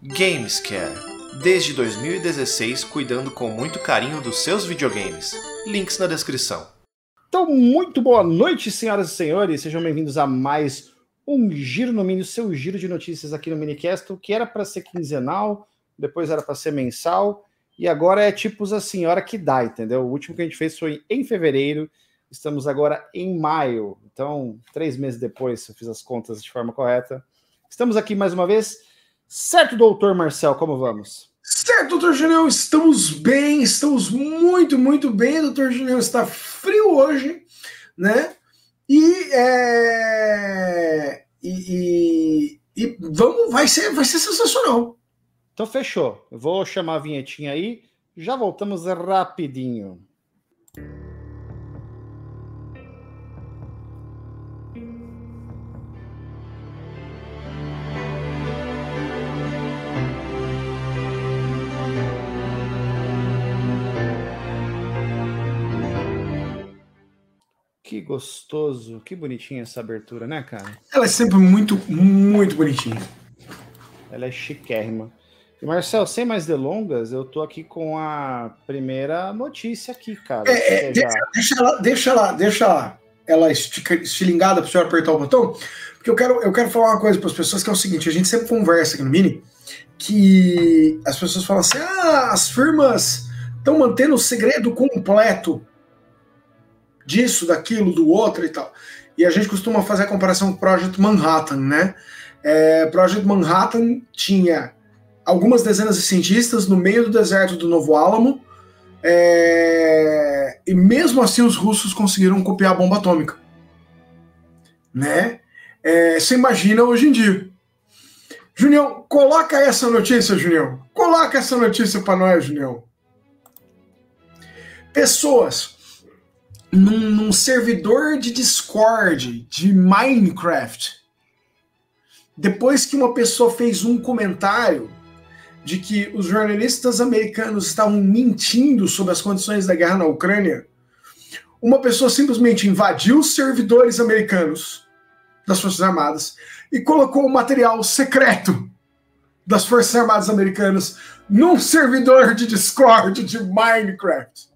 Gamescare. Desde 2016, cuidando com muito carinho dos seus videogames. Links na descrição. Então, muito boa noite, senhoras e senhores. Sejam bem-vindos a mais um Giro no Mini, seu giro de notícias aqui no Minicast, que era para ser quinzenal, depois era para ser mensal, e agora é tipo assim, hora que dá, entendeu? O último que a gente fez foi em fevereiro, estamos agora em maio, então, três meses depois, se eu fiz as contas de forma correta. Estamos aqui mais uma vez. Certo, doutor Marcel, como vamos? Certo, doutor Julião, estamos bem, estamos muito, muito bem. Doutor Julião está frio hoje, né? E, é... e, e, e, vamos, vai ser, vai ser sensacional. Então fechou. Eu vou chamar a vinhetinha aí. Já voltamos rapidinho. Gostoso, que bonitinha essa abertura, né, cara? Ela é sempre muito, muito bonitinha. Ela é chiquérrima. E Marcel, sem mais delongas, eu tô aqui com a primeira notícia aqui, cara. É, é, deixa, já... deixa, ela, deixa ela, deixa ela, ela estilingada para o senhor apertar o botão, porque eu quero, eu quero falar uma coisa para as pessoas que é o seguinte: a gente sempre conversa aqui no Mini que as pessoas falam assim, ah, as firmas estão mantendo o segredo completo disso, daquilo, do outro e tal. E a gente costuma fazer a comparação com o Project Manhattan, né? É, Project Manhattan tinha algumas dezenas de cientistas no meio do deserto do Novo Álamo, é, e mesmo assim os russos conseguiram copiar a bomba atômica. Né? É, você imagina hoje em dia. Junião, coloca essa notícia, Junião. Coloca essa notícia para nós, Junião. Pessoas num, num servidor de Discord de Minecraft, depois que uma pessoa fez um comentário de que os jornalistas americanos estavam mentindo sobre as condições da guerra na Ucrânia, uma pessoa simplesmente invadiu os servidores americanos das Forças Armadas e colocou o material secreto das Forças Armadas Americanas num servidor de Discord de Minecraft.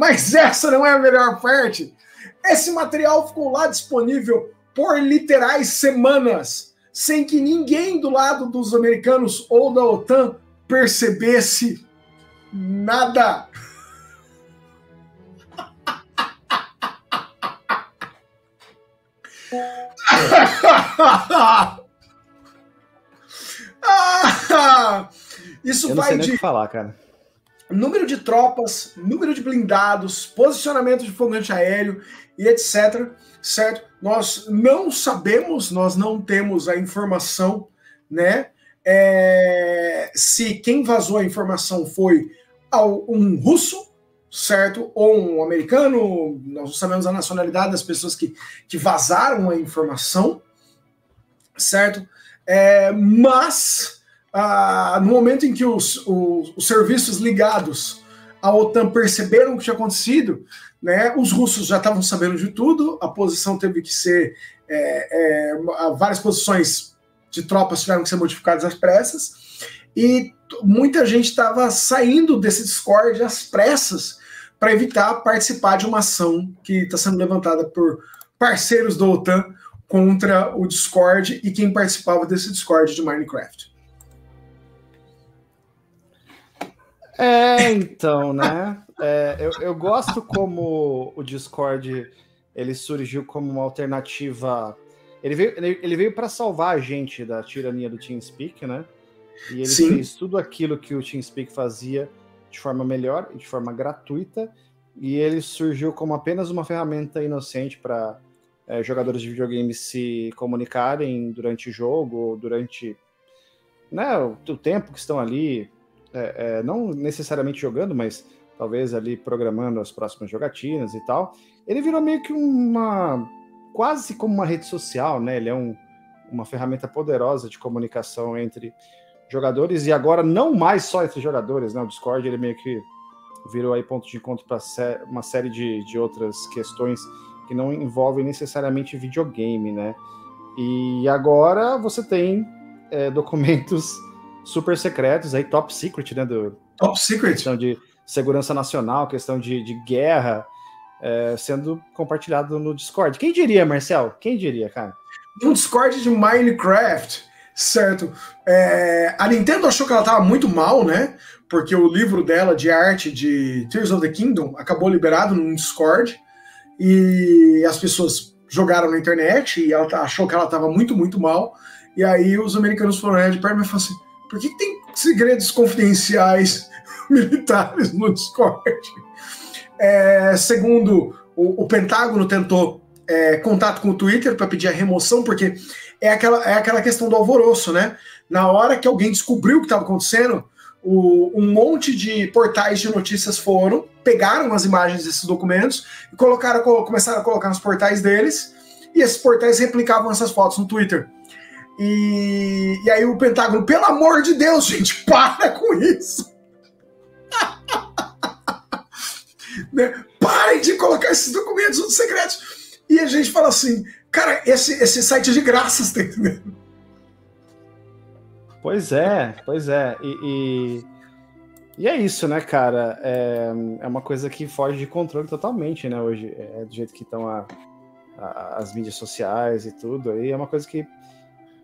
Mas essa não é a melhor parte. Esse material ficou lá disponível por literais semanas, sem que ninguém do lado dos americanos ou da OTAN percebesse nada. Isso Eu não vai sei nem de falar, cara número de tropas, número de blindados, posicionamento de fogo aéreo e etc. Certo? Nós não sabemos, nós não temos a informação, né? É, se quem vazou a informação foi um russo, certo? Ou um americano, nós não sabemos a nacionalidade das pessoas que, que vazaram a informação, certo? É, mas ah, no momento em que os, os, os, serviços ligados à OTAN perceberam o que tinha acontecido, né, os russos já estavam sabendo de tudo, a posição teve que ser. É, é, várias posições de tropas tiveram que ser modificadas às pressas, e muita gente estava saindo desse Discord às pressas para evitar participar de uma ação que está sendo levantada por parceiros da OTAN contra o Discord e quem participava desse Discord de Minecraft. É, então, né? É, eu, eu gosto como o Discord ele surgiu como uma alternativa. Ele veio, ele, ele veio para salvar a gente da tirania do TeamSpeak, né? E ele Sim. fez tudo aquilo que o TeamSpeak fazia de forma melhor e de forma gratuita. E ele surgiu como apenas uma ferramenta inocente para é, jogadores de videogame se comunicarem durante o jogo, ou durante né, o, o tempo que estão ali é, é, não necessariamente jogando, mas talvez ali programando as próximas jogatinas e tal, ele virou meio que uma. quase como uma rede social, né? Ele é um, uma ferramenta poderosa de comunicação entre jogadores e agora não mais só entre jogadores, né? O Discord ele meio que virou aí ponto de encontro para uma série de, de outras questões que não envolvem necessariamente videogame, né? E agora você tem é, documentos super secretos aí, top secret, né? Do, top secret. Questão de segurança nacional, questão de, de guerra, é, sendo compartilhado no Discord. Quem diria, Marcel? Quem diria, cara? No Discord de Minecraft, certo? É, a Nintendo achou que ela tava muito mal, né? Porque o livro dela de arte de Tears of the Kingdom acabou liberado no Discord e as pessoas jogaram na internet e ela tá, achou que ela estava muito, muito mal. E aí os americanos foram de perto e falaram assim: por que, tem segredos confidenciais militares no Discord? É, segundo, o, o, Pentágono tentou é, contato com o Twitter para pedir a remoção, porque é aquela, é aquela questão do alvoroço, né? Na hora que alguém descobriu o que estava acontecendo, o, um monte de portais de notícias foram, pegaram as imagens desses documentos e colocaram, começaram a colocar nos portais deles, e esses portais replicavam essas fotos no Twitter. E, e aí o Pentágono, pelo amor de Deus, gente, para com isso! né? Parem de colocar esses documentos nos secretos! E a gente fala assim, cara, esse, esse site é de graças, tá entendendo? Pois é, pois é. E, e, e, é isso, né, cara? É, é uma coisa que foge de controle totalmente, né, hoje. É do jeito que estão a, a, as mídias sociais e tudo. Aí é uma coisa que,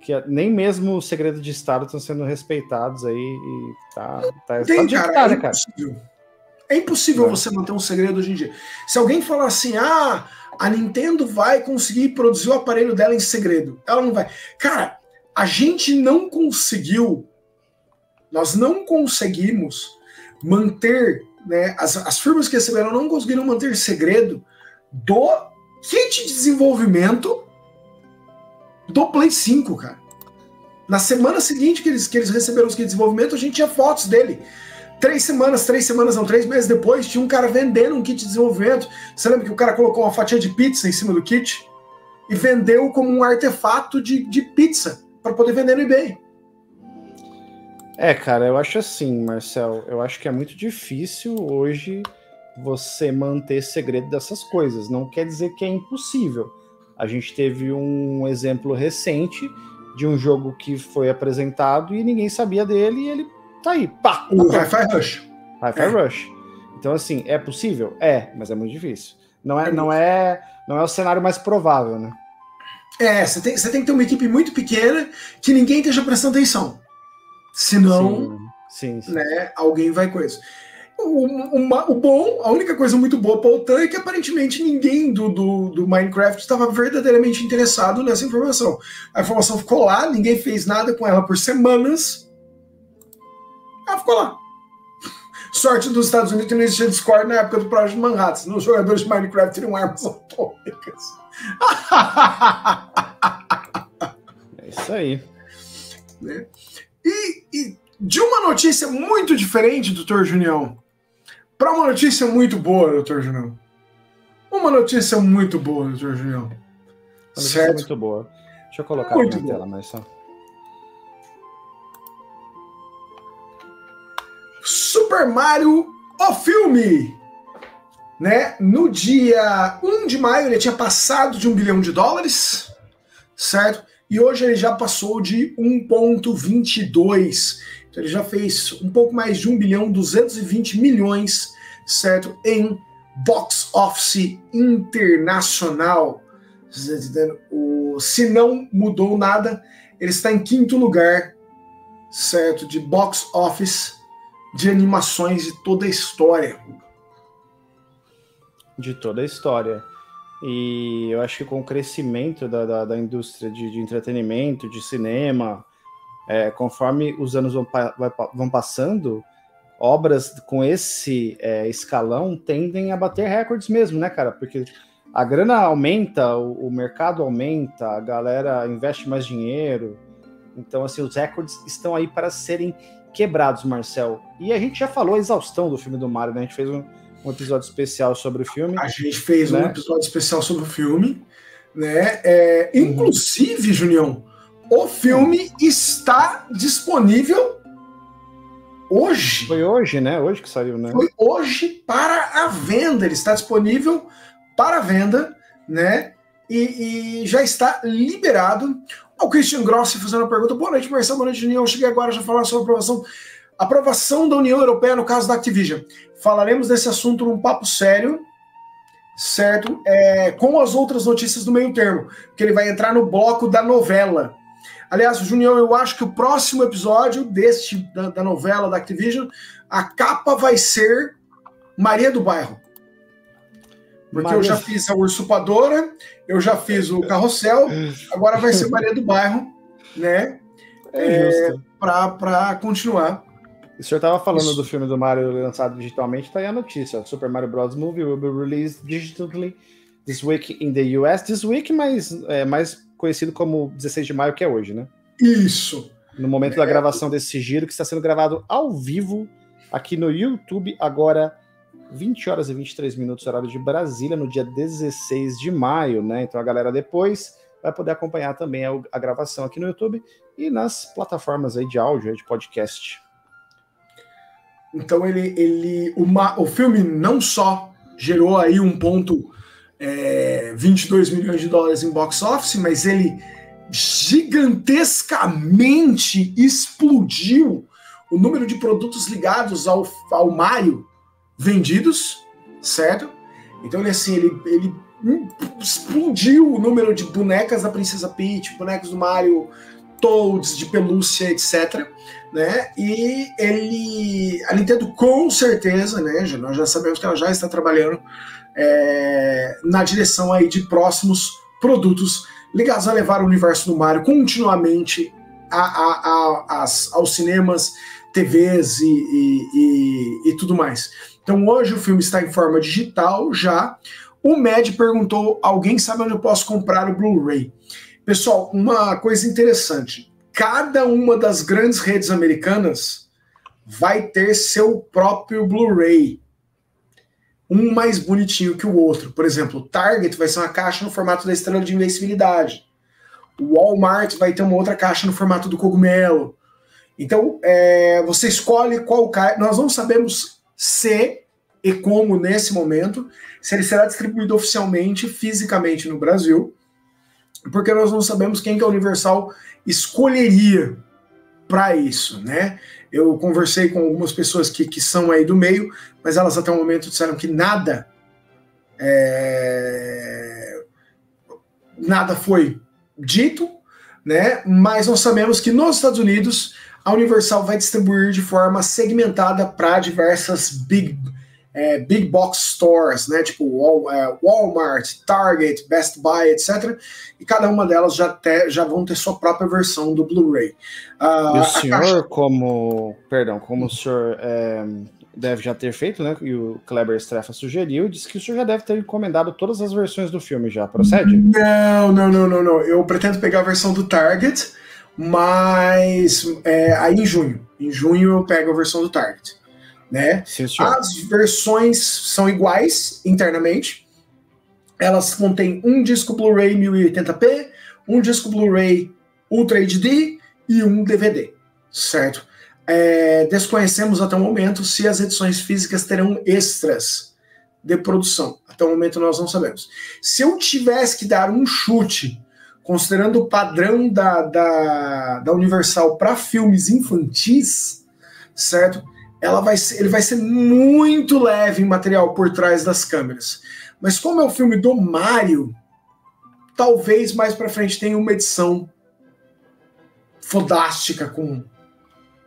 que nem mesmo o segredo de Estado estão sendo respeitados aí. E tá, tá, Tem, tá cara, tá, é cara? Impossível. É impossível é. você manter um segredo hoje em dia. Se alguém falar assim, ah, a Nintendo vai conseguir produzir o aparelho dela em segredo, ela não vai. Cara, a gente não conseguiu, nós não conseguimos manter, né, as, as firmas que receberam não conseguiram manter segredo do kit de desenvolvimento do Play 5, cara. Na semana seguinte que eles, que eles receberam os kits de desenvolvimento, a gente tinha fotos dele. Três semanas, três semanas, não, três meses depois, tinha um cara vendendo um kit de desenvolvimento. Você lembra que o cara colocou uma fatia de pizza em cima do kit? E vendeu como um artefato de, de pizza para poder vender no eBay. É, cara, eu acho assim, Marcel, eu acho que é muito difícil hoje você manter segredo dessas coisas. Não quer dizer que é impossível. A gente teve um exemplo recente de um jogo que foi apresentado e ninguém sabia dele e ele tá aí, pá! O Hi-Fi Rush. Hi-Fi é. Rush. Então, assim, é possível? É, mas é muito difícil. Não é, é não é, não é o cenário mais provável, né? É, você tem, você tem que ter uma equipe muito pequena que ninguém esteja prestando atenção. Senão, sim, sim, sim. Né, alguém vai com isso. O, o, o, bom, a única coisa muito boa para o OTAN é que aparentemente ninguém do, do, do Minecraft estava verdadeiramente interessado nessa informação. A informação ficou lá, ninguém fez nada com ela por semanas. Ela ficou lá. Sorte dos Estados Unidos que não existia Discord na época do Project Manhattan. Os jogadores de Minecraft teriam armas atômicas. é isso aí. Né? E, e, de uma notícia muito diferente, doutor Junião, para uma notícia muito boa, doutor Junião. Uma notícia muito boa, doutor Junião. Uma notícia certo? muito boa. Deixa eu colocar muito na tela, mas só. Super Mario, o filme! Né? No dia 1 de maio ele tinha passado de um bilhão de dólares, certo? E hoje ele já passou de 1,22. Então ele já fez um pouco mais de 1 bilhão 220 milhões, certo? Em box office internacional. O, se não mudou nada, ele está em quinto lugar, certo? De box office de animações de toda a história de toda a história. E eu acho que com o crescimento da, da, da indústria de, de, entretenimento, de cinema, é, conforme os anos vão, vão, passando, obras com esse é, escalão tendem a bater recordes mesmo, né, cara? Porque a grana aumenta, o, o mercado aumenta, a galera investe mais dinheiro. Então, assim, os recordes estão aí para serem quebrados, Marcel. E a gente já falou a exaustão do filme do Mario, né? A gente fez um, um episódio especial sobre o filme. A gente fez né? um episódio especial sobre o filme, né? É, inclusive, uhum. Junião, o filme está disponível hoje. Foi hoje, né? Hoje que saiu, né? Foi hoje para a venda. Ele está disponível para venda, né? e, e já está liberado. O Christian Grossi fazendo a pergunta. Boa noite, Marcelo. Boa noite, Juninho. Eu cheguei agora já falar sobre a aprovação. Aprovação da União Europeia no caso da Activision. Falaremos desse assunto num papo sério, certo? É, com as outras notícias do meio termo, que ele vai entrar no bloco da novela. Aliás, Junião, eu acho que o próximo episódio deste da, da novela da Activision, a capa vai ser Maria do Bairro. Porque Maria... eu já fiz a Ursupadora, eu já fiz o Carrossel, agora vai ser Maria do Bairro, né? É, é para continuar. O senhor estava falando Isso. do filme do Mario lançado digitalmente, tá aí a notícia. Super Mario Bros. Movie will be released digitally this week in the US. This week, mas é, mais conhecido como 16 de maio, que é hoje, né? Isso. No momento é. da gravação desse giro, que está sendo gravado ao vivo aqui no YouTube, agora 20 horas e 23 minutos, horário de Brasília, no dia 16 de maio, né? Então a galera depois vai poder acompanhar também a, a gravação aqui no YouTube e nas plataformas aí de áudio, de podcast. Então ele, ele uma, o filme não só gerou aí um ponto é, 22 milhões de dólares em box office, mas ele gigantescamente explodiu o número de produtos ligados ao, ao Mario vendidos, certo? Então ele assim, ele, ele explodiu o número de bonecas da Princesa Peach, bonecos do Mario, Toads de pelúcia, etc. Né? E ele, a Nintendo com certeza, né? Nós já sabemos que ela já está trabalhando é, na direção aí de próximos produtos ligados a levar o universo do Mario continuamente a, a, a, as, aos cinemas, TVs e, e, e, e tudo mais. Então hoje o filme está em forma digital já. O Med perguntou: alguém sabe onde eu posso comprar o Blu-ray? Pessoal, uma coisa interessante: cada uma das grandes redes americanas vai ter seu próprio Blu-ray. Um mais bonitinho que o outro. Por exemplo, o Target vai ser uma caixa no formato da estrela de invencibilidade. O Walmart vai ter uma outra caixa no formato do cogumelo. Então, é, você escolhe qual caixa. Nós não sabemos se e como nesse momento, se ele será distribuído oficialmente, fisicamente no Brasil, porque nós não sabemos quem que a Universal escolheria para isso, né? Eu conversei com algumas pessoas que, que são aí do meio, mas elas até o momento disseram que nada é, nada foi dito, né? Mas nós sabemos que nos Estados Unidos a Universal vai distribuir de forma segmentada para diversas big é, big box stores, né, tipo é, Walmart, Target, Best Buy, etc. E cada uma delas já, te, já vão ter sua própria versão do Blu-ray. Uh, o senhor, caixa... como, perdão, como o senhor é, deve já ter feito, né, e o Kleber Strefa sugeriu, disse que o senhor já deve ter encomendado todas as versões do filme já, procede? Não, não, não, não, não. Eu pretendo pegar a versão do Target, mas é, aí em junho. Em junho eu pego a versão do Target né? Sim, As versões são iguais internamente. Elas contêm um disco Blu-ray 1080p, um disco Blu-ray Ultra HD e um DVD, certo? É, desconhecemos até o momento se as edições físicas terão extras de produção. Até o momento nós não sabemos. Se eu tivesse que dar um chute, considerando o padrão da, da, da Universal para filmes infantis, certo? ela vai ser, ele vai ser muito leve em material por trás das câmeras. Mas como é o filme do Mario, talvez mais para frente tenha uma edição fodástica com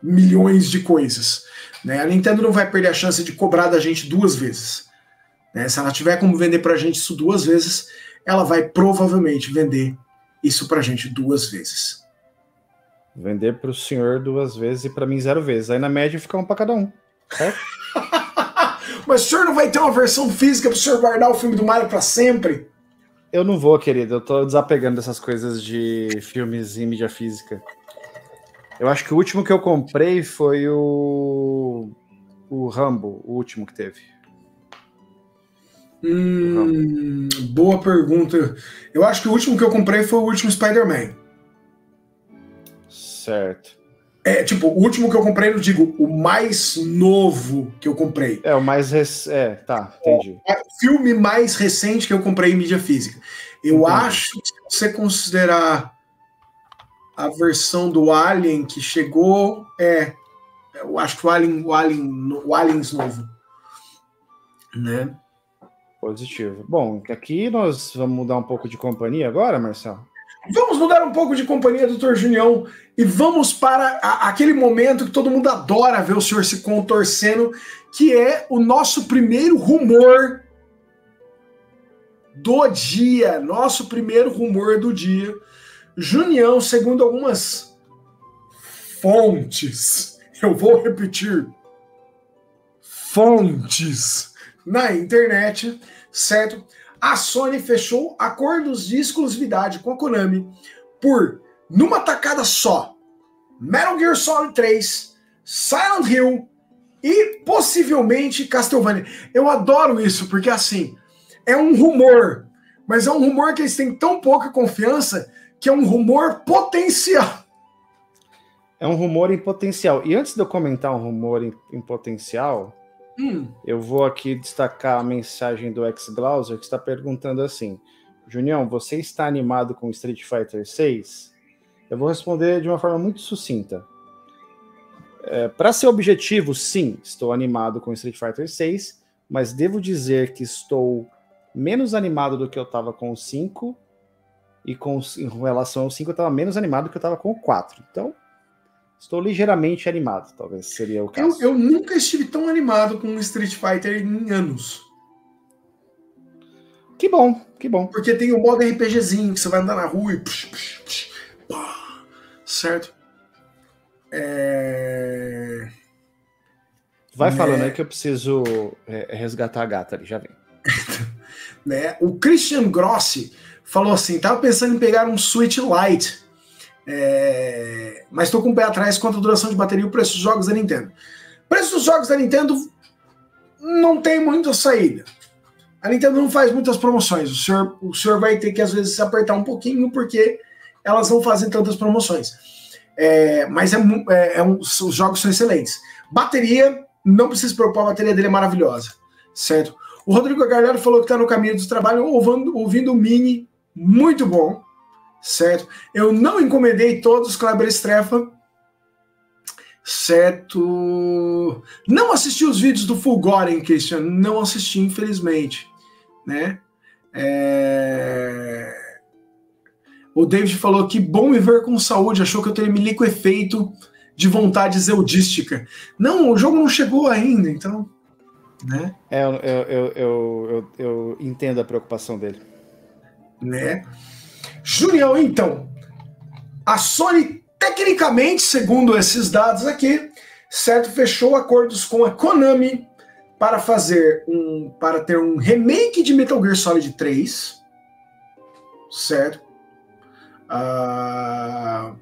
milhões de coisas. Né? A Nintendo não vai perder a chance de cobrar da gente duas vezes. Né? Se ela tiver como vender para a gente isso duas vezes, ela vai provavelmente vender isso para a gente duas vezes. Vender para o senhor duas vezes e para mim zero vezes. Aí na média fica um para cada um. Mas o senhor não vai ter uma versão física para o senhor guardar o filme do Mario para sempre? Eu não vou, querido. Eu tô desapegando dessas coisas de filmes em mídia física. Eu acho que o último que eu comprei foi o. O Rambo, o último que teve. Hum, boa pergunta. Eu acho que o último que eu comprei foi o último Spider-Man. Certo. É, tipo, o último que eu comprei, eu digo, o mais novo que eu comprei. É, o mais. Rec... É, tá, entendi. É, o filme mais recente que eu comprei em mídia física. Eu Entendi. acho que se você considerar a versão do Alien que chegou, é. Eu acho que o Alien, o Alien, o Aliens novo. Né? Positivo. Bom, aqui nós vamos mudar um pouco de companhia agora, Marcelo? Vamos mudar um pouco de companhia, doutor Junião, e vamos para a, aquele momento que todo mundo adora ver o senhor se contorcendo, que é o nosso primeiro rumor do dia. Nosso primeiro rumor do dia. Junião, segundo algumas fontes, eu vou repetir, fontes na internet, certo? a Sony fechou acordos de exclusividade com a Konami por, numa tacada só, Metal Gear Solid 3, Silent Hill e possivelmente Castlevania. Eu adoro isso, porque assim, é um rumor, mas é um rumor que eles têm tão pouca confiança que é um rumor potencial. É um rumor em potencial. E antes de eu comentar um rumor em, em potencial, Hum. Eu vou aqui destacar a mensagem do Ex Glauser que está perguntando assim: Junião, você está animado com Street Fighter 6? Eu vou responder de uma forma muito sucinta. É, Para ser objetivo, sim, estou animado com Street Fighter 6, mas devo dizer que estou menos animado do que eu estava com o 5 e com, em relação ao 5 eu estava menos animado do que eu estava com o 4. Então, Estou ligeiramente animado, talvez seria o caso. Eu, eu nunca estive tão animado com Street Fighter em anos. Que bom, que bom. Porque tem o modo RPGzinho, que você vai andar na rua e. Psh, psh, psh, pá, certo? É... Vai né? falando aí que eu preciso é, resgatar a gata ali, já vem. né? O Christian Grossi falou assim: tava pensando em pegar um Switch Lite é... Mas estou com o pé atrás quanto à duração de bateria e o preço dos jogos da Nintendo. Preço dos jogos da Nintendo não tem muita saída. A Nintendo não faz muitas promoções. O senhor, o senhor vai ter que, às vezes, se apertar um pouquinho, porque elas não fazem tantas promoções. É, mas é, é, é um, os jogos são excelentes. Bateria, não precisa se preocupar, a bateria dele é maravilhosa. Certo? O Rodrigo Galhardo falou que está no caminho do trabalho ouvindo, ouvindo o Mini, muito bom certo? Eu não encomendei todos Kleber Estrefa, certo? Não assisti os vídeos do Fulgoren, Christian, não assisti, infelizmente, né? É... O David falou que bom me ver com saúde, achou que eu teria me liquefeito de vontade zeudística. Não, o jogo não chegou ainda, então. Né? É, eu, eu, eu, eu, eu entendo a preocupação dele. Né? Julião, então, a Sony, tecnicamente, segundo esses dados aqui, certo, fechou acordos com a Konami para fazer um, para ter um remake de Metal Gear Solid 3, certo? Uh,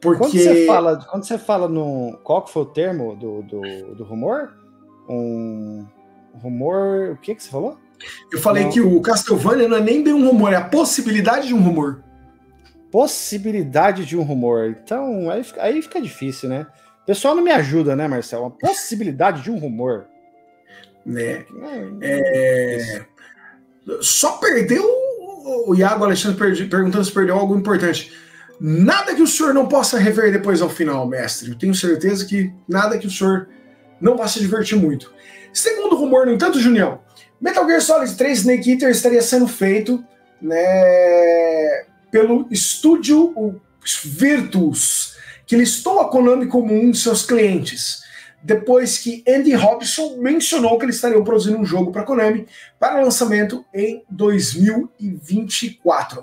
porque quando você fala, quando você fala no qual que foi o termo do, do, do rumor, um rumor, o que que você falou? Eu falei não. que o Castlevania não é nem bem um rumor, é a possibilidade de um rumor. Possibilidade de um rumor. Então, aí, aí fica difícil, né? O pessoal não me ajuda, né, Marcelo? A possibilidade de um rumor. Né? É... é só perdeu o Iago Alexandre perguntando se perdeu algo importante. Nada que o senhor não possa rever depois ao final, mestre. Eu tenho certeza que nada que o senhor não vá se divertir muito. Segundo rumor, no entanto, Junião, Metal Gear Solid 3 Snake Eater estaria sendo feito né, pelo estúdio Virtus, que listou a Konami como um de seus clientes, depois que Andy Robson mencionou que eles estariam produzindo um jogo para Konami para lançamento em 2024,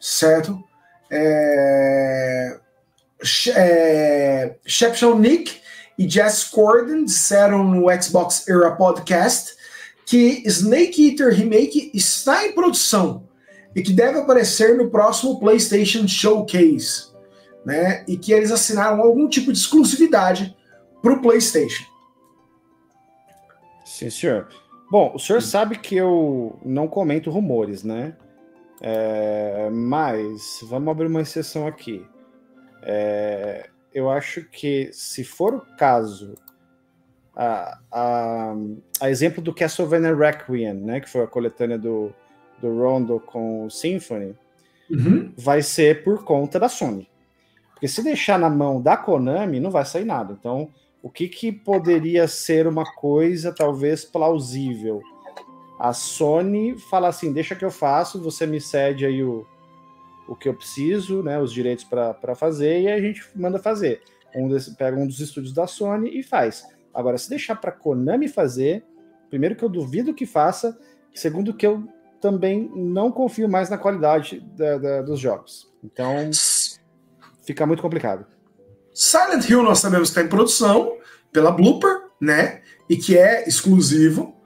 certo? É... É... Nick e Jess Corden disseram no Xbox Era Podcast que Snake Eater Remake está em produção e que deve aparecer no próximo PlayStation Showcase, né? E que eles assinaram algum tipo de exclusividade para o PlayStation. Sim, senhor. Bom, o senhor Sim. sabe que eu não comento rumores, né? É, mas vamos abrir uma exceção aqui. É, eu acho que se for o caso a, a, a exemplo do Castlevania Requiem, né, que foi a coletânea do, do Rondo com o Symphony, uhum. vai ser por conta da Sony. Porque se deixar na mão da Konami, não vai sair nada. Então, o que, que poderia ser uma coisa talvez plausível? A Sony fala assim: deixa que eu faço, você me cede aí o, o que eu preciso, né, os direitos para fazer, e a gente manda fazer. Um desse, pega um dos estúdios da Sony e faz. Agora, se deixar para Konami fazer, primeiro que eu duvido que faça, segundo que eu também não confio mais na qualidade da, da, dos jogos. Então, fica muito complicado. Silent Hill nós sabemos que está em produção pela Blooper, né? E que é exclusivo.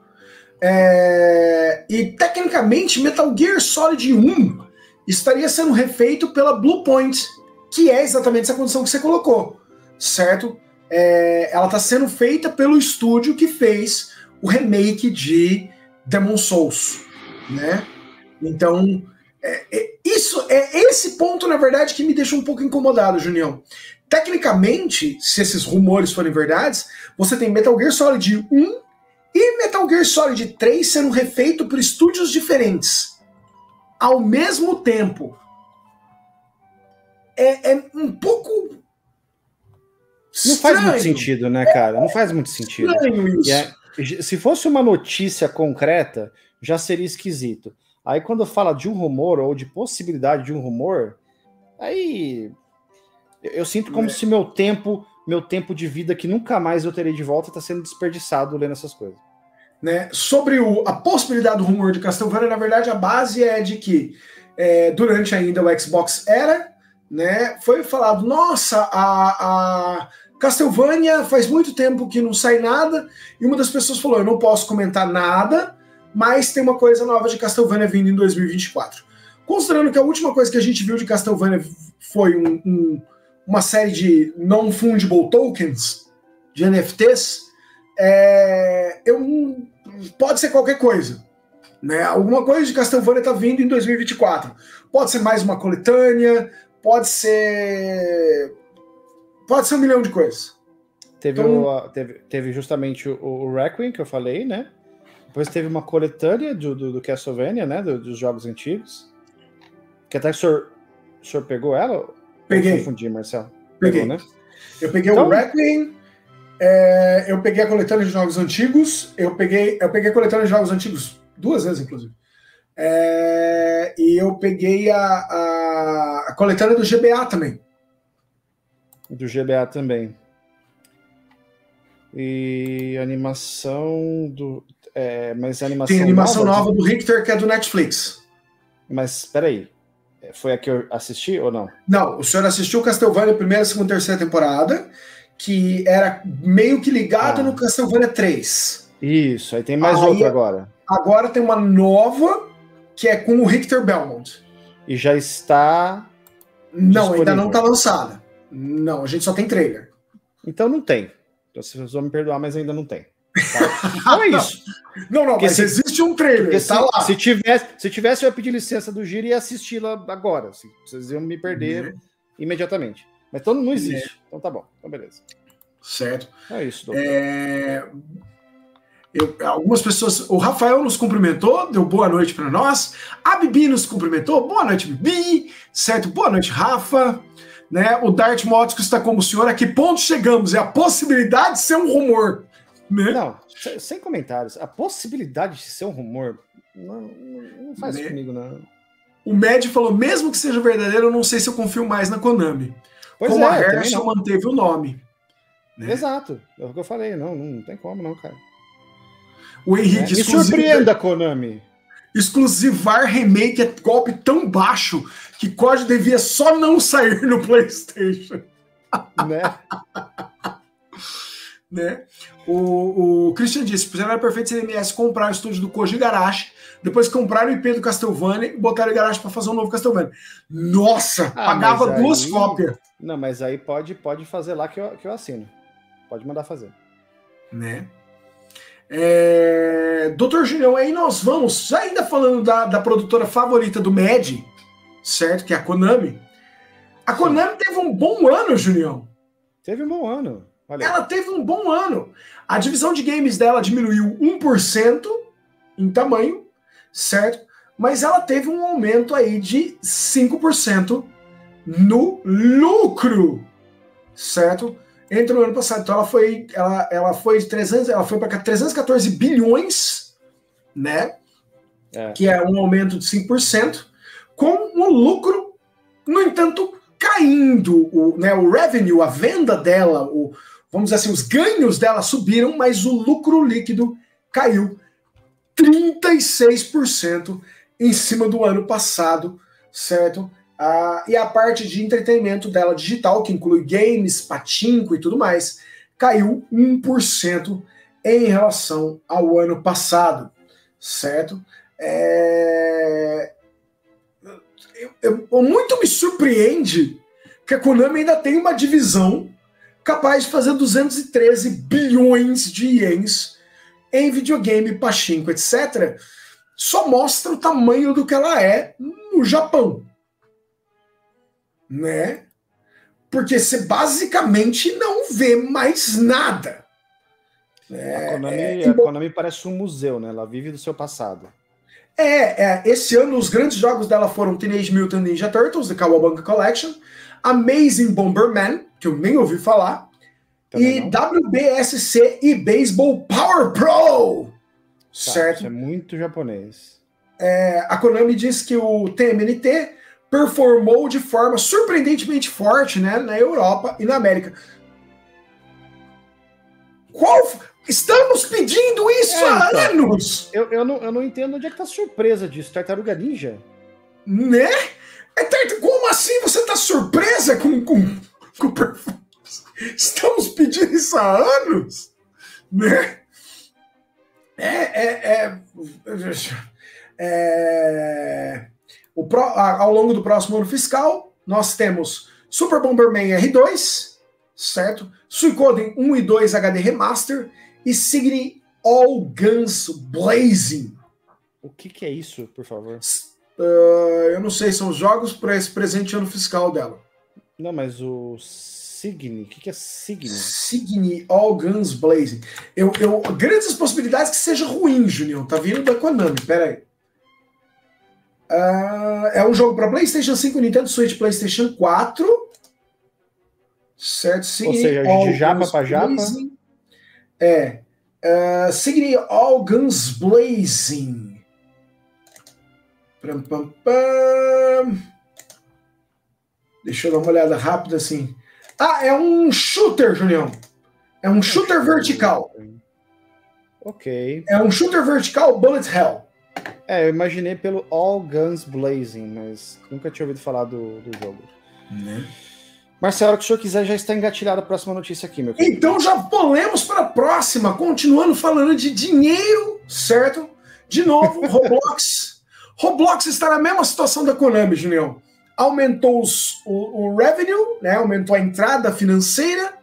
É... E tecnicamente, Metal Gear Solid 1 estaria sendo refeito pela Bluepoint, que é exatamente essa condição que você colocou, certo? É... Ela está sendo feita pelo estúdio que fez o remake de Demon Souls, né? Então, é, é, isso é esse ponto, na verdade, que me deixa um pouco incomodado, Junião. Tecnicamente, se esses rumores forem verdades, você tem Metal Gear Solid 1 e Metal Gear Solid 3 sendo refeito por estúdios diferentes ao mesmo tempo. É, é um pouco. Não faz muito sentido, né, cara? Não faz muito sentido. É, se fosse uma notícia concreta, já seria esquisito. Aí quando fala de um rumor ou de possibilidade de um rumor, aí eu sinto como é. se meu tempo, meu tempo de vida que nunca mais eu terei de volta está sendo desperdiçado lendo essas coisas. Né? Sobre o, a possibilidade do rumor de Castlevania, na verdade a base é de que é, durante ainda o Xbox era, né, foi falado, nossa, a, a Castlevania faz muito tempo que não sai nada, e uma das pessoas falou, eu não posso comentar nada, mas tem uma coisa nova de Castlevania vindo em 2024. Considerando que a última coisa que a gente viu de Castlevania foi um, um, uma série de non-fungible tokens, de NFTs, é, eu, pode ser qualquer coisa. Né? Alguma coisa de Castlevania está vindo em 2024. Pode ser mais uma coletânea, pode ser. Pode ser um milhão de coisas. Teve, então, o, teve, teve justamente o, o Requiem que eu falei, né? Depois teve uma coletânea do, do, do Castlevania, né? Do, dos jogos antigos. Que até o senhor, o senhor pegou ela? Peguei. Eu confundi, Marcelo. Peguei. Pegou, né? Eu peguei então... o Requiem, é, eu peguei a coletânea de jogos antigos, eu peguei, eu peguei a coletânea de jogos antigos duas vezes, inclusive. É, e eu peguei a, a, a coletânea do GBA também. Do GBA também. E animação do. É, mas animação Tem animação nova, nova do Richter que é do Netflix. Mas peraí. Foi a que eu assisti ou não? Não, o senhor assistiu Castlevania primeira, segunda, terceira temporada, que era meio que ligado ah. no Castlevania 3. Isso, aí tem mais aí, outra agora. Agora tem uma nova que é com o Richter Belmont. E já está. Não, disponível. ainda não está lançada. Não, a gente só tem trailer. Então não tem. Então vocês vão me perdoar, mas ainda não tem. Tá? Então é isso. Não, não, porque mas se, existe um trailer. Tá se, lá. se tivesse, se tivesse, eu ia pedir licença do Giro e assisti-la agora. Assim, vocês iam me perder uhum. imediatamente. Mas então não existe. É. Então tá bom. Então beleza. Certo. É isso, doutor. É... Eu, algumas pessoas. O Rafael nos cumprimentou, deu boa noite para nós. A Bibi nos cumprimentou. Boa noite, Bibi. Certo? Boa noite, Rafa. Né? O Dart Mótico está como o senhor. A que ponto chegamos? É a possibilidade de ser um rumor. Né? Não, sem comentários. A possibilidade de ser um rumor não, não faz né? comigo, não. O Med falou: mesmo que seja verdadeiro, eu não sei se eu confio mais na Konami. Pois Como é, a Herschel manteve o nome. Né? Exato, é o que eu falei. Não, não tem como, não, cara. O Henrique. É. Me surpreenda, Konami. Exclusivar remake é golpe tão baixo que COD devia só não sair no PlayStation. Né? né? O, o Christian disse: se a MS comprar o estúdio do Koji Garashi, depois comprar o IP do Castlevania e botar o Garashi para fazer um novo Castlevania. Nossa, ah, pagava duas aí... cópias. Não, mas aí pode, pode fazer lá que eu, que eu assino. Pode mandar fazer. Né? É... Doutor Julião, aí nós vamos, ainda falando da, da produtora favorita do MED, certo? Que é a Konami. A Konami Sim. teve um bom ano, Julião. Teve um bom ano. Ela teve um bom ano. A divisão de games dela diminuiu 1% em tamanho, certo? mas ela teve um aumento aí de 5% no lucro, certo? Entre o ano passado. Então ela foi, ela, ela foi de 300, ela foi para 314 bilhões, né? É. Que é um aumento de 5%, com o lucro, no entanto, caindo. O, né, o revenue, a venda dela, o, vamos dizer assim, os ganhos dela subiram, mas o lucro líquido caiu 36% em cima do ano passado, certo? Ah, e a parte de entretenimento dela digital, que inclui games, patinco e tudo mais, caiu 1% em relação ao ano passado, certo? É... Eu, eu, muito me surpreende que a Konami ainda tem uma divisão capaz de fazer 213 bilhões de ienes em videogame, pachinko, etc só mostra o tamanho do que ela é no Japão. Né? Porque você basicamente não vê mais nada. É, a, Konami, é, a Konami parece um museu, né? Ela vive do seu passado. É, é, esse ano os grandes jogos dela foram Teenage Mutant Ninja Turtles, The Cowabunga Collection, Amazing Bomberman, que eu nem ouvi falar, Também e não. WBSC e Baseball Power Pro. Tá, certo? É muito japonês. É, a Konami diz que o TMNT performou de forma surpreendentemente forte né, na Europa e na América. Qual. Estamos pedindo isso é, há então, anos! Eu, eu, não, eu não entendo onde é que tá a surpresa disso. Tartaruga Ninja? Né? É, como assim você tá surpresa com, com, com Estamos pedindo isso há anos? Né? É, é, é, é pro, ao longo do próximo ano fiscal, nós temos Super Bomberman R2, certo? Suicoden 1 e 2 HD Remaster e Signy All Guns Blazing. O que, que é isso, por favor? Uh, eu não sei, são os jogos para esse presente ano fiscal dela. Não, mas o Signy. O que, que é Signy? Signy All Guns Blazing. Eu, eu, grandes possibilidades que seja ruim, Junião. Tá vindo da Konami, pera aí. Uh, é um jogo para PlayStation 5, Nintendo Switch, PlayStation 4. Certo? Signy Ou seja, All de japa para japa. É. Uh, Signy All Guns Blazing. Pam, pam, pam. Deixa eu dar uma olhada rápida assim. Ah, é um shooter, Julião. É um shooter vertical. Ok. É um shooter vertical Bullet Hell. É, eu imaginei pelo All Guns Blazing, mas nunca tinha ouvido falar do, do jogo. Né? Marcelo, que o senhor quiser, já está engatilhado a próxima notícia aqui, meu querido. Então já pulemos para a próxima, continuando falando de dinheiro, certo? De novo, Roblox. Roblox está na mesma situação da Konami, Julião aumentou os, o, o revenue, né, aumentou a entrada financeira,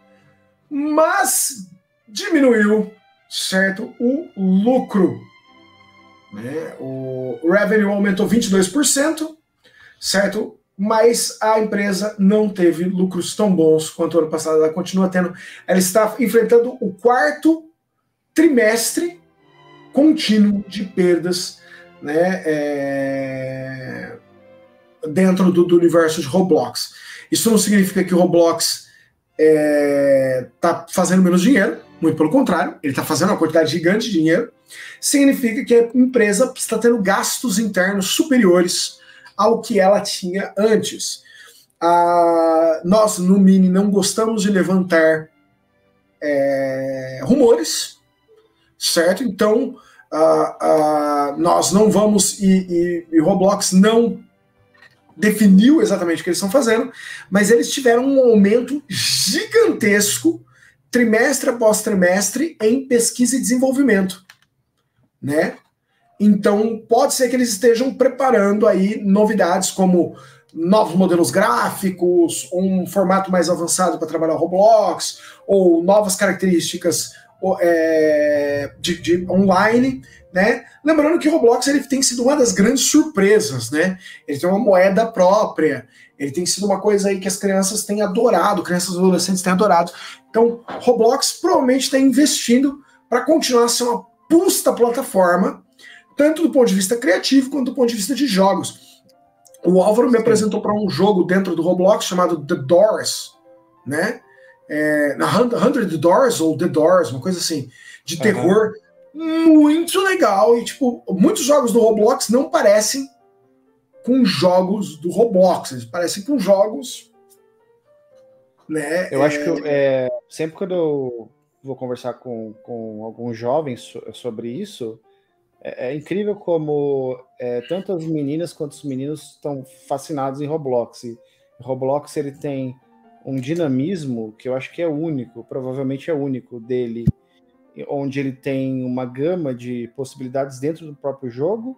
mas diminuiu, certo, o lucro. Né? O revenue aumentou 22%, certo? Mas a empresa não teve lucros tão bons quanto ano passado. Ela continua tendo. Ela está enfrentando o quarto trimestre contínuo de perdas, né? É dentro do, do, universo de Roblox. Isso não significa que o Roblox está é, tá fazendo menos dinheiro, muito pelo contrário, ele está fazendo uma quantidade gigante de dinheiro. Significa que a empresa está tendo gastos internos superiores ao que ela tinha antes. Ah, nós, no Mini, não gostamos de levantar é, rumores, certo? Então, ah, ah, nós não vamos, e, e, e Roblox não definiu exatamente o que eles estão fazendo, mas eles tiveram um aumento gigantesco trimestre após trimestre em pesquisa e desenvolvimento, né? Então pode ser que eles estejam preparando aí novidades como novos modelos gráficos, um formato mais avançado para trabalhar Roblox, ou novas características é, de, de online né? Lembrando que o Roblox ele tem sido uma das grandes surpresas, né? Ele tem uma moeda própria, ele tem sido uma coisa aí que as crianças têm adorado, crianças e adolescentes têm adorado. Então, Roblox provavelmente está investindo para continuar a ser uma pusta plataforma tanto do ponto de vista criativo quanto do ponto de vista de jogos. O Álvaro me apresentou para um jogo dentro do Roblox chamado The Doors, né? É, na Hundred Doors ou The Doors, uma coisa assim, de terror uhum. muito legal. E, tipo, muitos jogos do Roblox não parecem com jogos do Roblox, eles parecem com jogos. Né, eu é... acho que é, sempre quando eu vou conversar com, com alguns jovens sobre isso, é, é incrível como é, tanto as meninas quanto os meninos estão fascinados em Roblox. E Roblox ele tem um dinamismo que eu acho que é único, provavelmente é único dele, onde ele tem uma gama de possibilidades dentro do próprio jogo,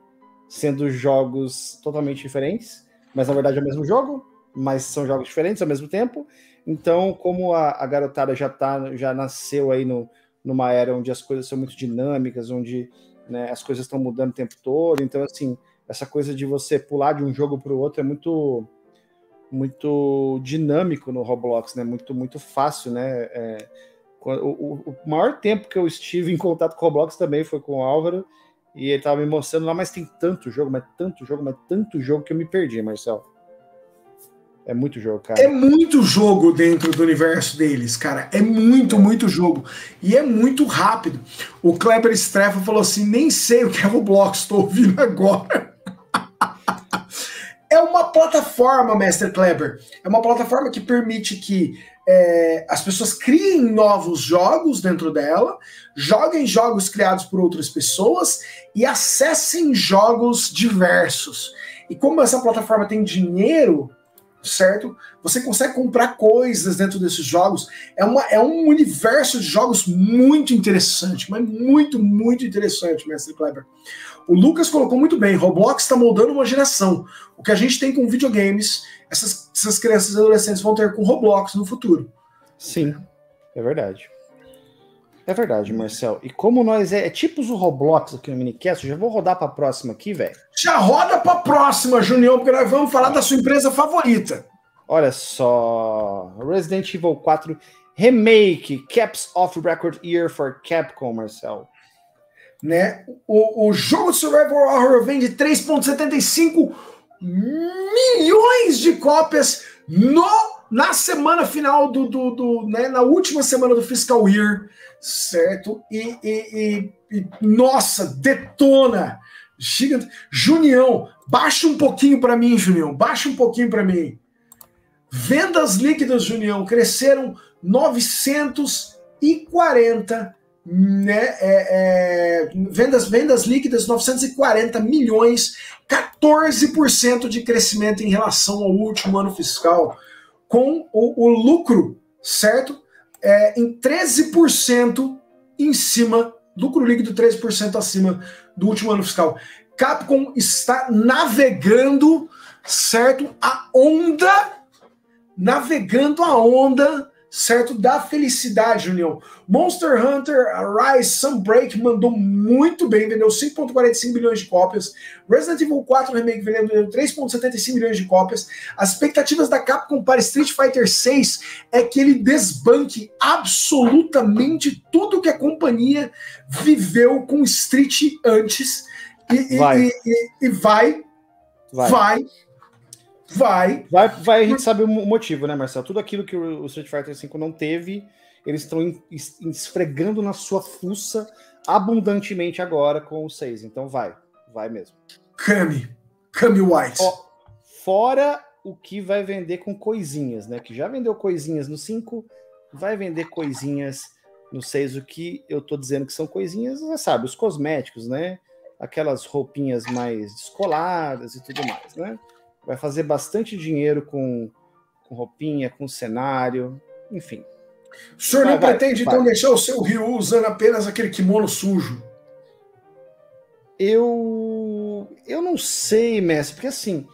sendo jogos totalmente diferentes, mas na verdade é o mesmo jogo, mas são jogos diferentes ao mesmo tempo. Então, como a, a garotada já tá, já nasceu aí no, numa era onde as coisas são muito dinâmicas, onde né, as coisas estão mudando o tempo todo, então assim, essa coisa de você pular de um jogo para o outro é muito muito dinâmico no Roblox, né? Muito, muito fácil, né? É, o, o, maior tempo que eu estive em contato com o Roblox também foi com o Álvaro, e ele tava me mostrando lá, mas tem tanto jogo, mas tanto jogo, mas tanto jogo que eu me perdi, Marcelo. É muito jogo, cara. É muito jogo dentro do universo deles, cara. É muito, muito jogo. E é muito rápido. O Kleber Strefa falou assim: nem sei o que é Roblox, estou ouvindo agora. É uma plataforma, Mestre Kleber. É uma plataforma que permite que é, as pessoas criem novos jogos dentro dela, joguem jogos criados por outras pessoas e acessem jogos diversos. E como essa plataforma tem dinheiro, certo? Você consegue comprar coisas dentro desses jogos. É, uma, é um universo de jogos muito interessante, mas muito, muito interessante, Mestre Kleber. O Lucas colocou muito bem: Roblox está moldando uma geração. O que a gente tem com videogames, essas, essas crianças e adolescentes vão ter com Roblox no futuro. Sim, é verdade. É verdade, Marcel. E como nós é, é tipo o Roblox aqui no Minicast, já vou rodar para a próxima aqui, velho. Já roda para a próxima, Junião, porque nós vamos falar da sua empresa favorita. Olha só, Resident Evil 4 Remake, Caps of Record Year for Capcom, Marcel né? O, o jogo de Survival Horror vende 3,75 milhões de cópias no, na semana final do, do, do né, na última semana do fiscal year, certo? E, e, e, e nossa, detona, gigante. Junião, baixa um pouquinho para mim, Junião, baixa um pouquinho para mim. Vendas líquidas, Junião, cresceram 940 né, é, é, vendas, vendas líquidas 940 milhões, 14% de crescimento em relação ao último ano fiscal, com o, o lucro, certo? É, em 13% em cima, lucro líquido 13% acima do último ano fiscal. Capcom está navegando, certo? A onda, navegando a onda certo? Da felicidade, União. Monster Hunter Rise Sunbreak mandou muito bem, vendeu 5,45 bilhões de cópias. Resident Evil 4 Remake vendeu 3,75 milhões de cópias. As expectativas da Capcom para Street Fighter 6 é que ele desbanque absolutamente tudo que a companhia viveu com Street antes. E vai, e, e, e vai, vai, vai Vai. Vai, vai a gente sabe o motivo, né, Marcelo? Tudo aquilo que o Street Fighter V não teve, eles estão esfregando na sua fuça abundantemente agora com o 6. Então vai, vai mesmo. Kami. Kami White. fora o que vai vender com coisinhas, né? Que já vendeu coisinhas no 5, vai vender coisinhas no 6. O que eu tô dizendo que são coisinhas, você sabe, os cosméticos, né? Aquelas roupinhas mais descoladas e tudo mais, né? Vai fazer bastante dinheiro com, com roupinha, com cenário, enfim. O senhor vai, não vai, pretende vai. então deixar o seu Ryu usando apenas aquele kimono sujo? Eu eu não sei, mestre, porque assim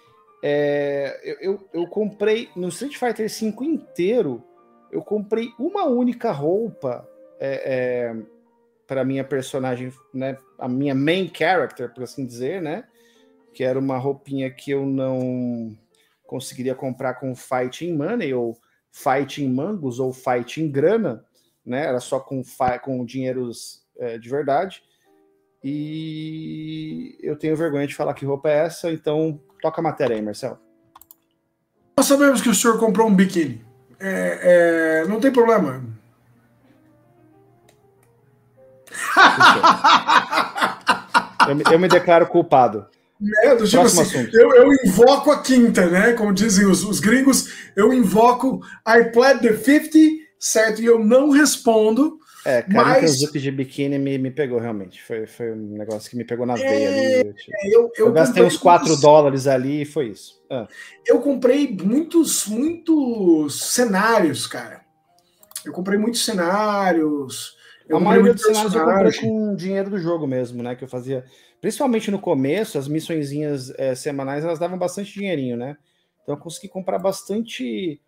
é, eu, eu, eu, comprei no Street Fighter V inteiro, eu comprei uma única roupa é, é, para minha personagem, né, a minha main character, por assim dizer, né? Que era uma roupinha que eu não conseguiria comprar com fighting money ou fighting mangos ou fighting grana, né? Era só com, com dinheiros é, de verdade. E eu tenho vergonha de falar que roupa é essa, então toca a matéria aí, Marcelo. Nós sabemos que o senhor comprou um biquíni. É, é, não tem problema. Eu me, eu me declaro culpado. É, do tipo assim, eu, eu, invoco a quinta, né? Como dizem os, os gringos, eu invoco I plead the 50, certo? E eu não respondo. É, cara, mas... o de biquíni me, me pegou realmente. Foi, foi um negócio que me pegou na é, veia ali. Eu, eu, eu gastei uns 4 muitos... dólares ali e foi isso. Ah. Eu comprei muitos, muitos cenários, cara. Eu comprei muitos cenários. A maioria dos cenários eu comprei com dinheiro do jogo mesmo, né? Que eu fazia Principalmente no começo, as missõezinhas é, semanais elas davam bastante dinheirinho, né? Então eu consegui comprar bastante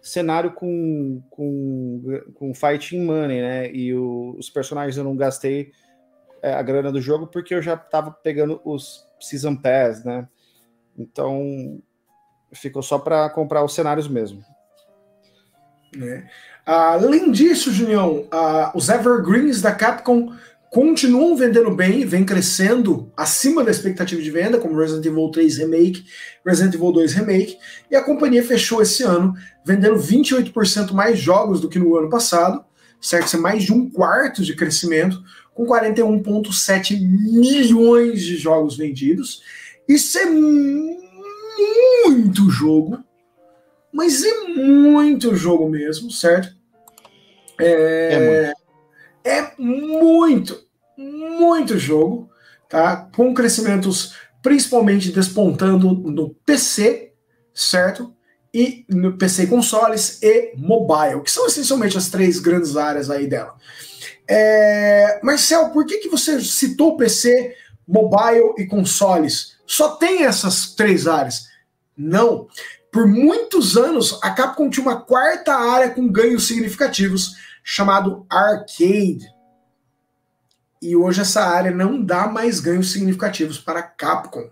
cenário com, com, com fighting money, né? E o, os personagens eu não gastei é, a grana do jogo porque eu já tava pegando os Season Pass, né? Então ficou só para comprar os cenários mesmo. É. Além disso, Junião, uh, os Evergreens da Capcom continuam vendendo bem, vem crescendo acima da expectativa de venda, como Resident Evil 3 Remake, Resident Evil 2 Remake, e a companhia fechou esse ano vendendo 28% mais jogos do que no ano passado, certo? Isso é mais de um quarto de crescimento, com 41,7 milhões de jogos vendidos. Isso é muito jogo, mas é muito jogo mesmo, certo? É, é muito é muito, muito jogo, tá? Com crescimentos principalmente despontando no PC, certo? E no PC consoles e mobile, que são essencialmente as três grandes áreas aí dela. É... Marcel, por que, que você citou PC, mobile e consoles? Só tem essas três áreas? Não. Por muitos anos, a Capcom tinha uma quarta área com ganhos significativos, chamado arcade. E hoje essa área não dá mais ganhos significativos para a Capcom.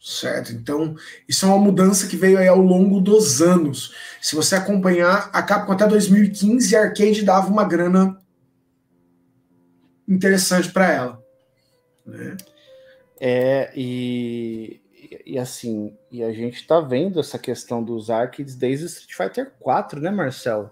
Certo? Então, isso é uma mudança que veio aí ao longo dos anos. Se você acompanhar, a Capcom até 2015, a arcade dava uma grana interessante para ela. Né? É, e, e assim, e a gente tá vendo essa questão dos arcades desde Street Fighter 4, né, Marcelo?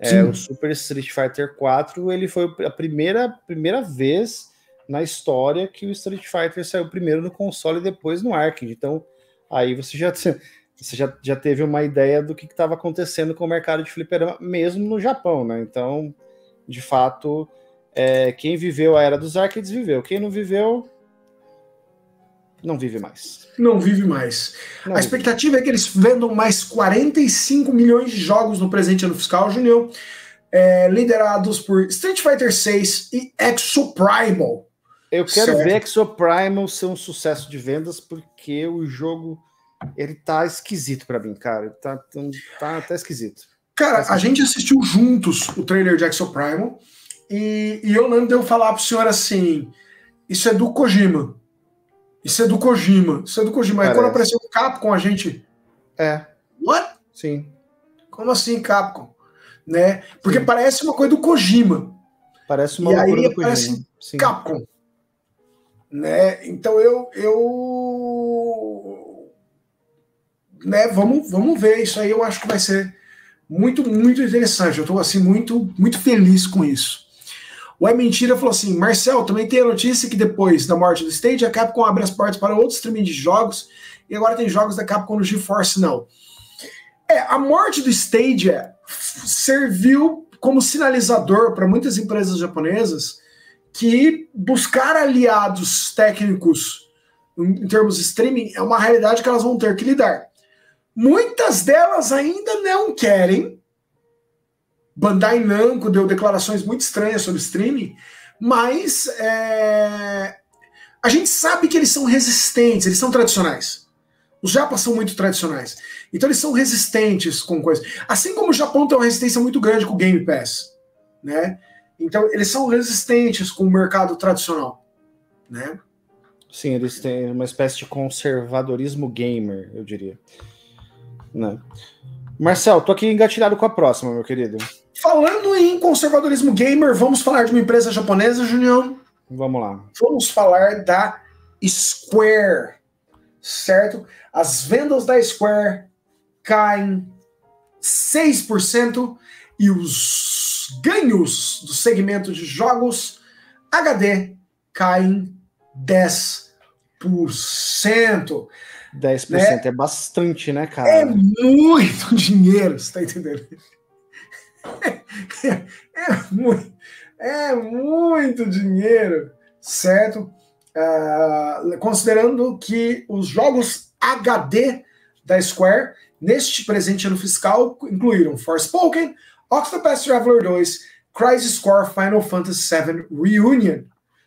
É, o Super Street Fighter 4 ele foi a primeira, primeira vez na história que o Street Fighter saiu primeiro no console e depois no arcade. Então, aí você já, você já, já teve uma ideia do que estava acontecendo com o mercado de fliperama, mesmo no Japão, né? Então, de fato, é, quem viveu a era dos arcades viveu. Quem não viveu, não vive mais. Não vive mais. Não a vive. expectativa é que eles vendam mais 45 milhões de jogos no presente ano fiscal, Junior, é, liderados por Street Fighter 6 e Exoprimal. Eu quero certo. ver Exoprimal ser um sucesso de vendas, porque o jogo ele tá esquisito para mim, cara. Tá, tá, tá esquisito. Cara, tá a gente assistiu juntos o trailer de Exoprimal e, e eu não deu falar pro senhor assim: isso é do Kojima. Isso é do Kojima. Isso é do Kojima. Parece. Aí quando apareceu o Capcom, a gente. É. What? Sim. Como assim, Capcom? Né? Porque Sim. parece uma coisa do Kojima. Parece uma e aí do aparece Sim. Capcom. Né? Então eu. eu né? vamos, vamos ver. Isso aí eu acho que vai ser muito, muito interessante. Eu estou assim, muito, muito feliz com isso. O É Mentira falou assim: Marcel, também tem a notícia que depois da morte do Stage, a Capcom abre as portas para outros streaming de jogos e agora tem jogos da Capcom no GeForce não. É, a morte do Stadia serviu como sinalizador para muitas empresas japonesas que buscar aliados técnicos em termos de streaming é uma realidade que elas vão ter que lidar. Muitas delas ainda não querem, Bandai Namco deu declarações muito estranhas sobre streaming, mas é, a gente sabe que eles são resistentes, eles são tradicionais. Os japas são muito tradicionais. Então eles são resistentes com coisas. Assim como o Japão tem uma resistência muito grande com o Game Pass. Né? Então eles são resistentes com o mercado tradicional. Né? Sim, eles têm uma espécie de conservadorismo gamer, eu diria. Né? Marcel, tô aqui engatilhado com a próxima, meu querido. Falando em conservadorismo gamer, vamos falar de uma empresa japonesa, Junião? Vamos lá. Vamos falar da Square, certo? As vendas da Square caem 6% e os ganhos do segmento de jogos HD caem 10%. 10% né? é bastante, né, cara? É muito dinheiro, você tá entendendo? É, muito, é muito dinheiro, certo? Uh, considerando que os jogos HD da Square neste presente ano fiscal incluíram Forspoken, Octopath Traveler 2, Crisis Core Final Fantasy VII Reunion,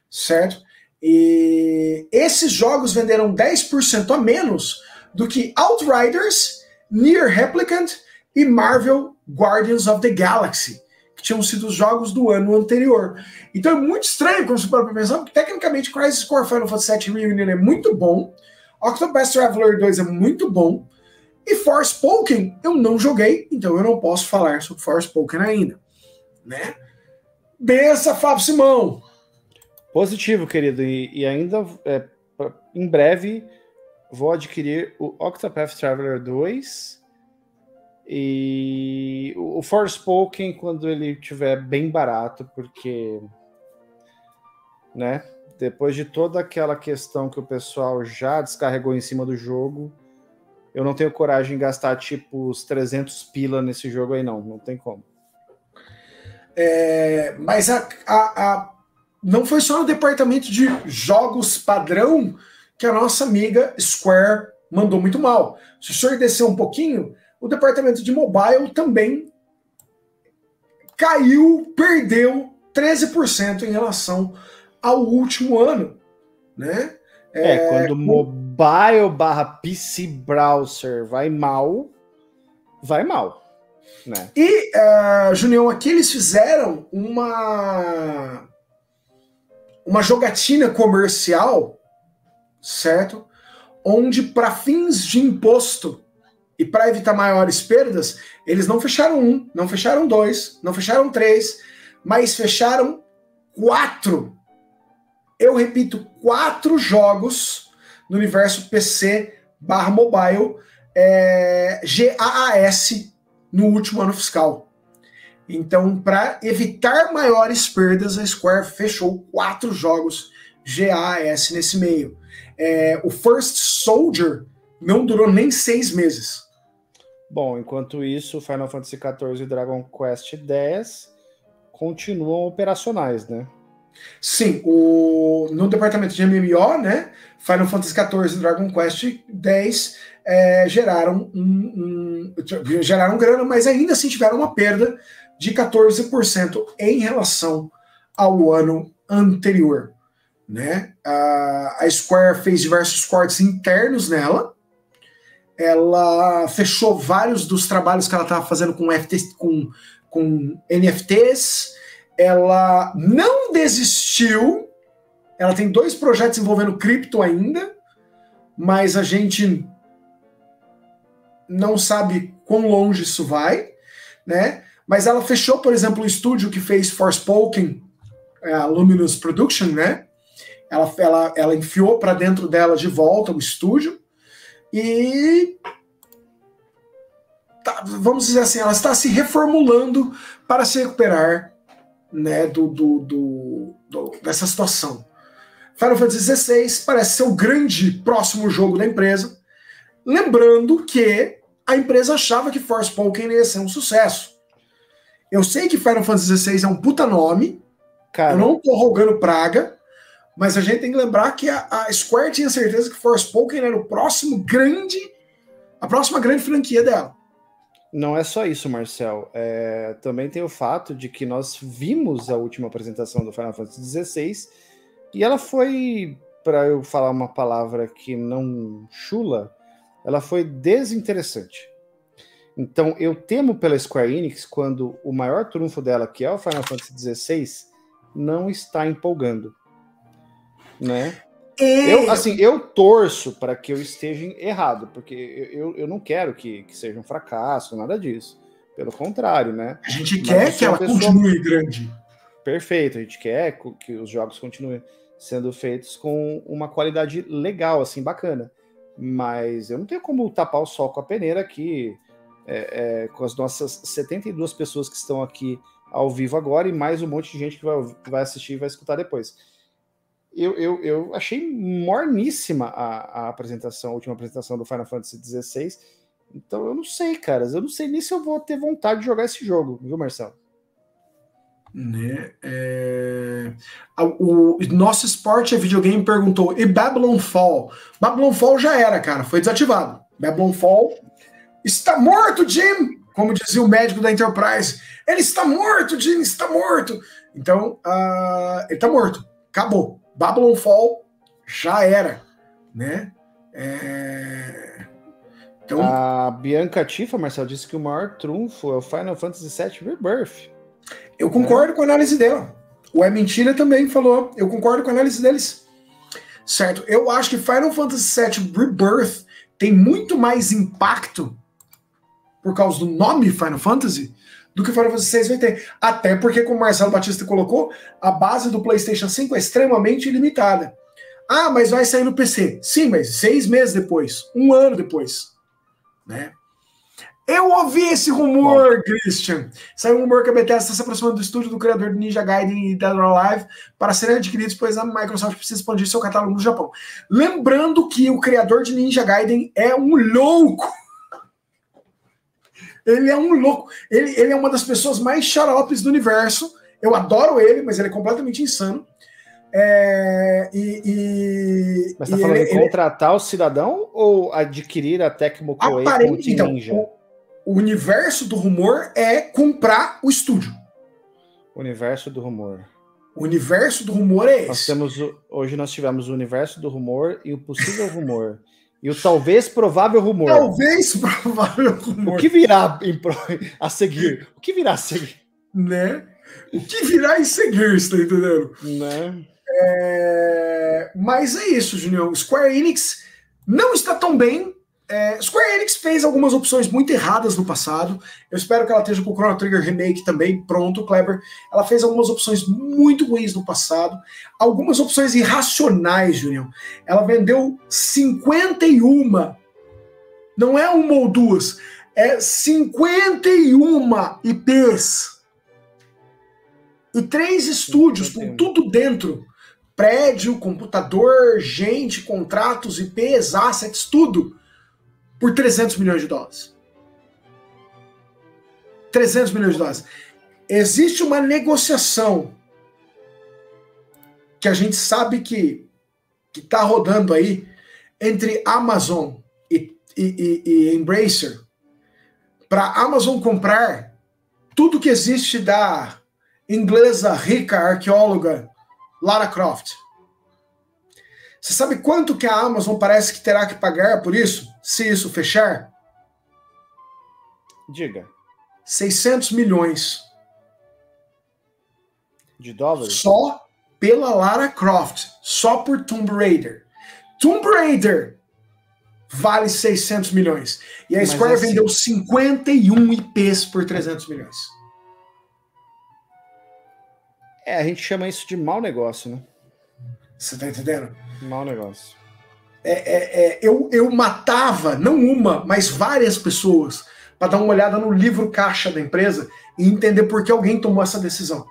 certo? E esses jogos venderam 10% a menos do que Outriders, Near Replicant e Marvel Guardians of the Galaxy, que tinham sido os jogos do ano anterior. Então é muito estranho quando você para pensar, porque tecnicamente Crisis Core Final Fantasy VII Reunion é muito bom, Octopath Traveler 2 é muito bom, e Forspoken eu não joguei, então eu não posso falar sobre Forspoken ainda, né? Bença, Fábio Simão. Positivo, querido. E, e ainda é, em breve vou adquirir o Octopath Traveler 2 e o Forspoken quando ele tiver bem barato, porque né, depois de toda aquela questão que o pessoal já descarregou em cima do jogo, eu não tenho coragem de gastar tipo os 300 pila nesse jogo aí não, não tem como. É, mas a, a, a, não foi só no departamento de jogos padrão que a nossa amiga Square mandou muito mal. Se o senhor descer um pouquinho, o departamento de mobile também caiu, perdeu 13% em relação ao último ano, né? É, é quando mobile barra PC browser vai mal, vai mal. Né? E, uh, Junião, aqui eles fizeram uma uma jogatina comercial, certo? Onde, para fins de imposto e para evitar maiores perdas, eles não fecharam um, não fecharam dois, não fecharam três, mas fecharam quatro. Eu repito, quatro jogos no universo PC barra mobile é, GAAS no último ano fiscal. Então, para evitar maiores perdas, a Square fechou quatro jogos GAS nesse meio. É, o First Soldier não durou nem seis meses. Bom, enquanto isso, Final Fantasy XIV e Dragon Quest X continuam operacionais, né? Sim, o, no departamento de MMO, né? Final Fantasy XIV e Dragon Quest X é, geraram um, um, geraram grana, mas ainda assim tiveram uma perda de 14% em relação ao ano anterior. Né? A Square fez diversos cortes internos nela. Ela fechou vários dos trabalhos que ela estava fazendo com, FT, com, com NFTs. Ela não desistiu. Ela tem dois projetos envolvendo cripto ainda, mas a gente não sabe quão longe isso vai, né? Mas ela fechou, por exemplo, o estúdio que fez Forspoken, é, a Luminous Production, né? Ela, ela, ela enfiou para dentro dela de volta o estúdio e tá, vamos dizer assim, ela está se reformulando para se recuperar né, do, do, do, do dessa situação. Final Fantasy XVI parece ser o grande próximo jogo da empresa. Lembrando que a empresa achava que Forspoken ia ser um sucesso. Eu sei que Final Fantasy XVI é um puta nome. Cara. Eu não tô rogando praga. Mas a gente tem que lembrar que a, a Square tinha certeza que Forspoken era o próximo grande. A próxima grande franquia dela. Não é só isso, Marcel. É, também tem o fato de que nós vimos a última apresentação do Final Fantasy XVI e ela foi, para eu falar uma palavra que não chula, ela foi desinteressante. Então eu temo pela Square Enix quando o maior trunfo dela, que é o Final Fantasy XVI, não está empolgando, né? E... Eu, assim, eu torço para que eu esteja errado, porque eu, eu não quero que, que seja um fracasso, nada disso. Pelo contrário, né? A gente Mas quer que ela pessoa... continue grande. perfeito. A gente quer que os jogos continuem sendo feitos com uma qualidade legal, assim, bacana. Mas eu não tenho como tapar o sol com a peneira aqui, é, é, com as nossas 72 pessoas que estão aqui ao vivo agora e mais um monte de gente que vai, vai assistir e vai escutar depois. Eu, eu, eu achei morníssima a, a apresentação, a última apresentação do Final Fantasy XVI. Então eu não sei, caras. Eu não sei nem se eu vou ter vontade de jogar esse jogo, viu, Marcelo? Né? É... O, nosso esporte é videogame perguntou: e Babylon Fall? Babylon Fall já era, cara, foi desativado. Babylon Fall está morto, Jim! Como dizia o médico da Enterprise. Ele está morto, Jim, está morto. Então, uh, ele está morto. Acabou. Babylon Fall já era, né? É... Então... A Bianca Tifa, Marcel, disse que o maior trunfo é o Final Fantasy VII Rebirth. Eu concordo é. com a análise dela. O É Mentira também falou. Eu concordo com a análise deles. Certo? Eu acho que Final Fantasy VII Rebirth tem muito mais impacto por causa do nome Final Fantasy do que Final Fantasy VI vai ter. Até porque, como o Marcelo Batista colocou, a base do PlayStation 5 é extremamente limitada. Ah, mas vai sair no PC. Sim, mas seis meses depois, um ano depois. Né? Eu ouvi esse rumor, Bom. Christian. Saiu um rumor que a Bethesda está se aproximando do estúdio do criador de Ninja Gaiden e Dead or Alive para serem adquiridos, pois a Microsoft precisa expandir seu catálogo no Japão. Lembrando que o criador de Ninja Gaiden é um louco. Ele é um louco. Ele, ele é uma das pessoas mais xaropes do universo. Eu adoro ele, mas ele é completamente insano. É, e, e, mas tá falando ele, de contratar ele... o cidadão ou adquirir a Tecmo Aparente, então, Ninja? O, o universo do rumor é comprar o estúdio. O universo do rumor. O universo do rumor é esse. Nós temos, hoje nós tivemos o universo do rumor e o possível rumor. E o talvez provável rumor. Talvez provável rumor. O que virá em, a seguir? O que virá a seguir? Né? O que virá em seguir, está entendendo? Né? É... Mas é isso, Junião. Square Enix não está tão bem é, Square Enix fez algumas opções muito erradas no passado. Eu espero que ela esteja com o Chrono Trigger Remake também pronto, Kleber. Ela fez algumas opções muito ruins no passado, algumas opções irracionais, Julião. Ela vendeu 51, não é uma ou duas, é 51 IPs. E três estúdios com tudo dentro: prédio, computador, gente, contratos, IPs, assets, tudo por 300 milhões de dólares. 300 milhões de dólares. Existe uma negociação que a gente sabe que que está rodando aí entre Amazon e, e, e, e Embracer para Amazon comprar tudo que existe da inglesa rica arqueóloga Lara Croft. Você sabe quanto que a Amazon parece que terá que pagar por isso? Se isso fechar? Diga. 600 milhões. De dólares? Só pela Lara Croft. Só por Tomb Raider. Tomb Raider vale 600 milhões. E a Mas Square assim... vendeu 51 IPs por 300 milhões. É, a gente chama isso de mau negócio, né? Você tá entendendo? Mau negócio é, é, é, eu, eu matava, não uma, mas várias pessoas, para dar uma olhada no livro caixa da empresa e entender por que alguém tomou essa decisão.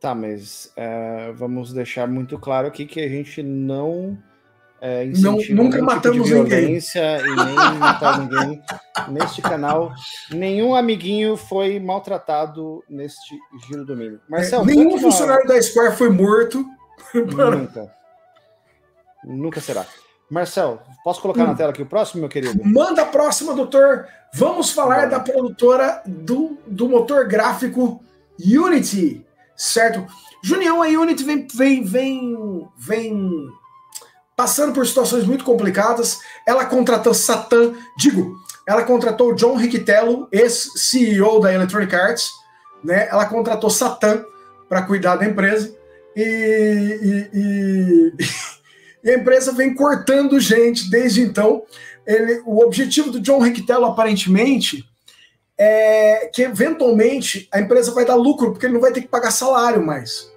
Tá, mas é, vamos deixar muito claro aqui que a gente não é, não, nunca tipo matamos tipo violência ninguém. e nem matar ninguém neste canal. Nenhum amiguinho foi maltratado neste giro do milho. Marcelo, é, nenhum funcionário da Square foi morto. Nunca. Nunca será. Marcel, posso colocar hum. na tela aqui o próximo, meu querido? Manda a próxima, doutor. Vamos falar da produtora do, do motor gráfico Unity, certo? Junião, a Unity vem, vem, vem, vem passando por situações muito complicadas. Ela contratou Satan, digo, ela contratou John Riccitello, ex-CEO da Electronic Arts, né? Ela contratou Satan para cuidar da empresa e, e, e e a empresa vem cortando gente desde então. Ele, o objetivo do John Riccitello, aparentemente, é que eventualmente a empresa vai dar lucro, porque ele não vai ter que pagar salário mais.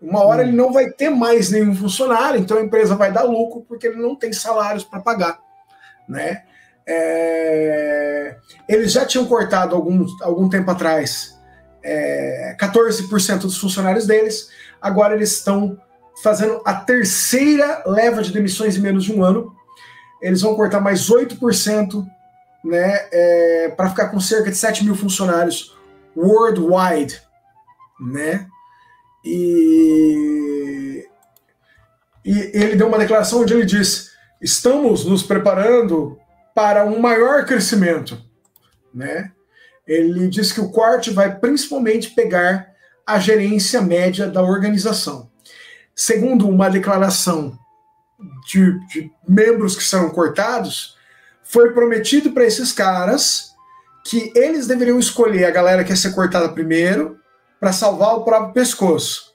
Uma hora hum. ele não vai ter mais nenhum funcionário, então a empresa vai dar lucro porque ele não tem salários para pagar, né? É... Eles já tinham cortado algum, algum tempo atrás é, 14% dos funcionários deles, agora eles estão fazendo a terceira leva de demissões em menos de um ano. Eles vão cortar mais 8% né, é, para ficar com cerca de 7 mil funcionários worldwide, né? E, e ele deu uma declaração onde ele diz: estamos nos preparando para um maior crescimento, né? Ele diz que o corte vai principalmente pegar a gerência média da organização. Segundo uma declaração de, de membros que serão cortados, foi prometido para esses caras que eles deveriam escolher a galera que ia ser cortada primeiro para salvar o próprio pescoço.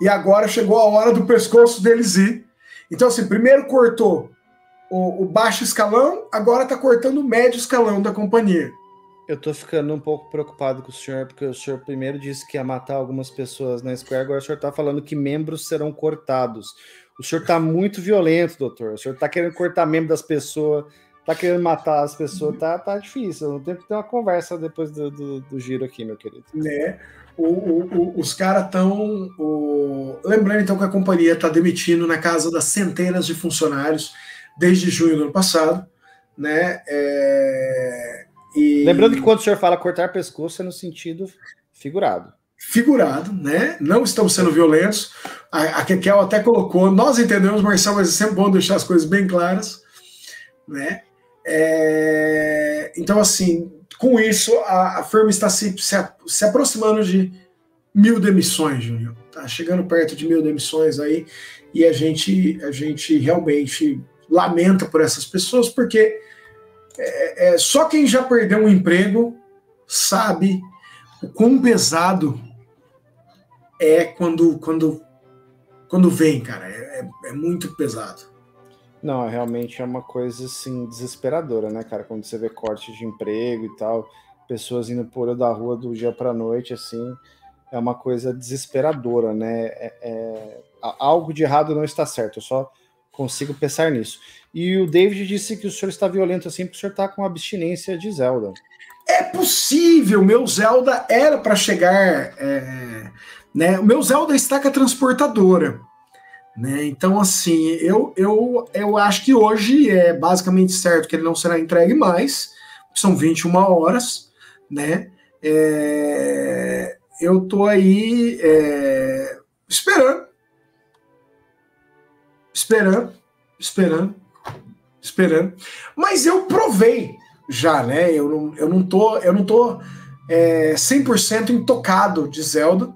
E agora chegou a hora do pescoço deles ir. Então, assim, primeiro cortou o, o baixo escalão, agora está cortando o médio escalão da companhia. Eu tô ficando um pouco preocupado com o senhor, porque o senhor primeiro disse que ia matar algumas pessoas na Square, agora o senhor tá falando que membros serão cortados. O senhor tá muito violento, doutor. O senhor tá querendo cortar membro das pessoas tá querendo matar as pessoas, tá, tá difícil. Não tem que ter uma conversa depois do, do, do giro aqui, meu querido. Né? O, o, o, os caras estão. Lembrando então que a companhia está demitindo na casa das centenas de funcionários desde junho do ano passado. Né? É... E... Lembrando que quando o senhor fala cortar pescoço é no sentido figurado. Figurado, né? Não estamos sendo violentos. A, a Kekel até colocou, nós entendemos, Marcelo, mas é sempre bom deixar as coisas bem claras, né? É, então, assim, com isso, a, a firma está se, se, se, aproximando de mil demissões, Júnior. Está chegando perto de mil demissões aí, e a gente, a gente realmente lamenta por essas pessoas, porque é, é, só quem já perdeu um emprego sabe o quão pesado é quando, quando, quando vem, cara. É, é, é muito pesado. Não, realmente é uma coisa assim desesperadora, né, cara? Quando você vê cortes de emprego e tal, pessoas indo por da rua do dia para noite, assim, é uma coisa desesperadora, né? É, é, algo de errado não está certo. Eu só consigo pensar nisso. E o David disse que o senhor está violento assim porque o senhor está com abstinência de Zelda. É possível. Meu Zelda era para chegar, é, né? O meu Zelda está com a transportadora. Né? Então, assim, eu, eu, eu acho que hoje é basicamente certo que ele não será entregue mais, são 21 horas, né? É, eu tô aí é, esperando, esperando, esperando, esperando, mas eu provei já, né? Eu não, eu não tô, eu não tô é, 100% intocado de Zelda,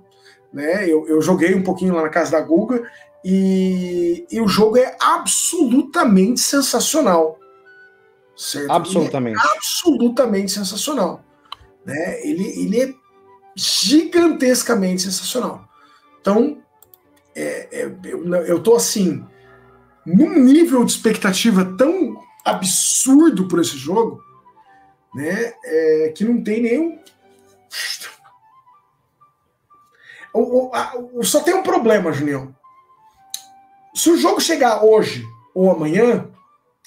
né? Eu, eu joguei um pouquinho lá na casa da Guga e, e, o jogo é absolutamente sensacional. Certo? Absolutamente. É absolutamente sensacional. Né? Ele, ele é gigantescamente sensacional. Então, é, é, eu, eu tô assim, num nível de expectativa tão absurdo por esse jogo, né? É, que não tem nenhum. O, o, a, o, só tem um problema, Julião. Se o jogo chegar hoje ou amanhã,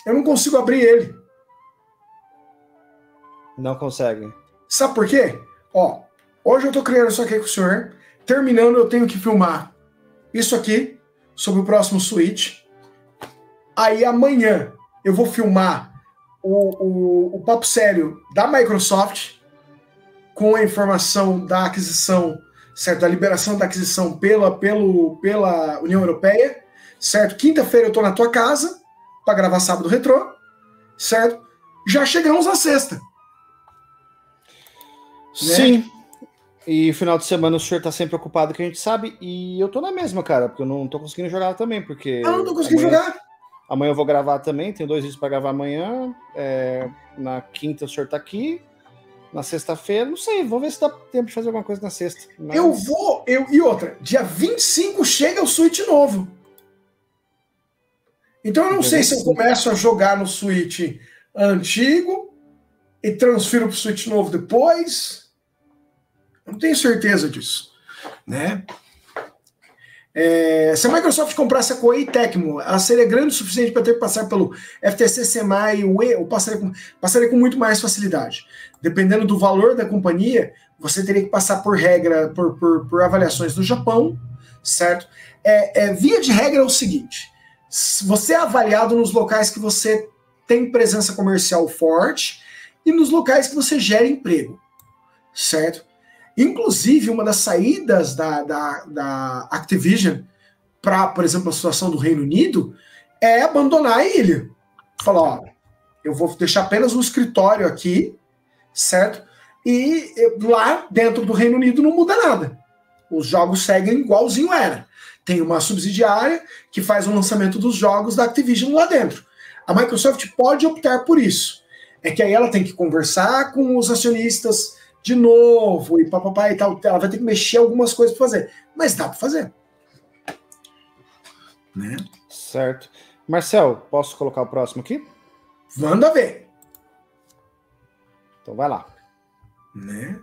eu não consigo abrir ele. Não consegue. Sabe por quê? Ó, hoje eu tô criando isso aqui com o senhor. Terminando, eu tenho que filmar isso aqui sobre o próximo Switch. Aí amanhã eu vou filmar o, o, o papo sério da Microsoft com a informação da aquisição, certo? Da liberação da aquisição pela, pelo, pela União Europeia certo? Quinta-feira eu tô na tua casa para gravar sábado retrô, certo? Já chegamos à sexta. Né? Sim. E final de semana o senhor tá sempre ocupado, que a gente sabe, e eu tô na mesma, cara, porque eu não tô conseguindo jogar também, porque. Eu não tô conseguindo amanhã, jogar. Amanhã eu vou gravar também, tenho dois vídeos para gravar amanhã. É, na quinta o senhor tá aqui. Na sexta-feira, não sei, vou ver se dá tempo de fazer alguma coisa na sexta. Mas... Eu vou, eu, e outra, dia 25 chega o Switch novo. Então eu não sei se eu começo a jogar no Switch antigo e transfiro para o Switch novo depois? Não tenho certeza disso, né? É, se a Microsoft comprasse a Koei Tecmo, ela seria grande o suficiente para ter que passar pelo FTC, SEMAI UE, ou passaria com, passaria com muito mais facilidade. Dependendo do valor da companhia, você teria que passar por regra, por, por, por avaliações no Japão, certo? É, é, via de regra é o seguinte: você é avaliado nos locais que você tem presença comercial forte e nos locais que você gera emprego, certo? Inclusive, uma das saídas da, da, da Activision para, por exemplo, a situação do Reino Unido é abandonar a ilha. Falar, ó, eu vou deixar apenas um escritório aqui, certo? E lá dentro do Reino Unido não muda nada. Os jogos seguem igualzinho era. Tem uma subsidiária que faz o lançamento dos jogos da Activision lá dentro. A Microsoft pode optar por isso. É que aí ela tem que conversar com os acionistas, de novo e papapá e tal. Ela vai ter que mexer algumas coisas para fazer. Mas dá para fazer. Né? Certo. Marcel, posso colocar o próximo aqui? Manda ver. Então vai lá. Né?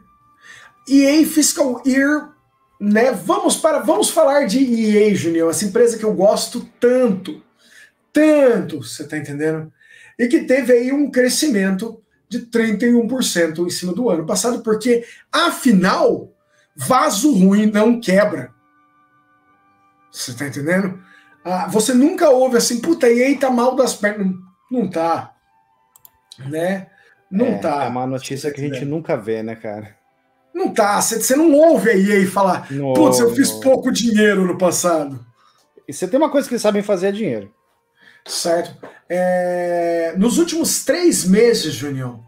EA Fiscal Year, né? Vamos para vamos falar de EA, Junior, essa empresa que eu gosto tanto, tanto, você tá entendendo? E que teve aí um crescimento de 31% em cima do ano passado, porque, afinal, vaso ruim não quebra. Você tá entendendo? Ah, você nunca ouve assim, puta, e aí tá mal das pernas. Não, não tá. Né? Não é, tá. É uma notícia que a gente nunca vê, né, cara? Não tá. Você não ouve a EA falar, putz, eu fiz pouco dinheiro no passado. E você tem uma coisa que eles sabem fazer é dinheiro. Certo. É, nos últimos três meses, Junião,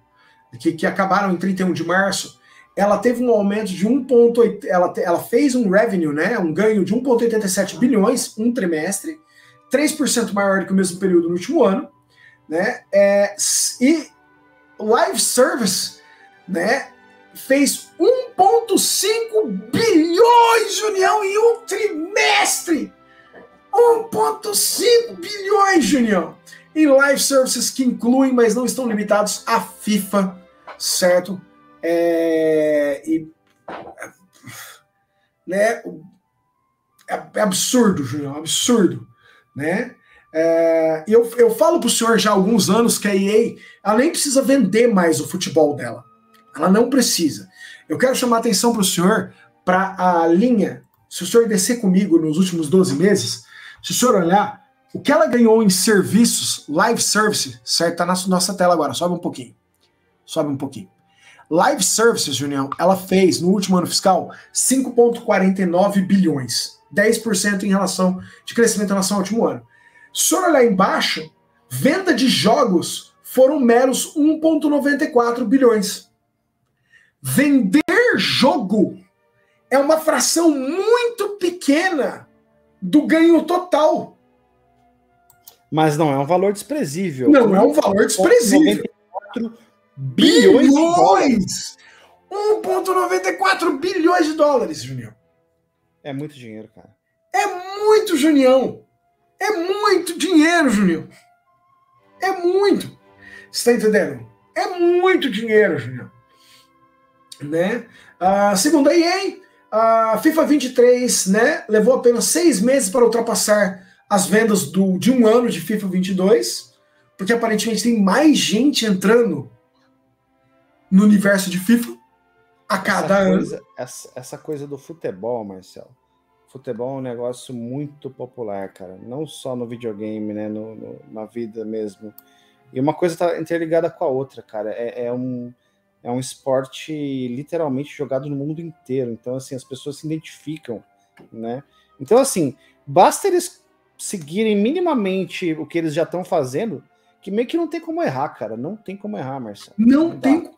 que, que acabaram em 31 de março, ela teve um aumento de 1,8. Ela, ela fez um revenue, né, um ganho de 1,87 bilhões um trimestre, 3% maior do que o mesmo período no último ano. Né, é, e Live Service né, fez 1,5 bilhões de união em um trimestre. 1,5 bilhões, Junião, em live services que incluem, mas não estão limitados à FIFA, certo? É, e, né, é, é absurdo, Junião, absurdo, né? É, eu, eu falo para o senhor já há alguns anos que a EA ela nem precisa vender mais o futebol dela. Ela não precisa. Eu quero chamar atenção para o senhor para a linha. Se o senhor descer comigo nos últimos 12 meses, se o senhor olhar, o que ela ganhou em serviços, live service, certo? Tá na nossa tela agora, sobe um pouquinho. Sobe um pouquinho. Live Services, Junião, ela fez no último ano fiscal 5,49 bilhões, 10% em relação de crescimento em relação ao último ano. Se o senhor olhar embaixo, venda de jogos foram meros 1,94 bilhões. Vender jogo é uma fração muito pequena do ganho total. Mas não é um valor desprezível. Não é um valor desprezível. bilhões! bilhões 1,94 bilhões de dólares, Junião. É muito dinheiro, cara. É muito, Junião. É muito dinheiro, Junião. É muito. Você tá entendendo? É muito dinheiro, Junião. Né? Uh, segundo a EA, a FIFA 23 né, levou apenas seis meses para ultrapassar as vendas do, de um ano de FIFA 22, porque aparentemente tem mais gente entrando no universo de FIFA a cada essa ano. Coisa, essa, essa coisa do futebol, Marcelo. Futebol é um negócio muito popular, cara. Não só no videogame, né? No, no, na vida mesmo. E uma coisa está interligada com a outra, cara. É, é um é um esporte literalmente jogado no mundo inteiro. Então, assim, as pessoas se identificam, né? Então, assim, basta eles seguirem minimamente o que eles já estão fazendo, que meio que não tem como errar, cara. Não tem como errar, Marcelo. Não, não tem.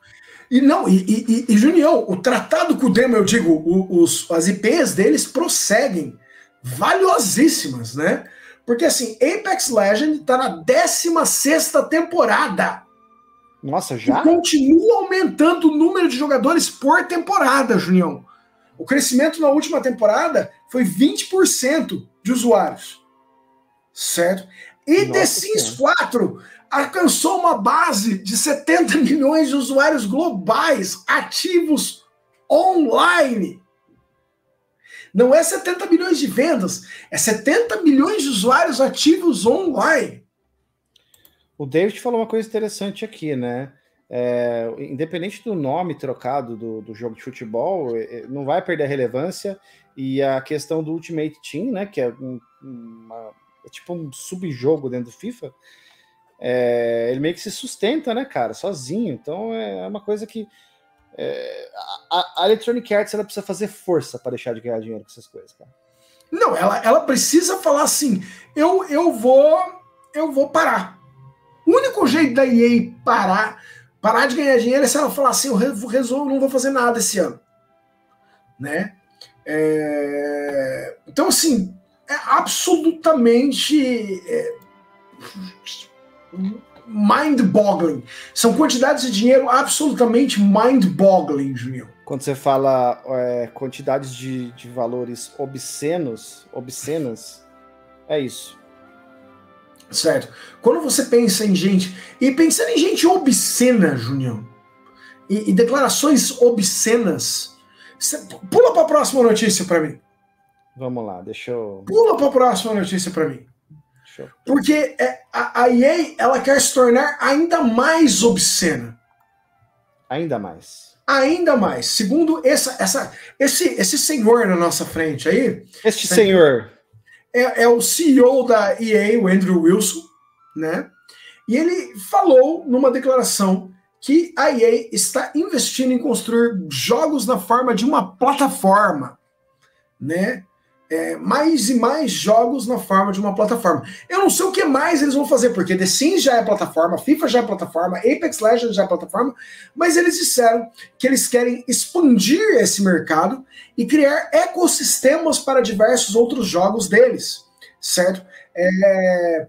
E não, e, e, e, Junião, o tratado com o Demo, eu digo, os, as IPs deles prosseguem valiosíssimas, né? Porque assim, Apex Legend tá na 16 temporada. Nossa, já? E continua aumentando o número de jogadores por temporada, Junião. O crescimento na última temporada foi 20% de usuários. Certo? E Nossa, The Sims 4 alcançou uma base de 70 milhões de usuários globais ativos online. Não é 70 milhões de vendas, é 70 milhões de usuários ativos online. O David falou uma coisa interessante aqui, né? É, independente do nome trocado do, do jogo de futebol, é, é, não vai perder a relevância. E a questão do Ultimate Team, né? Que é, um, uma, é tipo um subjogo dentro do FIFA. É, ele meio que se sustenta, né, cara, sozinho. Então é uma coisa que é, a, a, Electronic Arts ela precisa fazer força para deixar de ganhar dinheiro com essas coisas, cara. Não, ela, ela precisa falar assim: eu, eu vou eu vou parar. O único jeito da EA parar parar de ganhar dinheiro é se ela falar assim: eu resolvo, não vou fazer nada esse ano, né? É... Então assim é absolutamente é mind-boggling. São quantidades de dinheiro absolutamente mind-boggling, Juninho. Quando você fala é, quantidades de, de valores obscenos, obscenas, é isso. Certo. Quando você pensa em gente. E pensando em gente obscena, Juninho, e, e declarações obscenas. Você, pula para a próxima notícia para mim. Vamos lá, deixa eu. Pula para a próxima notícia para mim. Porque é, a, a EA ela quer se tornar ainda mais obscena. Ainda mais. Ainda mais. Segundo essa, essa, esse, esse senhor na nossa frente aí. Este senhor. É, é o CEO da EA, o Andrew Wilson, né? E ele falou numa declaração que a EA está investindo em construir jogos na forma de uma plataforma, né? É, mais e mais jogos na forma de uma plataforma. Eu não sei o que mais eles vão fazer, porque The Sims já é plataforma, FIFA já é plataforma, Apex Legends já é plataforma, mas eles disseram que eles querem expandir esse mercado e criar ecossistemas para diversos outros jogos deles, certo? É,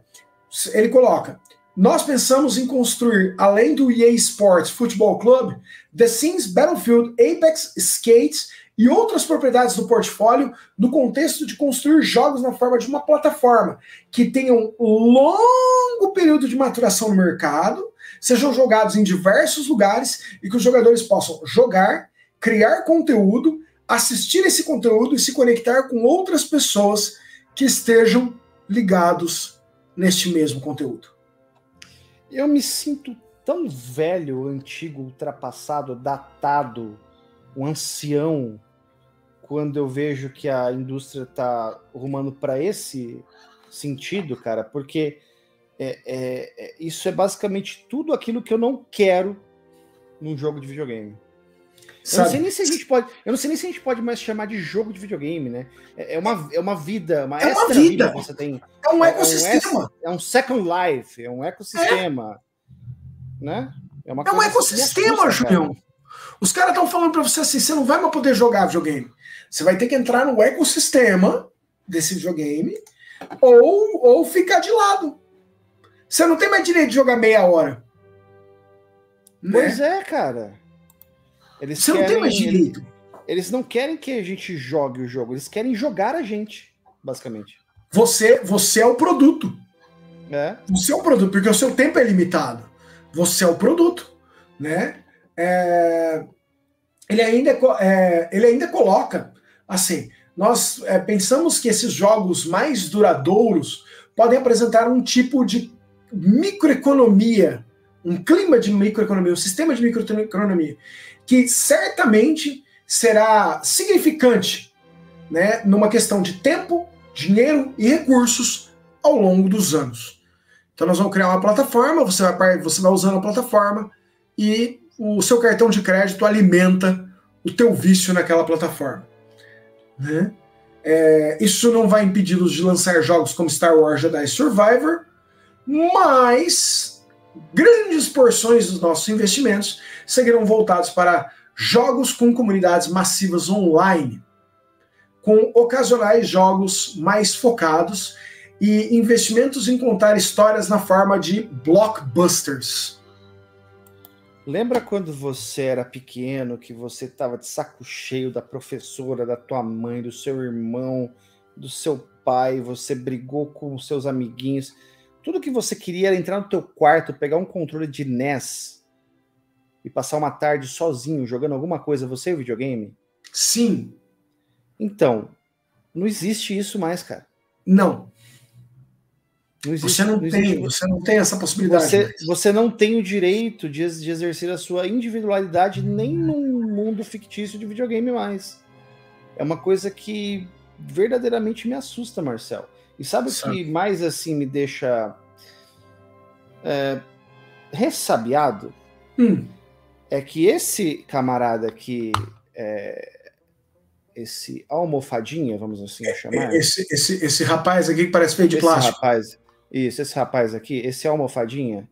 ele coloca. Nós pensamos em construir, além do EA Sports Football Club, The Sims, Battlefield, Apex, Skates e outras propriedades do portfólio no contexto de construir jogos na forma de uma plataforma que tenha um longo período de maturação no mercado, sejam jogados em diversos lugares e que os jogadores possam jogar, criar conteúdo, assistir esse conteúdo e se conectar com outras pessoas que estejam ligados neste mesmo conteúdo. Eu me sinto tão velho, antigo, ultrapassado, datado um ancião quando eu vejo que a indústria está rumando para esse sentido, cara, porque é, é, é, isso é basicamente tudo aquilo que eu não quero num jogo de videogame. Eu não sei nem se a gente pode. Eu não sei nem se a gente pode mais chamar de jogo de videogame, né? É, é uma, é uma vida, uma é uma vida. vida que você tem. É um ecossistema. É um, é um second life, é um ecossistema. É. Né? É, uma é um ecossistema, Julião. Os caras estão falando para você assim: você não vai mais poder jogar videogame. Você vai ter que entrar no ecossistema desse videogame ou, ou ficar de lado. Você não tem mais direito de jogar meia hora. Né? Pois é, cara. Eles você querem, não tem mais direito. Eles, eles não querem que a gente jogue o jogo, eles querem jogar a gente, basicamente. Você, você é o produto. É. Você é o produto, porque o seu tempo é limitado. Você é o produto, né? É, ele ainda, é, ele ainda coloca assim: nós é, pensamos que esses jogos mais duradouros podem apresentar um tipo de microeconomia, um clima de microeconomia, um sistema de microeconomia, que certamente será significante né, numa questão de tempo, dinheiro e recursos ao longo dos anos. Então nós vamos criar uma plataforma, você vai, você vai usando a plataforma e o seu cartão de crédito alimenta o teu vício naquela plataforma. Né? É, isso não vai impedi-los de lançar jogos como Star Wars Jedi Survivor, mas grandes porções dos nossos investimentos seguirão voltados para jogos com comunidades massivas online, com ocasionais jogos mais focados e investimentos em contar histórias na forma de blockbusters. Lembra quando você era pequeno, que você estava de saco cheio da professora, da tua mãe, do seu irmão, do seu pai, você brigou com os seus amiguinhos, Tudo que você queria era entrar no teu quarto, pegar um controle de NES e passar uma tarde sozinho jogando alguma coisa, você e o videogame? Sim. Então, não existe isso mais, cara. Não. Não existe, Você não, não tem, existe- você não tem essa possibilidade. Você, você não tem o direito de, de exercer a sua individualidade nem num mundo fictício de videogame mais. É uma coisa que verdadeiramente me assusta, Marcel. E sabe o que mais assim me deixa é, ressabiado? Hum, É que esse camarada aqui, é, esse almofadinha, vamos assim chamar, esse, esse, esse rapaz aqui que parece feito de esse plástico. rapaz, isso, esse rapaz aqui, esse almofadinha,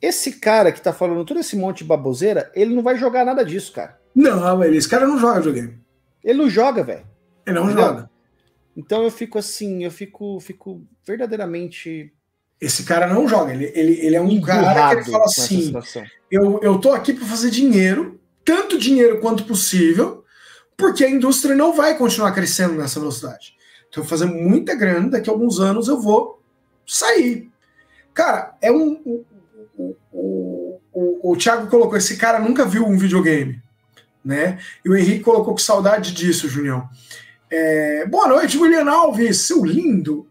esse cara que tá falando todo esse monte de baboseira, ele não vai jogar nada disso, cara. Não, ele- esse cara não joga videogame. Ele não joga, velho. Ele não Entendeu? joga. Então eu fico assim, eu fico, fico verdadeiramente Esse cara não joga. Ele, ele, ele é um cara que ele fala assim: eu, eu tô aqui para fazer dinheiro, tanto dinheiro quanto possível, porque a indústria não vai continuar crescendo nessa velocidade. Então, eu vou fazer muita grana, daqui a alguns anos eu vou sair. Cara, é um. O, o, o, o, o Thiago colocou: esse cara nunca viu um videogame. Né? E o Henrique colocou que saudade disso, Junião. É, boa noite, William Alves, seu lindo.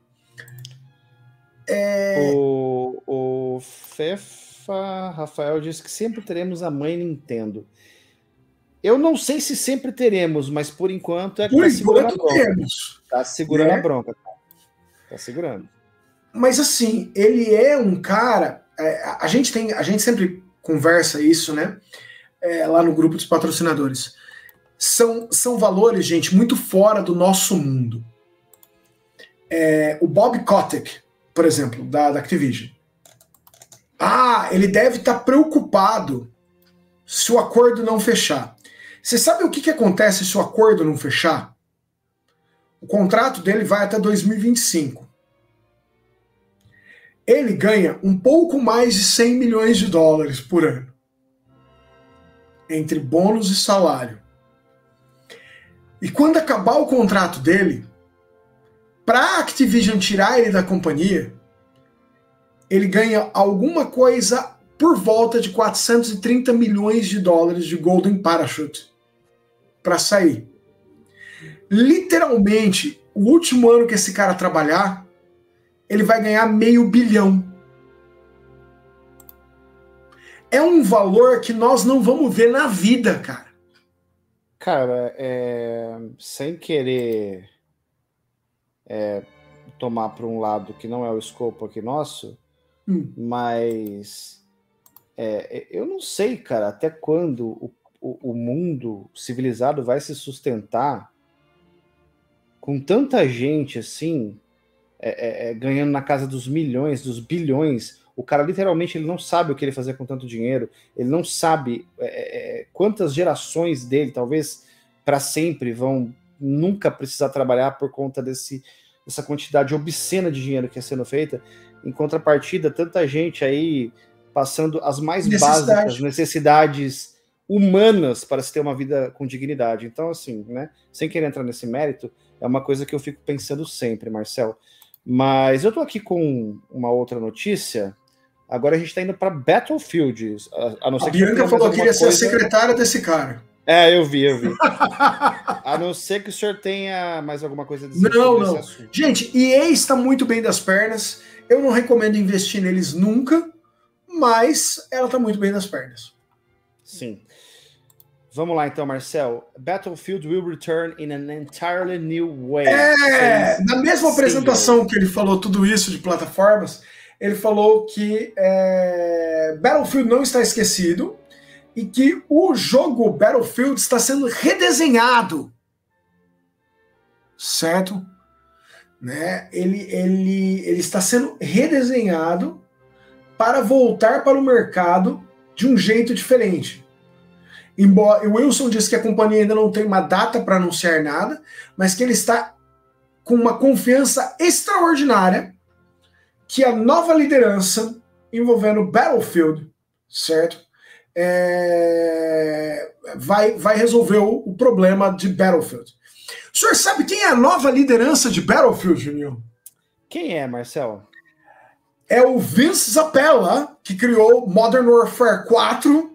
É. O, o Fefa Rafael disse que sempre teremos a mãe Nintendo. Eu não sei se sempre teremos, mas por enquanto é que Por tá segurando a bronca. temos. Tá segurando Né? a bronca. cara. Tá segurando. Mas assim, ele é um cara. é, a, gente tem, a gente sempre conversa isso, né? é, lá no grupo dos patrocinadores. São, são valores, gente, muito fora do nosso mundo. É, o Bob Kotick, por exemplo, da, da Activision. Ah, ele deve estar preocupado se o acordo não fechar. Você sabe o que, que acontece se o acordo não fechar? O contrato dele vai até 2025 ele ganha um pouco mais de 100 milhões de dólares por ano. Entre bônus e salário. E quando acabar o contrato dele, para a Activision tirar ele da companhia, ele ganha alguma coisa por volta de 430 milhões de dólares de Golden Parachute para sair. Literalmente, o último ano que esse cara trabalhar, ele vai ganhar meio bilhão. É um valor que nós não vamos ver na vida, cara. Cara, é, sem querer é, tomar para um lado que não é o escopo aqui nosso, Hum. mas é, eu não sei, cara, até quando o, o, o mundo civilizado vai se sustentar com tanta gente assim, é, é, é, ganhando na casa dos milhões, dos bilhões. O cara literalmente ele não sabe o que ele fazer com tanto dinheiro, ele não sabe é, é, quantas gerações dele, talvez para sempre, vão nunca precisar trabalhar por conta desse, dessa quantidade obscena de dinheiro que é sendo feita. Em contrapartida, tanta gente aí passando as mais Necessidade. básicas necessidades humanas para se ter uma vida com dignidade. Então, assim, né, sem querer entrar nesse mérito, é uma coisa que eu fico pensando sempre, Marcel. Mas eu tô aqui com uma outra notícia. Agora a gente tá indo para Battlefield. A, a não ser A que Bianca falou que queria ser a secretária desse cara. É, eu vi, eu vi. A não ser que o senhor tenha mais alguma coisa a dizer Não, não. assunto. Gente, EA está muito bem das pernas. Eu não recomendo investir neles nunca, mas ela está muito bem das pernas. Sim. Vamos lá então, Marcel. Battlefield will return in an entirely new way. É, na mesma single. apresentação que ele falou tudo isso de plataformas, ele falou que é, Battlefield não está esquecido e que o jogo Battlefield está sendo redesenhado. Certo? Né? Ele, ele, ele está sendo redesenhado para voltar para o mercado de um jeito diferente. Embora o Wilson disse que a companhia ainda não tem uma data para anunciar nada, mas que ele está com uma confiança extraordinária que a nova liderança envolvendo Battlefield, certo? É, vai, vai resolver o, o problema de Battlefield. O senhor sabe quem é a nova liderança de Battlefield, Juninho? Quem é, Marcel? é o Vince Zappella, que criou Modern Warfare 4,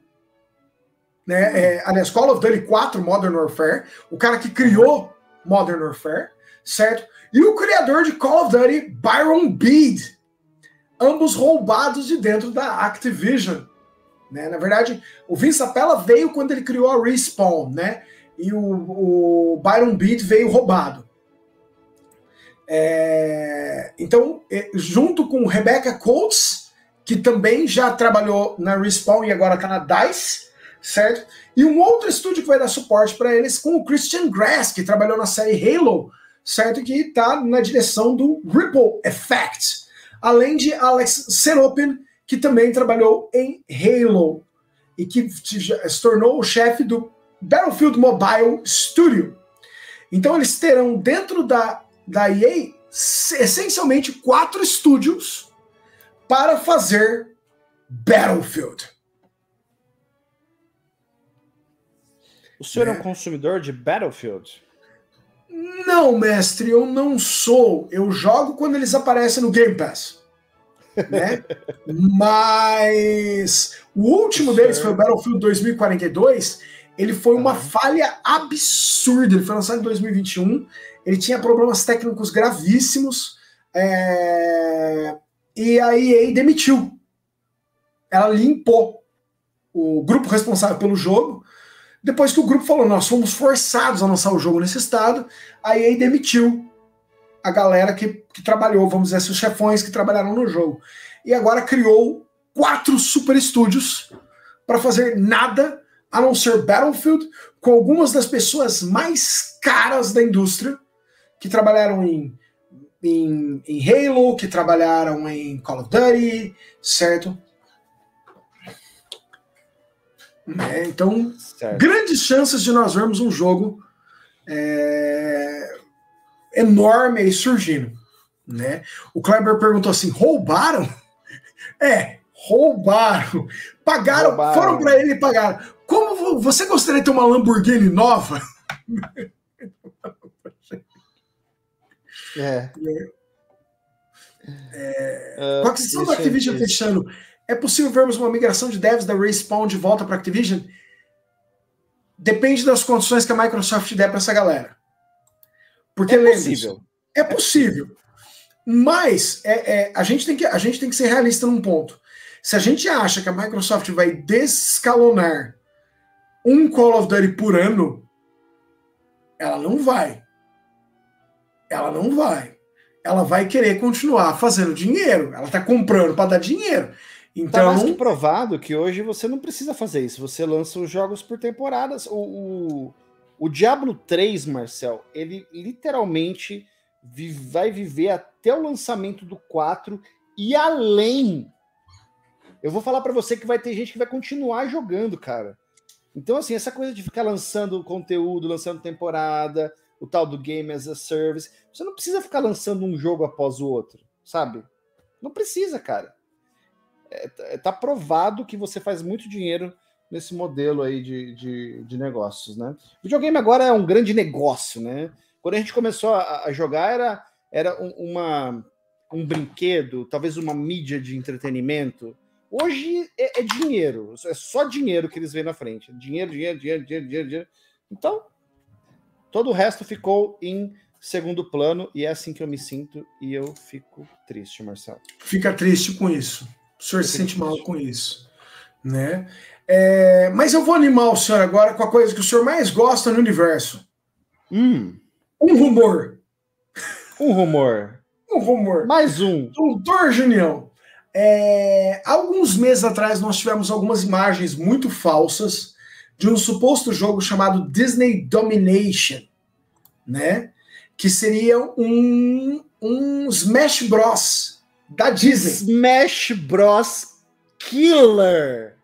né? É, aliás, Call of Duty 4 Modern Warfare, o cara que criou Modern Warfare, certo? E o criador de Call of Duty, Byron Bead, ambos roubados de dentro da Activision. Né? Na verdade, o Vince Zappella veio quando ele criou a Respawn, né? E o, o Byron Beat veio roubado. É, então, junto com Rebecca Coates, que também já trabalhou na Respawn e agora está na DICE, certo? E um outro estúdio que vai dar suporte para eles com o Christian Grass, que trabalhou na série Halo, certo? Que está na direção do Ripple Effect. Além de Alex Seropin, que também trabalhou em Halo e que se tornou o chefe do Battlefield Mobile Studio. Então eles terão dentro da, da EA essencialmente quatro estúdios para fazer Battlefield. O senhor é, é um consumidor de Battlefield? Não, mestre, eu não sou. Eu jogo quando eles aparecem no Game Pass. Né? Mas o último deles foi o Battlefield 2042 ele foi uma falha absurda. Ele foi lançado em 2021. Ele tinha problemas técnicos gravíssimos. É... E a EA demitiu. Ela limpou o grupo responsável pelo jogo. Depois que o grupo falou, nós fomos forçados a lançar o jogo nesse estado, a EA demitiu a galera que, que trabalhou, vamos dizer assim, os chefões que trabalharam no jogo. E agora criou quatro super estúdios para fazer nada a não ser Battlefield, com algumas das pessoas mais caras da indústria, que trabalharam em, em, em Halo, que trabalharam em Call of Duty, certo? É, então, certo. grandes chances de nós vermos um jogo é, enorme aí surgindo. Né? O Kleber perguntou assim: roubaram? É, roubaram. Pagaram, roubaram. foram para ele e pagaram. Como você gostaria de ter uma Lamborghini nova? É. é. Uh, com a aquisição da Activision fechando, é possível vermos uma migração de devs da Respawn de volta para Activision? Depende das condições que a Microsoft der para essa galera. Porque é possível. É possível. Mas é, é, a, gente tem que, a gente tem que ser realista num ponto. Se a gente acha que a Microsoft vai descalonar um Call of Duty por ano, ela não vai. Ela não vai. Ela vai querer continuar fazendo dinheiro. Ela está comprando para dar dinheiro. Então, tá mais que provado que hoje você não precisa fazer isso. Você lança os jogos por temporadas. O, o, o Diablo 3, Marcel, ele literalmente vai viver até o lançamento do 4 e além. Eu vou falar para você que vai ter gente que vai continuar jogando, cara. Então, assim, essa coisa de ficar lançando conteúdo, lançando temporada, o tal do Game as a Service, você não precisa ficar lançando um jogo após o outro, sabe? Não precisa, cara. É, é tá provado que você faz muito dinheiro nesse modelo aí de, de, de negócios, né? O videogame agora é um grande negócio, né? Quando a gente começou a, a jogar, era, era um, uma, um brinquedo, talvez uma mídia de entretenimento Hoje é, é, dinheiro, é só dinheiro que eles veem na frente. Dinheiro, dinheiro, dinheiro, dinheiro, dinheiro, dinheiro. Então, todo o resto ficou em segundo plano e é assim que eu me sinto e eu fico triste, Marcelo. Fica triste com isso. O senhor se sente mal com isso, né? É, mas eu vou animar o senhor agora com a coisa que o senhor mais gosta no universo. Hum. Um rumor. Um rumor. Um rumor. Mais um. Doutor Junião. É, alguns meses atrás nós tivemos algumas imagens muito falsas de um suposto jogo chamado Disney Domination, né? Que seria um, um Smash Bros da Disney. Smash Bros Killer.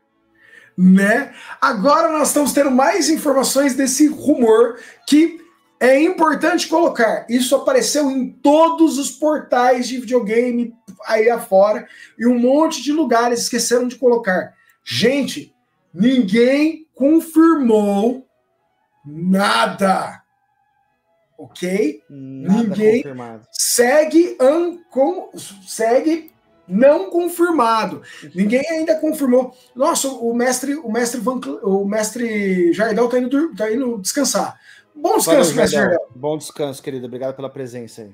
Né? Agora nós estamos tendo mais informações desse rumor que é importante colocar, isso apareceu em todos os portais de videogame aí afora e um monte de lugares esqueceram de colocar. Gente, ninguém confirmou nada. Ok? Nada ninguém confirmado. segue, segue Não confirmado. Ninguém ainda confirmou. Nossa, o mestre, o mestre, Van, o mestre Jardel tá indo, tá indo descansar. Bom descanso, Valeu, mestre Jardel. Bom descanso, querido. Obrigado pela presença aí.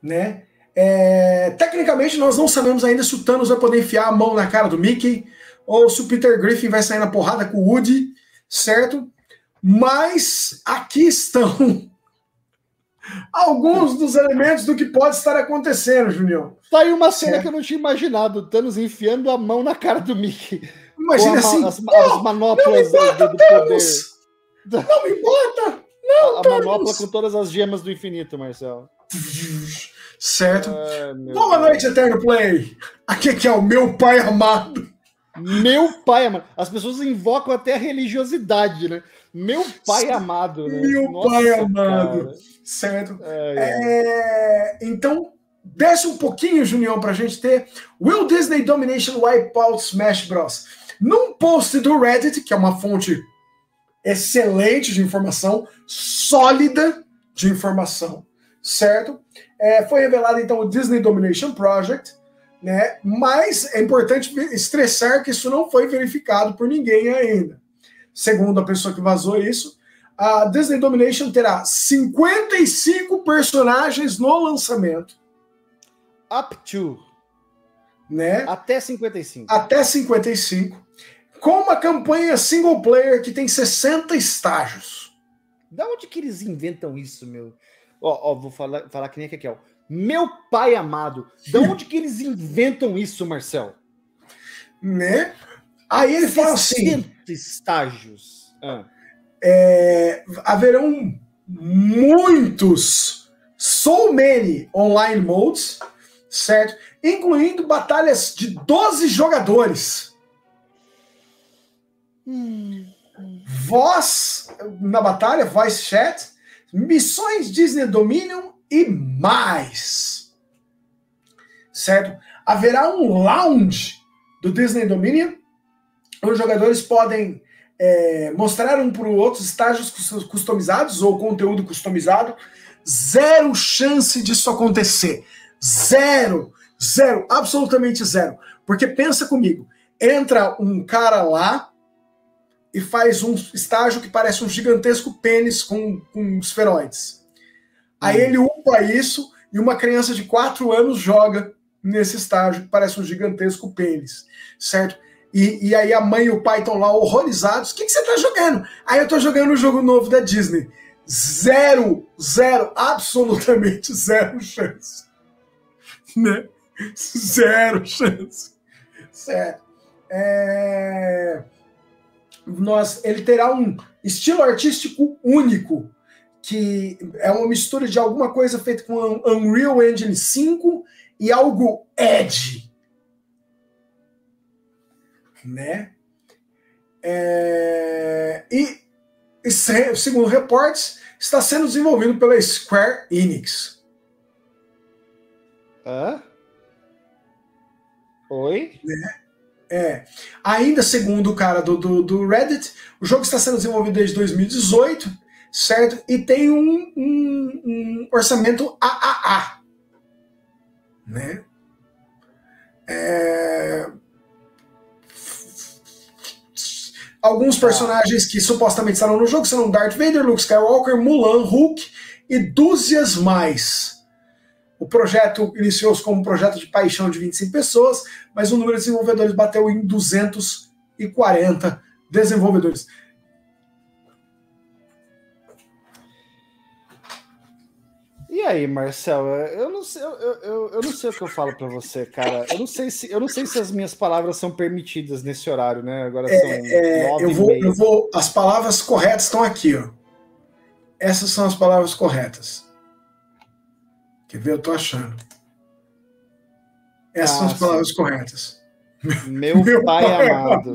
Né? É, tecnicamente, nós não sabemos ainda se o Thanos vai poder enfiar a mão na cara do Mickey ou se o Peter Griffin vai sair na porrada com o Woody, certo? Mas aqui estão alguns dos elementos do que pode estar acontecendo, Junião. Tá aí uma cena É. que eu não tinha imaginado. Thanos enfiando a mão na cara do Mickey. Imagina a assim, as, "Pô, as manoplas do, do- do poder. Thanos! Não me importa! A, a Thanos! manopla com todas as gemas do infinito, Marcelo. Certo? Meu Boa noite, Eterno Play! Aqui que é o meu pai amado. Meu pai amado. As pessoas invocam até a religiosidade, né? Meu pai amado, né? Meu pai amado. cara. Certo? Ai, ai. É, então, desce um pouquinho, Junião, pra gente ter Will Disney Domination Wipeout Smash Bros. Num post do Reddit, que é uma fonte excelente de informação, sólida de informação, certo? É, foi revelado então o Disney Domination Project, né? Mas é importante estressar que isso não foi verificado por ninguém ainda. Segundo a pessoa que vazou isso, a Disney Domination terá 55 personagens no lançamento, Up to. né? Até 55. Até 55, com uma campanha single player que tem 60 estágios. Da onde que eles inventam isso, meu? Ó, ó, vou falar, falar que nem a Kekel. Meu pai amado. Da onde que eles inventam isso, Marcel? Né? Aí ele fala assim: 60 estágios. Ah. é, haverão muitos, so many online modes, certo? Incluindo batalhas de 12 jogadores. Voz na batalha, voice chat, missões Disney Dominion e mais. Certo? Haverá um lounge do Disney Dominion, onde os jogadores podem é, mostrar um para o outro estágios cus- customizados ou conteúdo customizado. Zero chance disso acontecer. Zero. Zero. Absolutamente zero. Porque pensa comigo. Entra um cara lá e faz um estágio que parece um gigantesco pênis com, com esferoides. Aí Hum. ele upa isso e uma criança de 4 anos joga nesse estágio que parece um gigantesco pênis. Certo? E, e aí a mãe e o pai estão lá horrorizados. O que, que você tá jogando? Aí eu tô jogando o jogo novo da Disney. Zero, zero, absolutamente zero chance. Né? Zero chance. Certo. É... Nós, ele terá um estilo artístico único, que é uma mistura de alguma coisa feita com Unreal Engine 5 e algo edge né? É, e, e se- segundo reportes, está sendo desenvolvido pela Square Enix. Hã? Oi? É. Ainda segundo o cara do, do, do Reddit, o jogo está sendo desenvolvido desde 2018, certo? E tem um, um- um orçamento AAA. Né? É, Alguns personagens que supostamente estarão no jogo serão Darth Vader, Luke Skywalker, Mulan, Hulk e dúzias mais. O projeto iniciou-se como um projeto de paixão de 25 pessoas, mas o número de desenvolvedores bateu em 240 desenvolvedores. E aí, Marcel, eu não sei, eu, eu, eu não sei o que eu falo pra você, cara. Eu não sei se eu não sei se as minhas palavras são permitidas nesse horário, né? Agora são É, nove eu, vou, eu vou. As palavras corretas estão aqui, ó. Essas são as palavras corretas. Quer ver? Eu tô achando. Essas são Ah, as palavras sim. corretas. Meu, Meu pai, pai amado.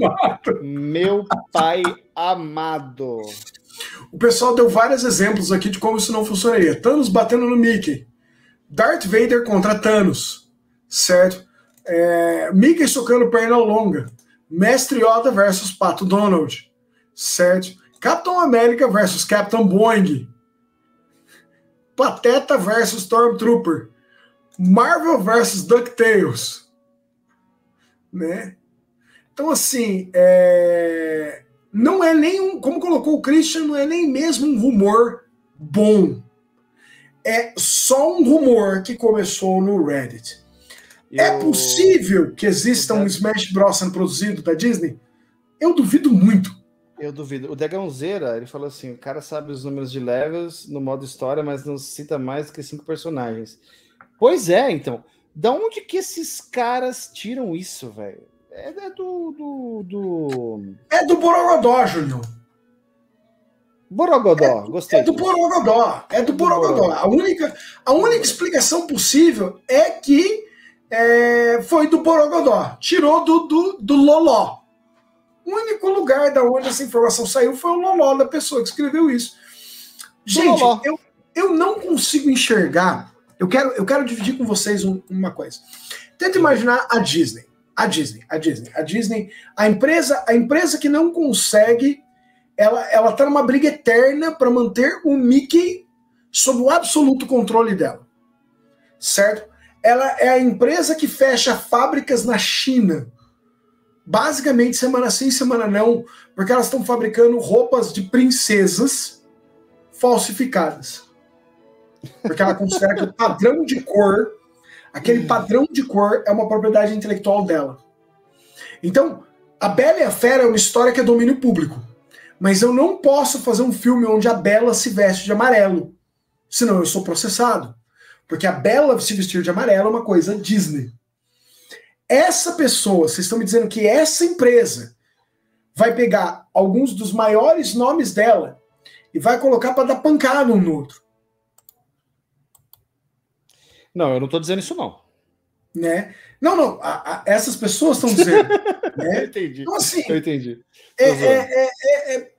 Meu pai amado. O pessoal deu vários exemplos aqui de como isso não funcionaria. Thanos batendo no Mickey. Darth Vader contra Thanos. Certo? É, Mickey socando perna longa. Mestre Yoda versus Pato Donald. Certo? Capitão América versus Capitão Boeing. Pateta versus Stormtrooper. Marvel versus DuckTales. né? Então, assim, é... não é nem um, como colocou o Christian, não é nem mesmo um rumor bom. É só um rumor que começou no Reddit. Eu... É possível que exista um Smash Bros. sendo produzido da Disney? Eu duvido muito. Eu duvido. O Dragãozeira, ele falou assim: o cara sabe os números de levels no modo história, mas não cita mais que cinco personagens. Pois é, então. Da onde que esses caras tiram isso, velho? É, é do, do, do, É do Borogodó, Júnior. Borogodó, é, gostei. É do Borogodó. É do Borogodó. A única, a única explicação possível é que é, foi do Borogodó. Tirou do, do, do Loló. O único lugar da onde essa informação saiu foi o Loló da pessoa que escreveu isso. Gente, eu, eu não consigo enxergar. Eu quero, eu quero dividir com vocês um, uma coisa. Tenta imaginar a Disney. A Disney, a Disney, a Disney, a empresa, a empresa que não consegue, ela, ela tá numa briga eterna para manter o Mickey sob o absoluto controle dela. Certo? Ela é a empresa que fecha fábricas na China basicamente semana sim, semana não, porque elas estão fabricando roupas de princesas falsificadas. Porque ela considera que o padrão de cor, aquele hum. padrão de cor, é uma propriedade intelectual dela. Então, A Bela e a Fera é uma história que é domínio público. Mas eu não posso fazer um filme onde a Bela se veste de amarelo. Senão eu sou processado. Porque a Bela se vestir de amarelo é uma coisa Disney. Essa pessoa, vocês estão me dizendo que essa empresa vai pegar alguns dos maiores nomes dela e vai colocar para dar pancada um no outro. Não, eu não estou dizendo isso, não. Né? Não, não, a, a, essas pessoas estão dizendo. né? Eu entendi. Então, assim, eu entendi. É, é, é, é,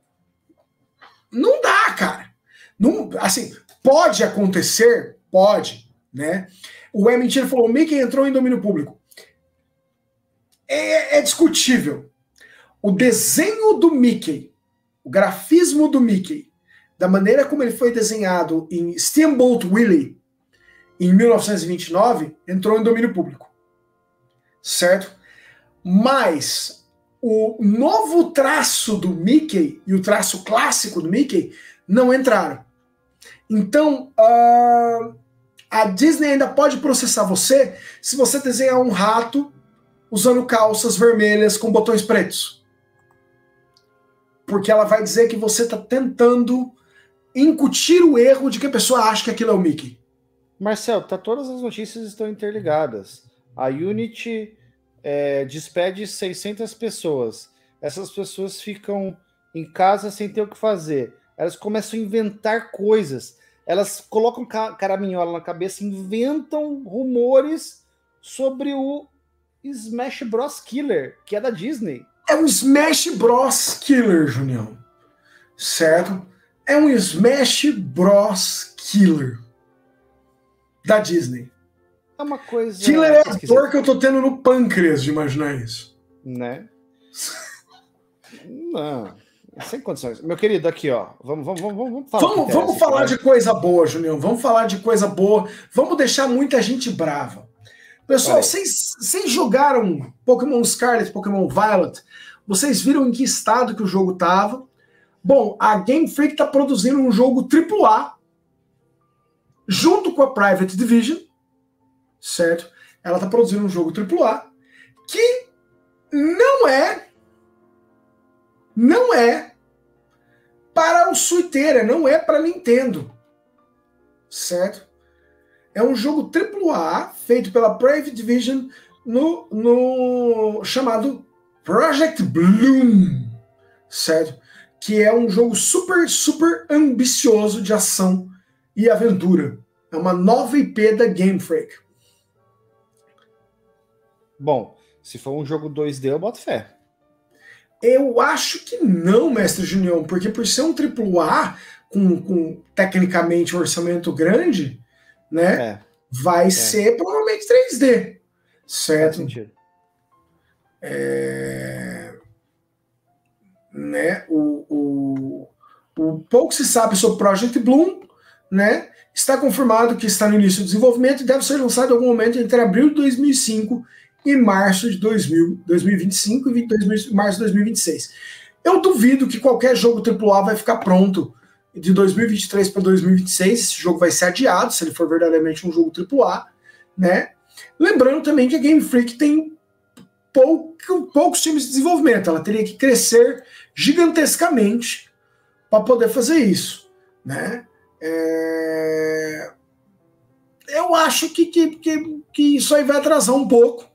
não dá, cara. Não, assim, pode acontecer, pode, né? O É Mentira falou: o Mickey entrou em domínio público é, é discutível. O desenho do Mickey, o grafismo do Mickey, da maneira como ele foi desenhado em Steamboat Willie em 1929, entrou em domínio público. Certo? Mas o novo traço do Mickey e o traço clássico do Mickey não entraram. Então, uh, a Disney ainda pode processar você se você desenhar um rato usando calças vermelhas com botões pretos. Porque ela vai dizer que você está tentando incutir o erro de que a pessoa acha que aquilo é o Mickey. Marcel, tá, todas as notícias estão interligadas. A Unity é, despede 600 pessoas. Essas pessoas ficam em casa sem ter o que fazer. Elas começam a inventar coisas. Elas colocam caraminhola na cabeça, inventam rumores sobre o Smash Bros. Killer, que é da Disney. É um Smash Bros. Killer, Junião. Certo? É um Smash Bros. Killer. Da Disney. É uma coisa. Killer é a dor que eu tô tendo no pâncreas de imaginar isso. Né? Não. Sem condições. Meu querido, aqui, ó. Vamos, vamos, vamos, vamos falar. Vamos, vamos falar de coisa boa, Junião. Vamos falar de coisa boa. Vamos deixar muita gente brava. Pessoal, vocês, vocês jogaram Pokémon Scarlet, Pokémon Violet? Vocês viram em que estado que o jogo estava? Bom, a Game Freak está produzindo um jogo AAA junto com a Private Division, certo? Ela está produzindo um jogo AAA que não é não é para o suiteira, não é para Nintendo, certo? É um jogo AAA feito pela Brave Division no, no chamado Project Bloom, certo? Que é um jogo super, super ambicioso de ação e aventura. É uma nova IP da Game Freak. Bom, se for um jogo 2D, eu boto fé. Eu acho que não, Mestre Junião, porque por ser um AAA com, com tecnicamente um orçamento grande, né? É. Vai é. ser provavelmente 3D. Certo? É... Né? O, o, o pouco se sabe sobre Project Bloom, né? Está confirmado que está no início do desenvolvimento e deve ser lançado em algum momento entre abril de 2005 e março de 2000, 2025 e 22, março de 2026. Eu duvido que qualquer jogo AAA vai ficar pronto de 2023 para 2026. Esse jogo vai ser adiado, se ele for verdadeiramente um jogo AAA, né? Lembrando também que a Game Freak tem pouco, poucos times de desenvolvimento. Ela teria que crescer gigantescamente para poder fazer isso, né? É... Eu acho que, que, que, que isso aí vai atrasar um pouco.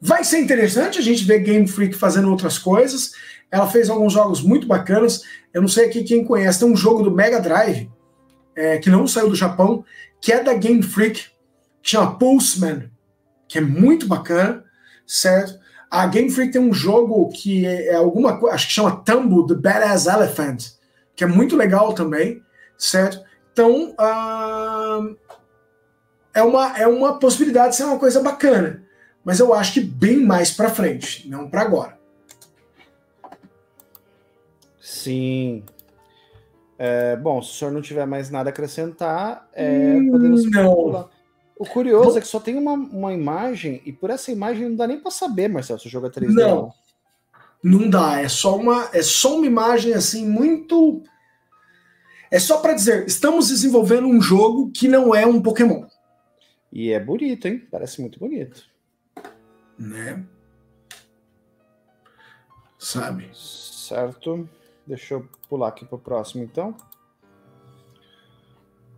Vai ser interessante a gente ver Game Freak fazendo outras coisas. Ela fez alguns jogos muito bacanas. Eu não sei aqui quem conhece, tem um jogo do Mega Drive é, que não saiu do Japão, que é da Game Freak, que chama Pulseman, que é muito bacana, certo? A Game Freak tem um jogo que é, é alguma coisa, acho que chama Tumble The Badass Elephant, que é muito legal também, certo? Então, uh, é, uma, é uma possibilidade de ser uma coisa bacana, mas eu acho que bem mais para frente, não para agora. Sim. É, bom, se o senhor não tiver mais nada a acrescentar, é, podemos não. O curioso Bom, é que só tem uma, uma imagem, e por essa imagem não dá nem para saber, Marcelo, se o jogo é 3D. Não, não dá. É só uma, é só uma imagem assim muito. É só para dizer, estamos desenvolvendo um jogo que não é um Pokémon. E é bonito, hein? Parece muito bonito. Né? Sabe? Certo. Deixa eu pular aqui para o próximo, então.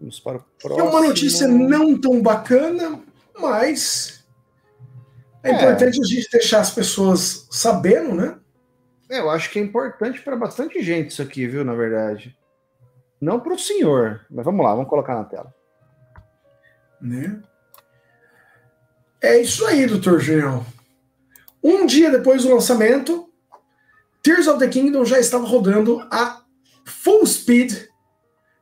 Vamos para o próximo. É uma notícia não tão bacana, mas é, é, importante a gente deixar as pessoas sabendo, né? É, eu acho que é importante para bastante gente isso aqui, viu? Na verdade. Não para o senhor, mas vamos lá, vamos colocar na tela. Né? É isso aí, doutor Genial. Um dia depois do lançamento, Tears of the Kingdom já estava rodando a full speed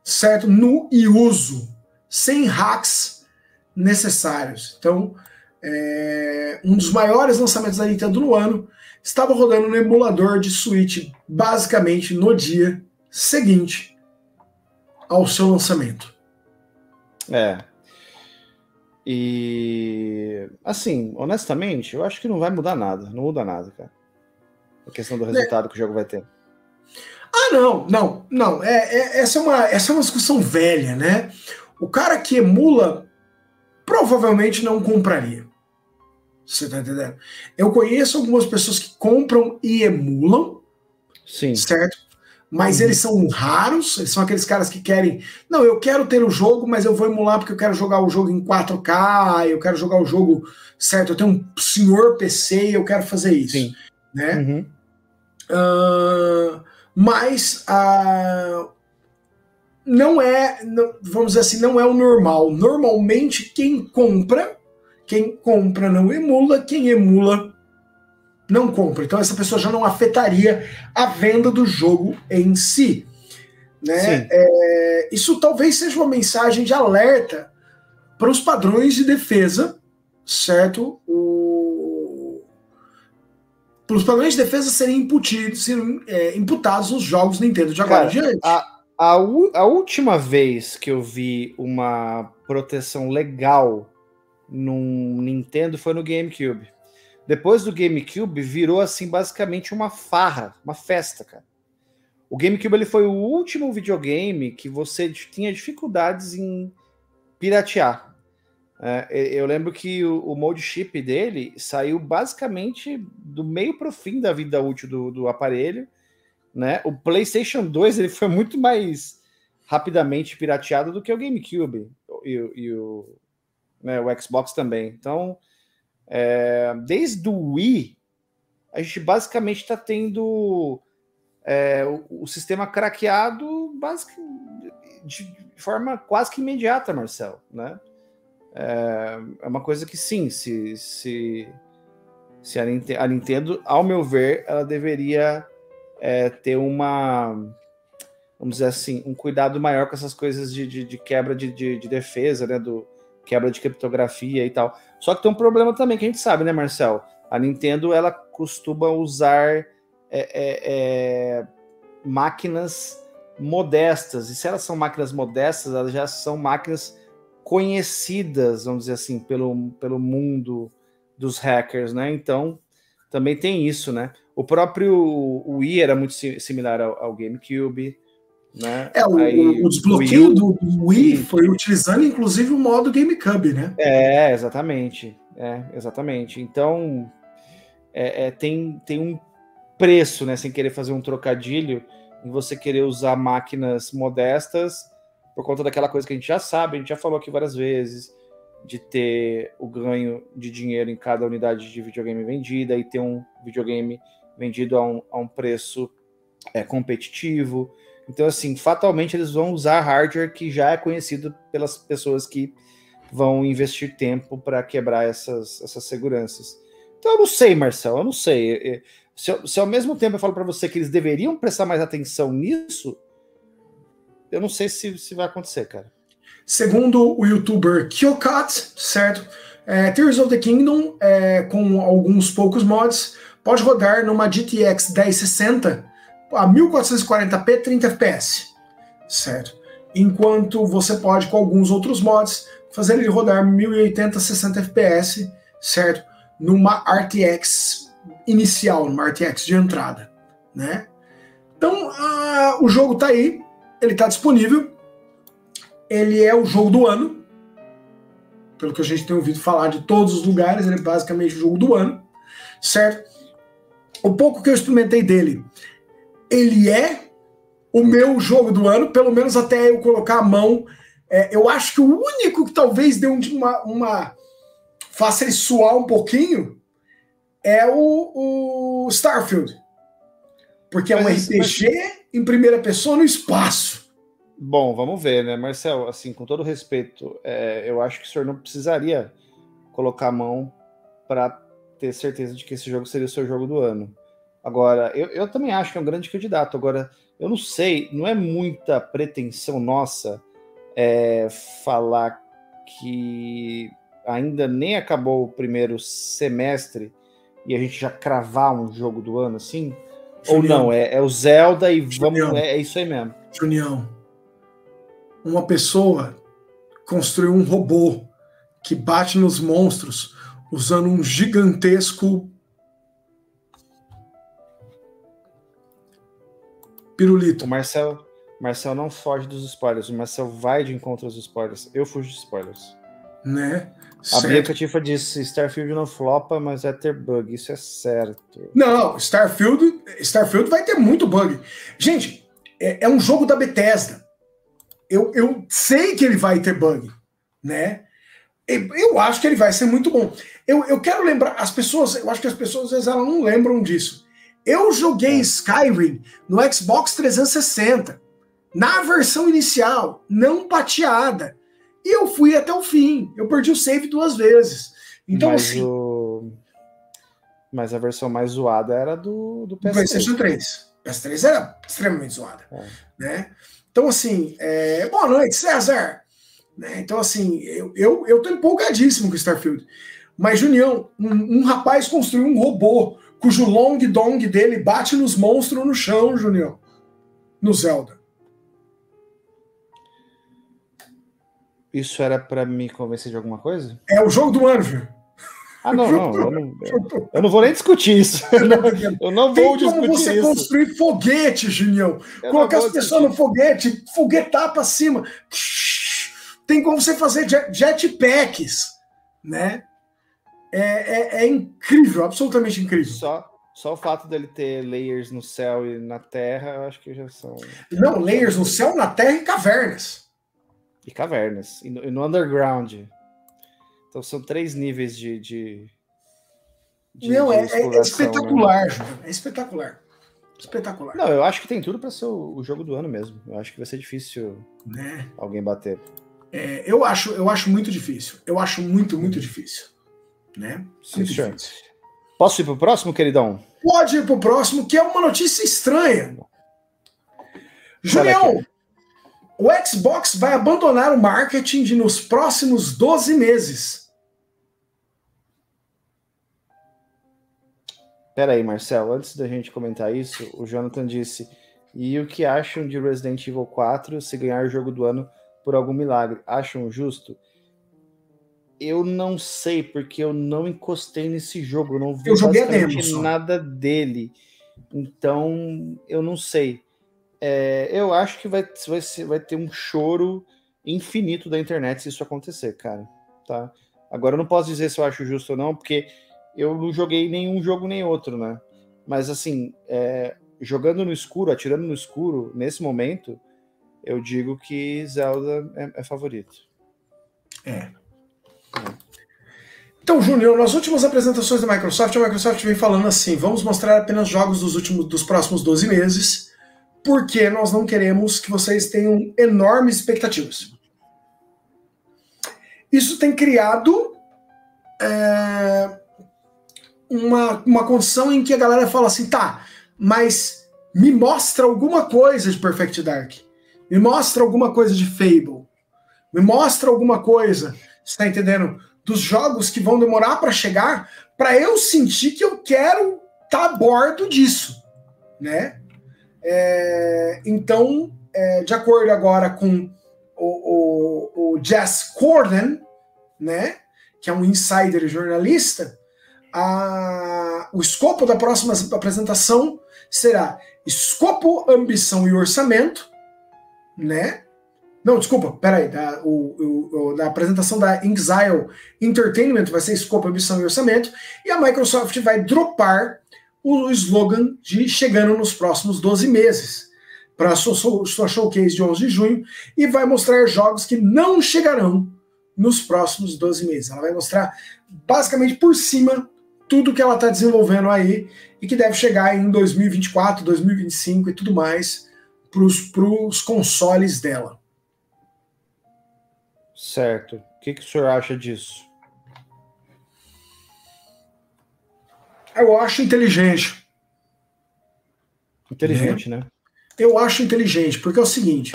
certo? No e uso, sem hacks necessários. Então, é, um dos maiores lançamentos da Nintendo no ano estava rodando no emulador de Switch, basicamente no dia seguinte ao seu lançamento. É. E assim, honestamente, eu acho que não vai mudar nada. Não muda nada, cara. A questão do resultado é. que o jogo vai ter. Ah, não, não, não. É, é, essa, é uma, essa é uma discussão velha, né? O cara que emula provavelmente não compraria. Você tá entendendo? Eu conheço algumas pessoas que compram e emulam. Sim. Certo? Mas uhum. eles são raros, eles são aqueles caras que querem. Não, eu quero ter o jogo, mas eu vou emular porque eu quero jogar o jogo em 4K, eu quero jogar o jogo certo. Eu tenho um senhor PC e eu quero fazer isso. Sim. Né? Uhum. Uh, mas ah, não é, vamos dizer assim, não é o normal. Normalmente quem compra, quem compra não emula, quem emula não compra. Então essa pessoa já não afetaria a venda do jogo em si. Né? É, isso talvez seja uma mensagem de alerta para os padrões de defesa, certo? O, para os padrões de defesa serem imputidos, serem é, imputados nos jogos Nintendo de agora Cara, diante. A, a, a, última vez que eu vi uma proteção legal num Nintendo foi no GameCube. Depois do GameCube, virou assim basicamente uma farra, uma festa, cara. O GameCube ele foi o último videogame que você tinha dificuldades em piratear. É, eu lembro que o, o mode chip dele saiu basicamente do meio para o fim da vida útil do, do, aparelho. Né? O PlayStation 2 ele foi muito mais rapidamente pirateado do que o GameCube e, e o, né, o Xbox também. Então, é, desde o Wii, a gente basicamente está tendo é, o, o, sistema craqueado basic, de forma quase que imediata, Marcel, né? é, é uma coisa que sim, se, se, se a, Nintendo, a Nintendo, ao meu ver, ela deveria é, ter uma, vamos dizer assim, um cuidado maior com essas coisas de, de, de quebra de, de, defesa, né, do quebra de criptografia e tal. Só que tem um problema também que a gente sabe, né, Marcel? A Nintendo ela costuma usar é, é, é máquinas modestas e se elas são máquinas modestas, elas já são máquinas conhecidas, vamos dizer assim, pelo, pelo mundo dos hackers, né? Então também tem isso, né? O próprio Wii era muito similar ao, ao GameCube. Né? É, o, Aí, o desbloqueio Wii, do, Wii foi utilizando inclusive o modo GameCube, né? É, exatamente. É, exatamente. Então, é, é, tem, tem um preço, né? Sem querer fazer um trocadilho, em você querer usar máquinas modestas por conta daquela coisa que a gente já sabe, a gente já falou aqui várias vezes, de ter o ganho de dinheiro em cada unidade de videogame vendida e ter um videogame vendido a um, a um preço é, competitivo. Então, assim, fatalmente eles vão usar hardware que já é conhecido pelas pessoas que vão investir tempo para quebrar essas, essas seguranças. Então, eu não sei, Marcel, eu não sei. Se, se ao mesmo tempo eu falo para você que eles deveriam prestar mais atenção nisso, eu não sei se, se vai acontecer, cara. Segundo o youtuber Kyokat, certo? É, Tears of the Kingdom, é, com alguns poucos mods, pode rodar numa GTX 1060 a 1440p 30 fps, certo? Enquanto você pode, com alguns outros mods, fazer ele rodar 1080 60 fps, certo? Numa RTX inicial, numa RTX de entrada, né? Então, o jogo tá aí, ele tá disponível, ele é o jogo do ano, pelo que a gente tem ouvido falar de todos os lugares, ele é basicamente o jogo do ano, certo? O pouco que eu experimentei dele, ele é o meu jogo do ano, pelo menos até eu colocar a mão. É, eu acho que o único que talvez dê uma, uma faça ele suar um pouquinho é o, o Starfield. Porque é um RPG mas... em primeira pessoa no espaço. Bom, vamos ver, né, Marcel? Assim, com todo respeito, é, eu acho que o senhor não precisaria colocar a mão para ter certeza de que esse jogo seria o seu jogo do ano. Agora, eu, eu também acho que é um grande candidato. Agora, eu não sei, não é muita pretensão nossa é, falar que ainda nem acabou o primeiro semestre e a gente já cravar um jogo do ano assim? Junião. Ou não? É, é, o Zelda e vamos. É, é isso aí mesmo. Junião, uma pessoa construiu um robô que bate nos monstros usando um gigantesco pirulito. O Marcel, Marcel não foge dos spoilers, o Marcel vai de encontro aos spoilers. Eu fujo de spoilers. Né? A Bianca Tifa disse: Starfield não flopa, mas é ter bug. Isso é certo. Não, Starfield, Starfield vai ter muito bug. Gente, é, é um jogo da Bethesda eu, eu sei que ele vai ter bug, né? Eu acho que ele vai ser muito bom. Eu, eu quero lembrar, as pessoas, eu acho que as pessoas às vezes elas não lembram disso. Eu joguei é. Skyrim no Xbox 360, na versão inicial, não pateada. E eu fui até o fim. Eu perdi o save duas vezes. Então, Mas assim. O... Mas a versão mais zoada era do, do PS3. PlayStation 3. PS3 era extremamente zoada. É. Né? Então, assim, é... boa noite, César! Né? Então, assim, eu, eu, eu tô empolgadíssimo com Starfield. Mas, Junião, um, um, rapaz construiu um robô cujo long dong dele bate nos monstros no chão, Junião. No Zelda. Isso era para me convencer de alguma coisa? É o jogo do ano, viu? Ah, não, não, eu não, eu não vou nem discutir isso. Eu não, vou Tem como você isso. construir foguete, Junião. Eu Colocar as pessoas no foguete, foguetar para cima. Tem como você fazer jetpacks, né? É, é, é, incrível, absolutamente incrível. Só, só o fato dele ter layers no céu e na terra, eu acho que já são. Não, layers no céu, na terra e cavernas. E cavernas. E no, e no underground. Então são três níveis de. de, de Não, de é, é, né? espetacular, né? É espetacular. Espetacular. Não, eu acho que tem tudo para ser o, o, jogo do ano mesmo. Eu acho que vai ser difícil né? alguém bater. É, eu, acho, eu acho muito difícil. Eu acho muito, muito difícil. Né? Sim. Posso ir pro próximo, queridão? Pode ir pro próximo, que é uma notícia estranha. Julião, o Xbox vai abandonar o marketing nos próximos 12 meses. Pera aí, Marcelo, antes da gente comentar isso, o Jonathan disse: e o que acham de Resident Evil 4 se ganhar o jogo do ano por algum milagre? Acham justo? Eu não sei, porque eu não encostei nesse jogo, eu não vi eu demo, nada dele. Então, eu não sei. É, eu acho que vai, vai, vai ter um choro infinito da internet se isso acontecer, cara. Tá? Agora eu não posso dizer se eu acho justo ou não, porque eu não joguei nenhum jogo nem outro, né? Mas assim, é, jogando no escuro, atirando no escuro, nesse momento, eu digo que Zelda é, é favorito. É. Então, Júnior, nas últimas apresentações da Microsoft, a Microsoft vem falando assim: vamos mostrar apenas jogos dos últimos dos próximos 12 meses, porque nós não queremos que vocês tenham enormes expectativas. Isso tem criado é, uma, uma condição em que a galera fala assim: tá, mas me mostra alguma coisa de Perfect Dark, me mostra alguma coisa de Fable, me mostra alguma coisa, está entendendo? dos jogos que vão demorar para chegar, para eu sentir que eu quero estar tá a bordo disso, né? É, então, é, de acordo agora com o, o, o Jess Corden, né, que é um insider jornalista, a, o escopo da próxima apresentação será escopo, ambição e orçamento, né? Não, desculpa, peraí. Da, o, o, da apresentação da Exile Entertainment vai ser escopo, ambição e orçamento. E a Microsoft vai dropar o slogan de chegando nos próximos 12 meses para sua, sua showcase de 11 de junho e vai mostrar jogos que não chegarão nos próximos 12 meses. Ela vai mostrar basicamente por cima tudo que ela está desenvolvendo aí e que deve chegar em 2024, 2025 e tudo mais para os consoles dela. Certo. O que, que o senhor acha disso? Eu acho inteligente. Inteligente, né? Eu acho inteligente, porque é o seguinte.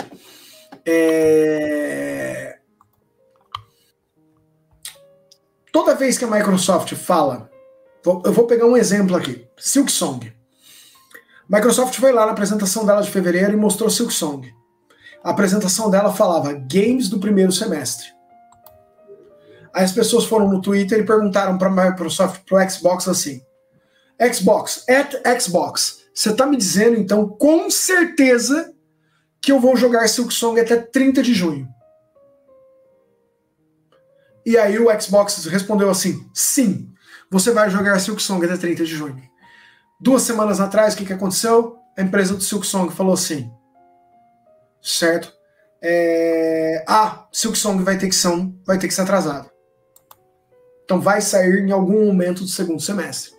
É... Toda vez que a Microsoft fala, eu vou pegar um exemplo aqui: Silk Song. Microsoft foi lá na apresentação dela de fevereiro e mostrou Silk Song a apresentação dela falava games do primeiro semestre. Aí as pessoas foram no Twitter e perguntaram para a Microsoft, para o Xbox assim: Xbox, at Xbox, você está me dizendo então com certeza que eu vou jogar Silk Song até 30 de junho? E aí o Xbox respondeu assim: sim, você vai jogar Silk Song até 30 de junho. Duas semanas atrás, o que, que aconteceu? A empresa do Silk Song falou assim: certo? É... Ah, Silk Song vai ter que, ser, vai ter que ser atrasado. Então vai sair em algum momento do segundo semestre.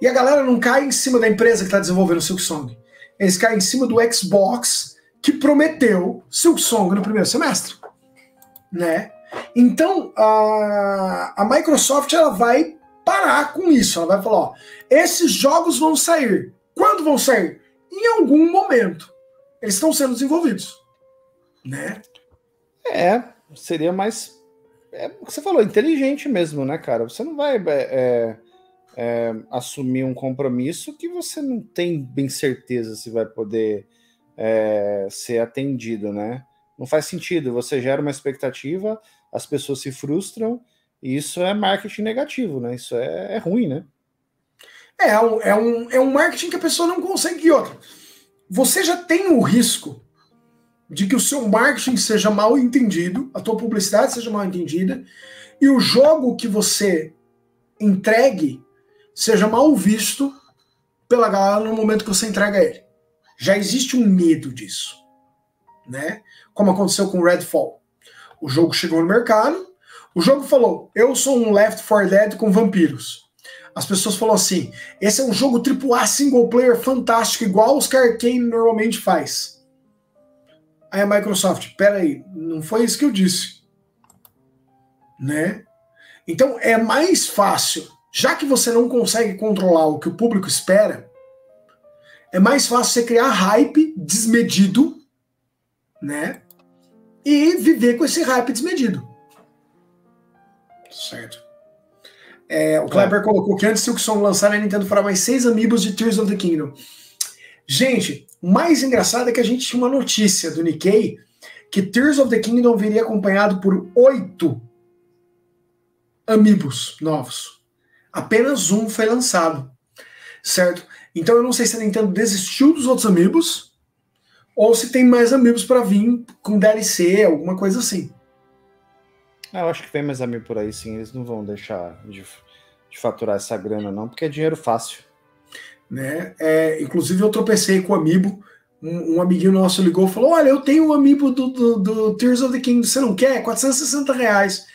E a galera não cai em cima da empresa que está desenvolvendo o Silk Song. Eles caem em cima do Xbox que prometeu Silk Song no primeiro semestre. Né? Então a, a Microsoft ela vai parar com isso. Ela vai falar: ó, esses jogos vão sair. Quando vão sair? Em algum momento eles estão sendo desenvolvidos. Né? É, seria mais. É o que você falou, inteligente mesmo, né, cara? Você não vai é, é, é, assumir um compromisso que você não tem bem certeza se vai poder é, ser atendido, né? Não faz sentido. Você gera uma expectativa, as pessoas se frustram, e isso é marketing negativo, né? Isso é, é ruim, né? É, é um, é, um, é um marketing que a pessoa não consegue. Outra, você já tem o risco de que o seu marketing seja mal entendido, a tua publicidade seja mal entendida, e o jogo que você entregue seja mal visto pela galera no momento que você entrega ele. Já existe um medo disso, né? Como aconteceu com Redfall. O jogo chegou no mercado, o jogo falou: "Eu sou um Left 4 Dead com vampiros" as pessoas falam assim: esse é um jogo AAA single player fantástico, igual os que a Arkane normalmente faz. Aí a Microsoft, peraí, não foi isso que eu disse. Né? Então é mais fácil, já que você não consegue controlar o que o público espera, é mais fácil você criar hype desmedido, né? E viver com esse hype desmedido. Certo? É, o é. Kleber é. colocou que antes de Silksong lançar, a Nintendo fará mais seis amigos de Tears of the Kingdom. Gente, o mais engraçado é que a gente tinha uma notícia do Nikkei que Tears of the Kingdom viria acompanhado por oito amiibos novos. Apenas um foi lançado, certo? Então eu não sei se a Nintendo desistiu dos outros amiibos ou se tem mais amiibos para vir com DLC, alguma coisa assim. Ah, eu acho que vem mais amiibo por aí, sim. Eles não vão deixar de, de faturar essa grana, não, porque é dinheiro fácil. Né? É, inclusive eu tropecei com o amiibo. Um, um, amiguinho nosso ligou e falou: Olha, eu tenho um amiibo do, do, do, Tears of the King, você não quer? 460 reais.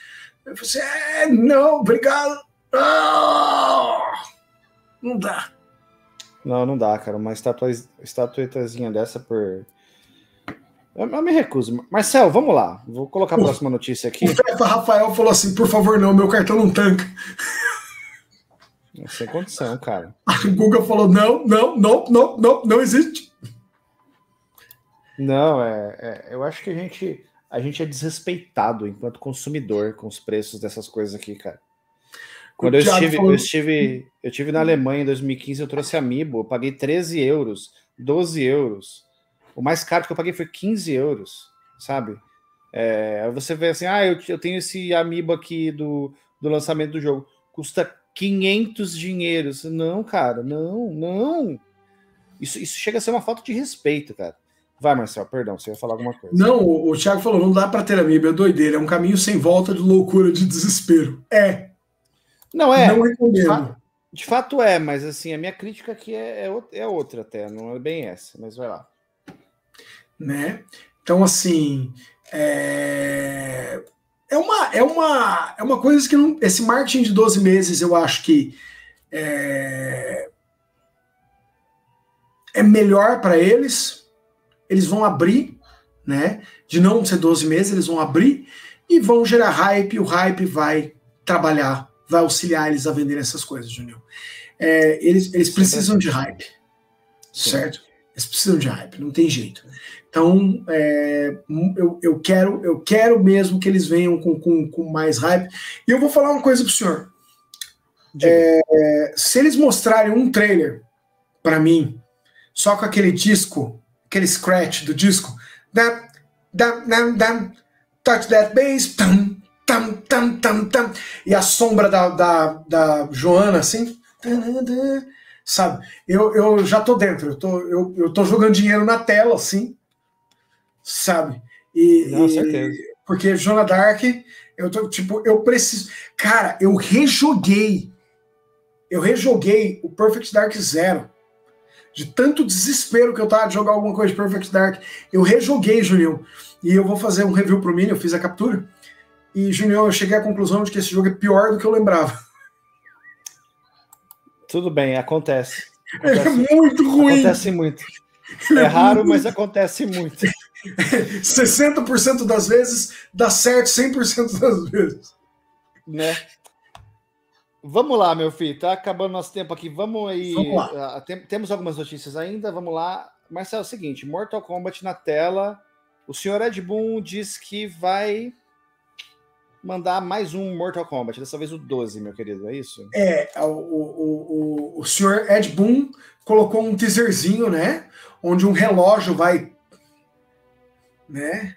Eu falei assim: É, não, obrigado. Ah, não dá. Não, não dá, cara. Uma estatuetazinha dessa por. Eu, eu, me recuso. Marcel, vamos lá. Vou colocar a próxima notícia aqui. O Rafael falou assim: por favor, não, meu cartão não tanca. Sem condição, cara. A Google falou: não, não, não, não, não, não existe. Não, é, é, eu acho que a gente, a gente é desrespeitado enquanto consumidor com os preços dessas coisas aqui, cara. Quando eu estive, falou... eu estive, eu estive na Alemanha em 2015, eu trouxe Amiibo, eu paguei 13 euros, 12 euros. O mais caro que eu paguei foi 15 euros, sabe? É, você vê assim, ah, eu, eu tenho esse Amiibo aqui do, do lançamento do jogo, custa 500 dinheiros. Não, cara, não, não. Isso, isso chega a ser uma falta de respeito, cara. Vai, Marcel, perdão, você ia falar alguma coisa. Não, o, o Thiago falou, não dá para ter amiibo, é doideira, é um caminho sem volta de loucura, de desespero. É, não é. Não recomendo. De fato, de fato é, mas assim, a minha crítica aqui é, é, é outra até, não é bem essa, mas vai lá. Né? Então, assim, é, é, uma, é, uma, é uma coisa que não, esse marketing de 12 meses eu acho que é, é melhor para eles. Eles vão abrir, né? De não ser 12 meses, eles vão abrir e vão gerar hype, o hype vai trabalhar vai auxiliar eles a vender essas coisas, Júnior. É, eles, eles precisam de hype, certo? Eles precisam de hype, não tem jeito. Então, é, eu, eu, quero, eu quero mesmo que eles venham com, com, com mais hype. E eu vou falar uma coisa pro senhor. É, se eles mostrarem um trailer para mim, só com aquele disco, aquele scratch do disco, da, da, da, da, touch that bass, tam, tam, tam, tam, tam, e a sombra da, da, da Joana, assim, sabe? Eu, eu já tô dentro, eu tô, eu, eu tô jogando dinheiro na tela, assim, sabe? E, Não, certeza. E, porque Joana Dark, eu tô, tipo, eu preciso. Cara, eu rejoguei. Eu rejoguei o Perfect Dark Zero. De tanto desespero que eu tava de jogar alguma coisa de Perfect Dark. Eu rejoguei, Julião. E eu vou fazer um review pro Mini, eu fiz a captura. E, Junior, eu cheguei à conclusão de que esse jogo é pior do que eu lembrava. Tudo bem, acontece. acontece é muito ruim. Acontece muito. É, é raro, mas acontece muito. 60% das vezes dá certo 100% das vezes. Né? Vamos lá, meu filho, tá acabando nosso tempo aqui. Vamos aí. Vamos. Uh, tem, temos algumas notícias ainda, vamos lá. Marcelo, é o seguinte: Mortal Kombat na tela. O senhor Ed Boon diz que vai mandar mais um Mortal Kombat, dessa vez o 12, meu querido, é isso? É, o, o, o, o senhor Ed Boon colocou um teaserzinho, né? Onde um relógio vai. Né?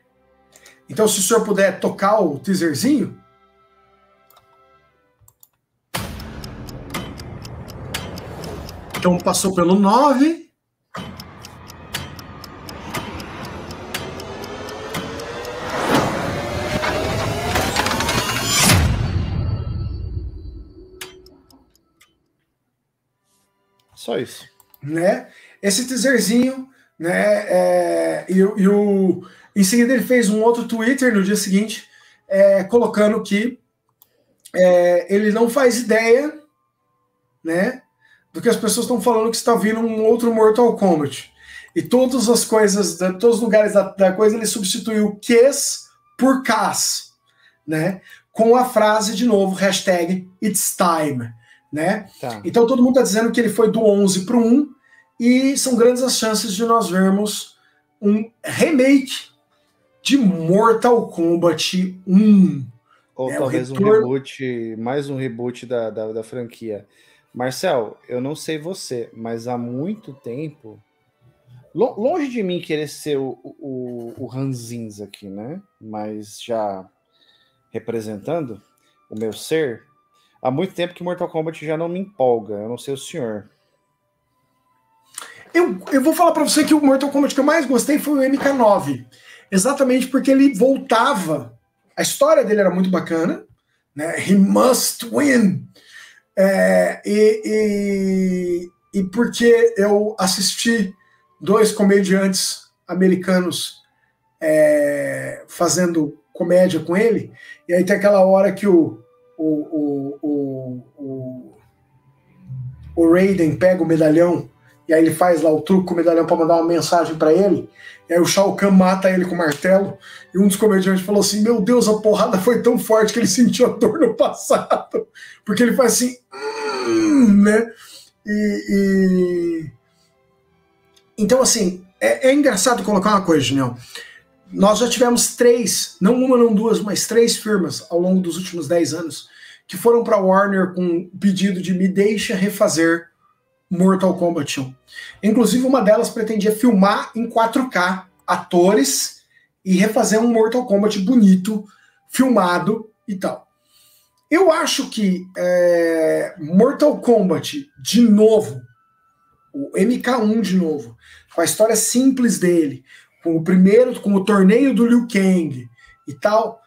Então, se o senhor puder tocar o teaserzinho. Então, passou pelo 9. Só isso. Né? Esse teaserzinho, né? É, e, e, o, em seguida ele fez um outro Twitter no dia seguinte, é, colocando que é, ele não faz ideia, né? Do que as pessoas estão falando que está vindo um outro Mortal Kombat. E todas as coisas, todos os lugares da, da coisa, ele substituiu Ques por Cas, né? Com a frase de novo, hashtag It's Time né? Tá. Então todo mundo está dizendo que ele foi do 11 para o 1 e são grandes as chances de nós vermos um remake de Mortal Kombat 1. Ou é, talvez um reboot, mais um reboot da, da, da, franquia. Marcel, eu não sei você, mas há muito tempo, longe de mim querer ser o, o, o Ranzins aqui, né? Mas já representando o meu ser, há muito tempo que Mortal Kombat já não me empolga. Eu não sei o senhor. Eu, eu vou falar para você que o Mortal Kombat que eu mais gostei foi o MK9. Exatamente porque ele voltava. A história dele era muito bacana. Né? He must win. É, e, e, e porque eu assisti dois comediantes americanos é, fazendo comédia com ele, e aí tem aquela hora que o, o, o, o, o, o Raiden pega o medalhão e aí ele faz lá o truque com o medalhão para mandar uma mensagem para ele. E aí o Shao Kahn mata ele com o martelo. E um dos comediantes falou assim: Meu Deus, a porrada foi tão forte que ele sentiu a dor no passado. Porque ele faz assim, hum", né? E, e, Então, assim, é, é engraçado colocar uma coisa, Junião. Nós já tivemos três, não uma, não duas, mas três firmas ao longo dos últimos dez anos que foram para Warner com pedido de me deixa refazer Mortal Kombat 1. Inclusive, uma delas pretendia filmar em 4K atores e refazer um Mortal Kombat bonito, filmado e tal. Eu acho que é, Mortal Kombat, de novo, o MK1 de novo, com a história simples dele, com o primeiro, com o torneio do Liu Kang e tal,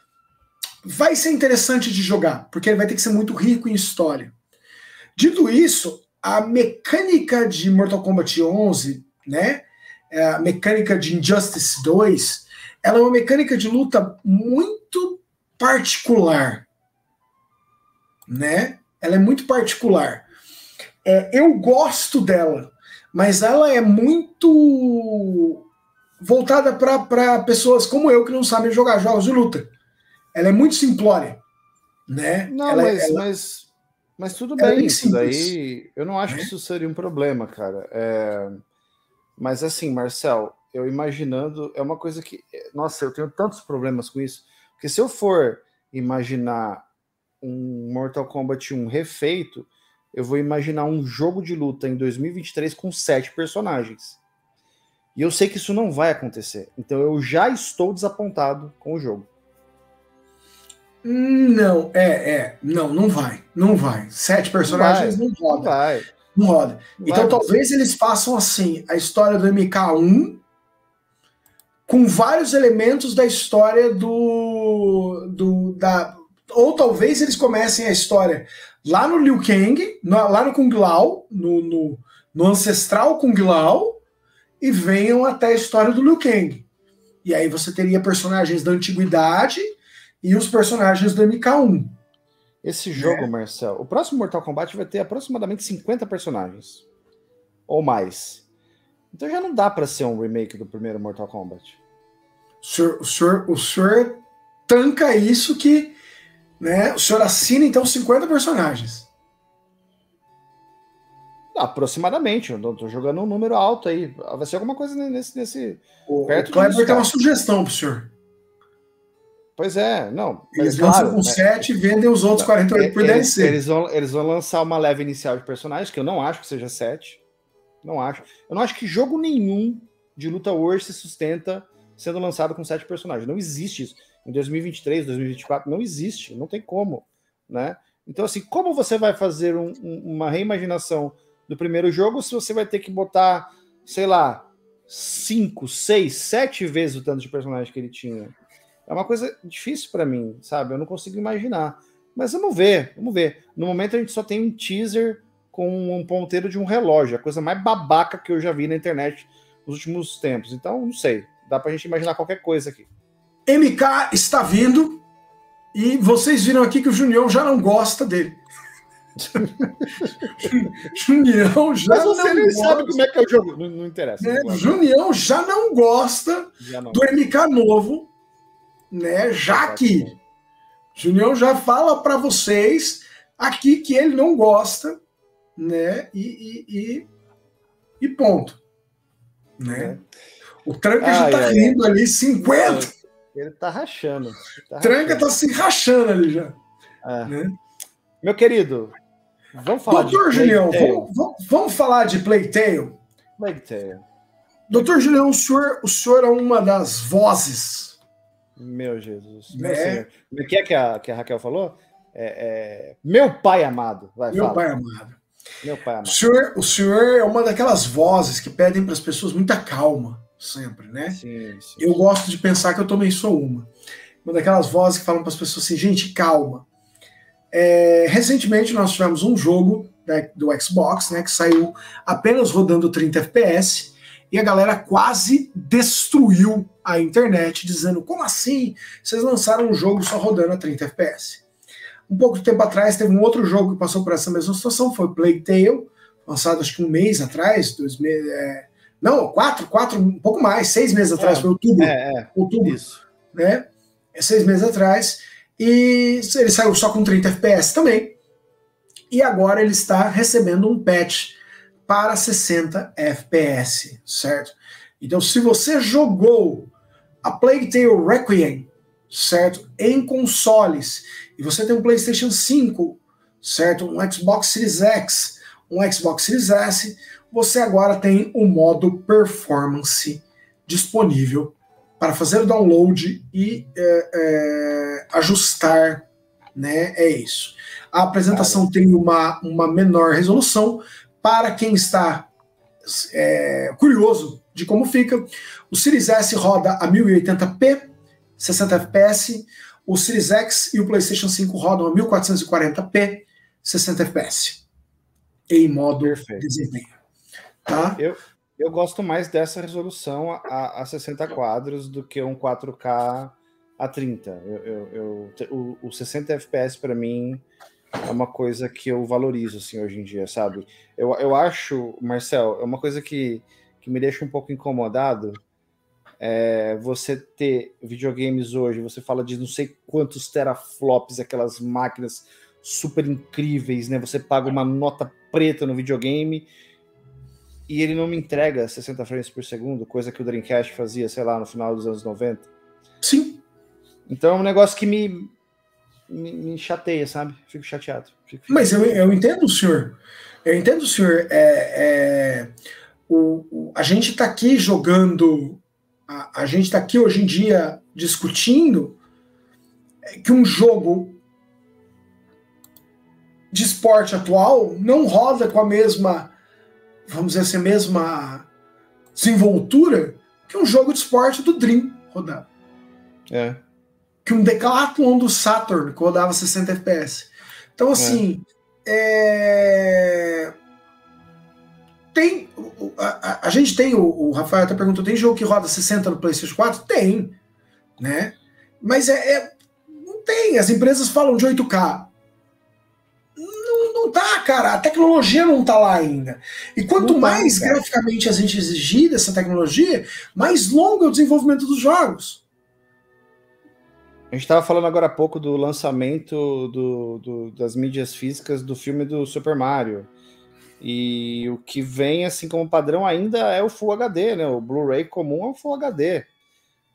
vai ser interessante de jogar, porque ele vai ter que ser muito rico em história. Dito isso, a mecânica de Mortal Kombat 11, né? É, a mecânica de Injustice 2, ela é uma mecânica de luta muito particular, né? Ela é muito particular. É, eu gosto dela, mas ela é muito voltada para pessoas como eu que não sabem jogar jogos de luta. Ela é muito simplória, né? Não, ela, mas, ela... mas mas tudo é bem, isso daí. Eu não acho que isso seria um problema, cara. É... Mas assim, Marcel, eu imaginando, é uma coisa que. Nossa, eu tenho tantos problemas com isso. Porque se eu for imaginar um Mortal Kombat 1 refeito, eu vou imaginar um jogo de luta em 2023 com sete personagens. E eu sei que isso não vai acontecer. Então eu já estou desapontado com o jogo. Não, é, é. Não, não vai. Não vai. Sete personagens não, vai, não roda. Não, vai. não roda. Então vai, talvez eles façam assim a história do MK1 com vários elementos da história do. do da, ou talvez eles comecem a história lá no Liu Kang, no, lá no Kung Lao, no, no, no ancestral Kung Lao, e venham até a história do Liu Kang. E aí você teria personagens da antiguidade e os personagens do MK1. Esse jogo, é. Marcel, o próximo Mortal Kombat vai ter aproximadamente 50 personagens. Ou mais. Então já não dá para ser um remake do primeiro Mortal Kombat. O senhor, o senhor, o senhor tanca isso que. Né, o senhor assina então 50 personagens. Aproximadamente, eu tô jogando um número alto aí. Vai ser alguma coisa nesse. nesse o, perto o Kleber tem uma sugestão pro senhor. Pois é, não. Eles lançam com né? 7 e vendem os outros 48 por eles, DLC. Eles vão, eles vão lançar uma leve inicial de personagens, que eu não acho que seja 7. Não acho. Eu não acho que jogo nenhum de luta hoje se sustenta sendo lançado com 7 personagens. Não existe isso. Em 2023, 2024, não existe. Não tem como. Né? Então, assim, como você vai fazer um, um, uma reimaginação do primeiro jogo se você vai ter que botar, sei lá, 5, 6, 7 vezes o tanto de personagem que ele tinha? É uma coisa difícil para mim, sabe? Eu não consigo imaginar. Mas vamos ver, vamos ver. No momento a gente só tem um teaser com um ponteiro de um relógio, a coisa mais babaca que eu já vi na internet nos últimos tempos. Então, não sei. Dá pra gente imaginar qualquer coisa aqui. MK está vindo e vocês viram aqui que o Junião já não gosta dele. Junião já Mas você não sabe como é que é o jogo. Não, não interessa. É, Junião já não gosta já não. do MK novo né? Já que Junião já fala para vocês aqui que ele não gosta, né? E, e, e, e ponto, né? É. O Tranca ah, já tá é, rindo é. ali 50. Ele tá rachando. Tá Tranca rachando. tá se rachando ali já. É. Né? Meu querido, vamos falar Doutor de Julião, vamos, vamos, vamos, falar de Playtale? Playtale. Doutor Julião, o senhor, o senhor é uma das vozes meu Jesus. Meu é. O que é que a, que a Raquel falou? é, é, meu pai amado. Vai, meu fala. pai amado. Meu pai amado. O senhor, o senhor é uma daquelas vozes que pedem para as pessoas muita calma, sempre, né? Sim, sim. Eu gosto de pensar que eu também sou uma. Uma daquelas vozes que falam para as pessoas assim, gente, calma. É, recentemente nós tivemos um jogo né, do Xbox, né, que saiu apenas rodando 30 FPS, e a galera quase destruiu a internet, dizendo: como assim? Vocês lançaram um jogo só rodando a 30 FPS. Um pouco de tempo atrás teve um outro jogo que passou por essa mesma situação, foi Plague Tale, lançado acho que um mês atrás, dois meses. É, não, quatro, quatro, um pouco mais, seis meses atrás, É, foi outubro. É, é, outubro isso. né? É seis meses atrás. E ele saiu só com 30 FPS também. E agora ele está recebendo um patch para 60 FPS, certo? Então, se você jogou a Plague Tale Requiem, certo? Em consoles, e você tem um PlayStation 5, certo? Um Xbox Series X, um Xbox Series S, você agora tem o modo performance disponível para fazer o download e é, é, ajustar, né? É isso. A apresentação tem uma, uma menor resolução para quem está é, curioso de como fica. O Series S roda a 1080p, 60 FPS. O Series X e o PlayStation 5 rodam a 1440p, 60 FPS. Em modo Perfeito. desempenho. Tá? Eu gosto mais dessa resolução a, a 60 quadros do que um 4K a 30. Eu, eu, eu- o, o 60 FPS para mim é uma coisa que eu valorizo assim, hoje em dia, sabe? Eu, eu acho, Marcel, é uma coisa que, que me deixa um pouco incomodado. É você ter videogames hoje, você fala de não sei quantos teraflops, aquelas máquinas super incríveis, né? Você paga uma nota preta no videogame e ele não me entrega 60 frames por segundo, coisa que o Dreamcast fazia, sei lá, no final dos anos 90. Sim. Então é um negócio que me, me, me chateia, sabe? Fico chateado. Fico- Mas eu, eu entendo o senhor. Eu entendo o senhor. É, é, o, o- a gente está aqui jogando, a, a gente está aqui hoje em dia discutindo que um jogo de esporte atual não roda com a mesma, vamos dizer assim, a mesma desenvoltura que um jogo de esporte do Dream rodava. É. Que um Decathlon do Saturn que rodava 60 FPS. Então, assim, é, tem. A, a- a gente tem, o, o Rafael até perguntou: tem jogo que roda 60 no PlayStation 4? Tem, né? Mas é, é- não tem. As empresas falam de 8K. Não, não tá, cara. A tecnologia não tá lá ainda. E quanto tá, mais cara. graficamente a gente exigir dessa tecnologia, mais longo é o desenvolvimento dos jogos. A gente estava falando agora há pouco do lançamento do, do- das mídias físicas do filme do Super Mario. E o que vem, assim, como padrão ainda é o Full HD, né? O Blu-ray comum é o Full HD.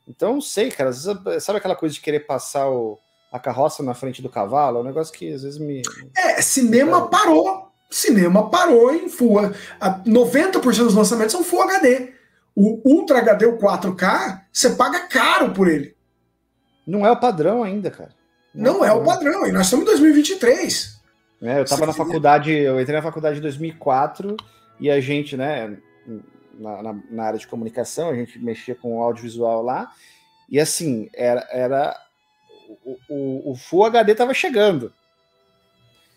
Então, não sei, cara. Às vezes, sabe aquela coisa de querer passar o- a carroça na frente do cavalo? É um negócio que às vezes me. É, cinema parou. Cinema parou em Full. a- 90% dos lançamentos são Full HD. O Ultra HD, o 4K, você paga caro por ele. Não é o padrão ainda, cara. Não é o padrão. E nós estamos em 2023. É, eu tava na faculdade, eu entrei na faculdade em 2004 e a gente, né, na, na- na área de comunicação, a gente mexia com audiovisual lá e assim, era, era o, o, o Full HD tava chegando.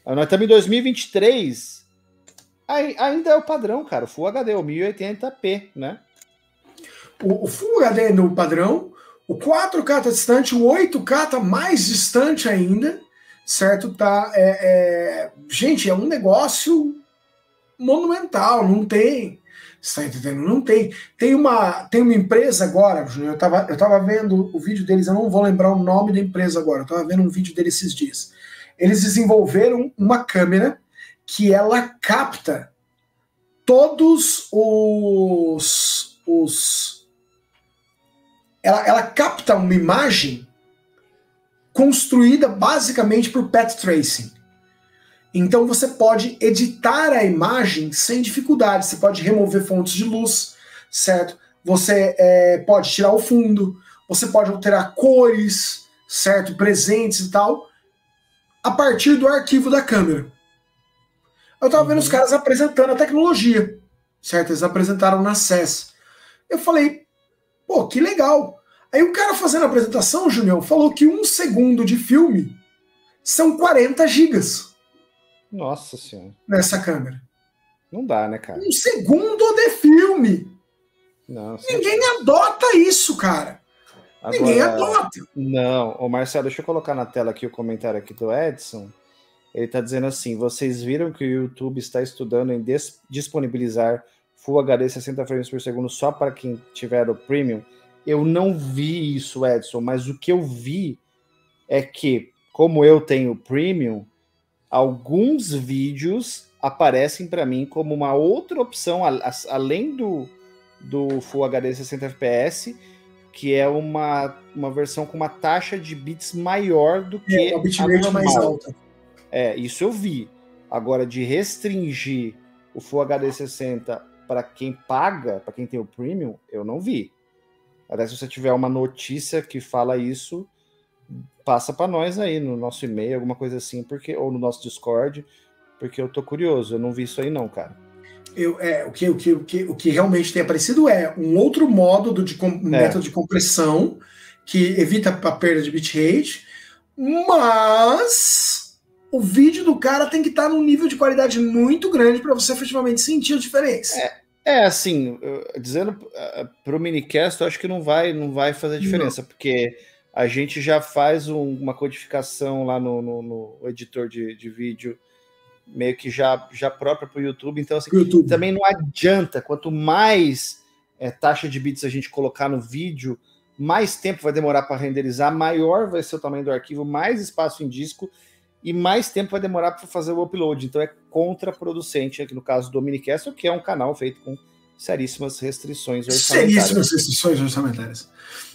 Nós estamos em 2023, aí, ainda é o padrão, cara, o Full HD, o 1080p, né? O, o Full HD no padrão, o 4K tá distante, o 8K tá mais distante ainda, certo? Tá, é, é- Gente, é um negócio monumental, não tem. Você tá entendendo? Não tem. Tem uma, tem uma empresa agora, Júnior, eu tava, eu tava vendo o vídeo deles, eu não vou lembrar o nome da empresa agora, eu tava vendo um vídeo deles esses dias. Eles desenvolveram uma câmera que ela capta todos os. os ela, ela capta uma imagem construída basicamente por path tracing. Então você pode editar a imagem sem dificuldade. Você pode remover fontes de luz, certo? Você é, pode tirar o fundo, você pode alterar cores, certo? Presentes e tal. a partir do arquivo da câmera. Eu tava vendo os caras apresentando a tecnologia, certo? Eles apresentaram na SES. Eu falei, pô, que legal. Aí o cara fazendo a apresentação, Junião, falou que um segundo de filme são 40 gigas Nossa senhora. nessa câmera. Não dá, né, cara? Um segundo de filme. Não, Ninguém adota isso, cara. Ninguém adota. Não, ô Marcelo, deixa eu colocar na tela aqui o comentário aqui do Edson. Ele tá dizendo assim: vocês viram que o YouTube está estudando em disponibilizar Full HD 60 frames por segundo só para quem tiver o Premium? Eu não vi isso, Edson, mas o que eu vi é que, como eu tenho o Premium, alguns vídeos aparecem para mim como uma outra opção, a- a- além do, do Full HD 60 FPS, que é uma, uma versão com uma taxa de bits maior do que É, uma bitrate a mais alta. É, isso eu vi. Agora, de restringir o Full HD 60 para quem paga, para quem tem o Premium, eu não vi. Aliás, se você tiver uma notícia que fala isso, passa para nós aí no nosso e-mail, alguma coisa assim, porque ou no nosso Discord, porque eu tô curioso. Eu não vi isso aí não, cara. Eu, é, o, que, o, que, o, que, o que realmente tem aparecido é um outro modo de com- método de compressão que evita a perda de bitrate, mas o vídeo do cara tem que estar num nível de qualidade muito grande para você efetivamente sentir a diferença. É, assim, eu- dizendo uh, pro minicast, eu acho que não vai, não vai fazer diferença, porque a gente já faz um- uma codificação lá no, no- no editor de, de vídeo, meio que já, já própria para o YouTube, então assim, YouTube. também não adianta, quanto mais é, taxa de bits a gente colocar no vídeo, mais tempo vai demorar para renderizar, maior vai ser o tamanho do arquivo, mais espaço em disco e mais tempo vai demorar para fazer o upload. Então é contraproducente, aqui no caso do Minicast, que é um canal feito com seríssimas restrições orçamentárias. Seríssimas restrições orçamentárias.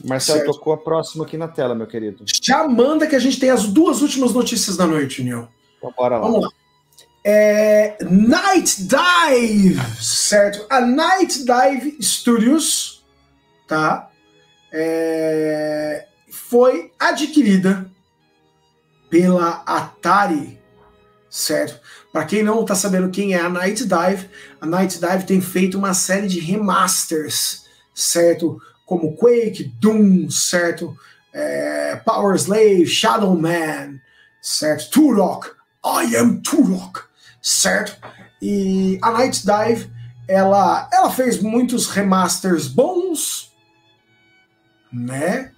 Marcelo Certo. tocou a próxima aqui na tela, meu querido. Já manda que a gente tem as duas últimas notícias da noite, União. Então bora lá. Vamos lá. É, Night Dive, certo? A Night Dive Studios, tá? É, foi adquirida pela Atari, certo? Para quem não tá sabendo quem é a Night Dive, a Night Dive tem feito uma série de remasters, certo? Como Quake, Doom, certo? É, Power Slave, Shadow Man, certo? Turok, I am Turok, certo? E a Night Dive, ela, ela fez muitos remasters bons, né?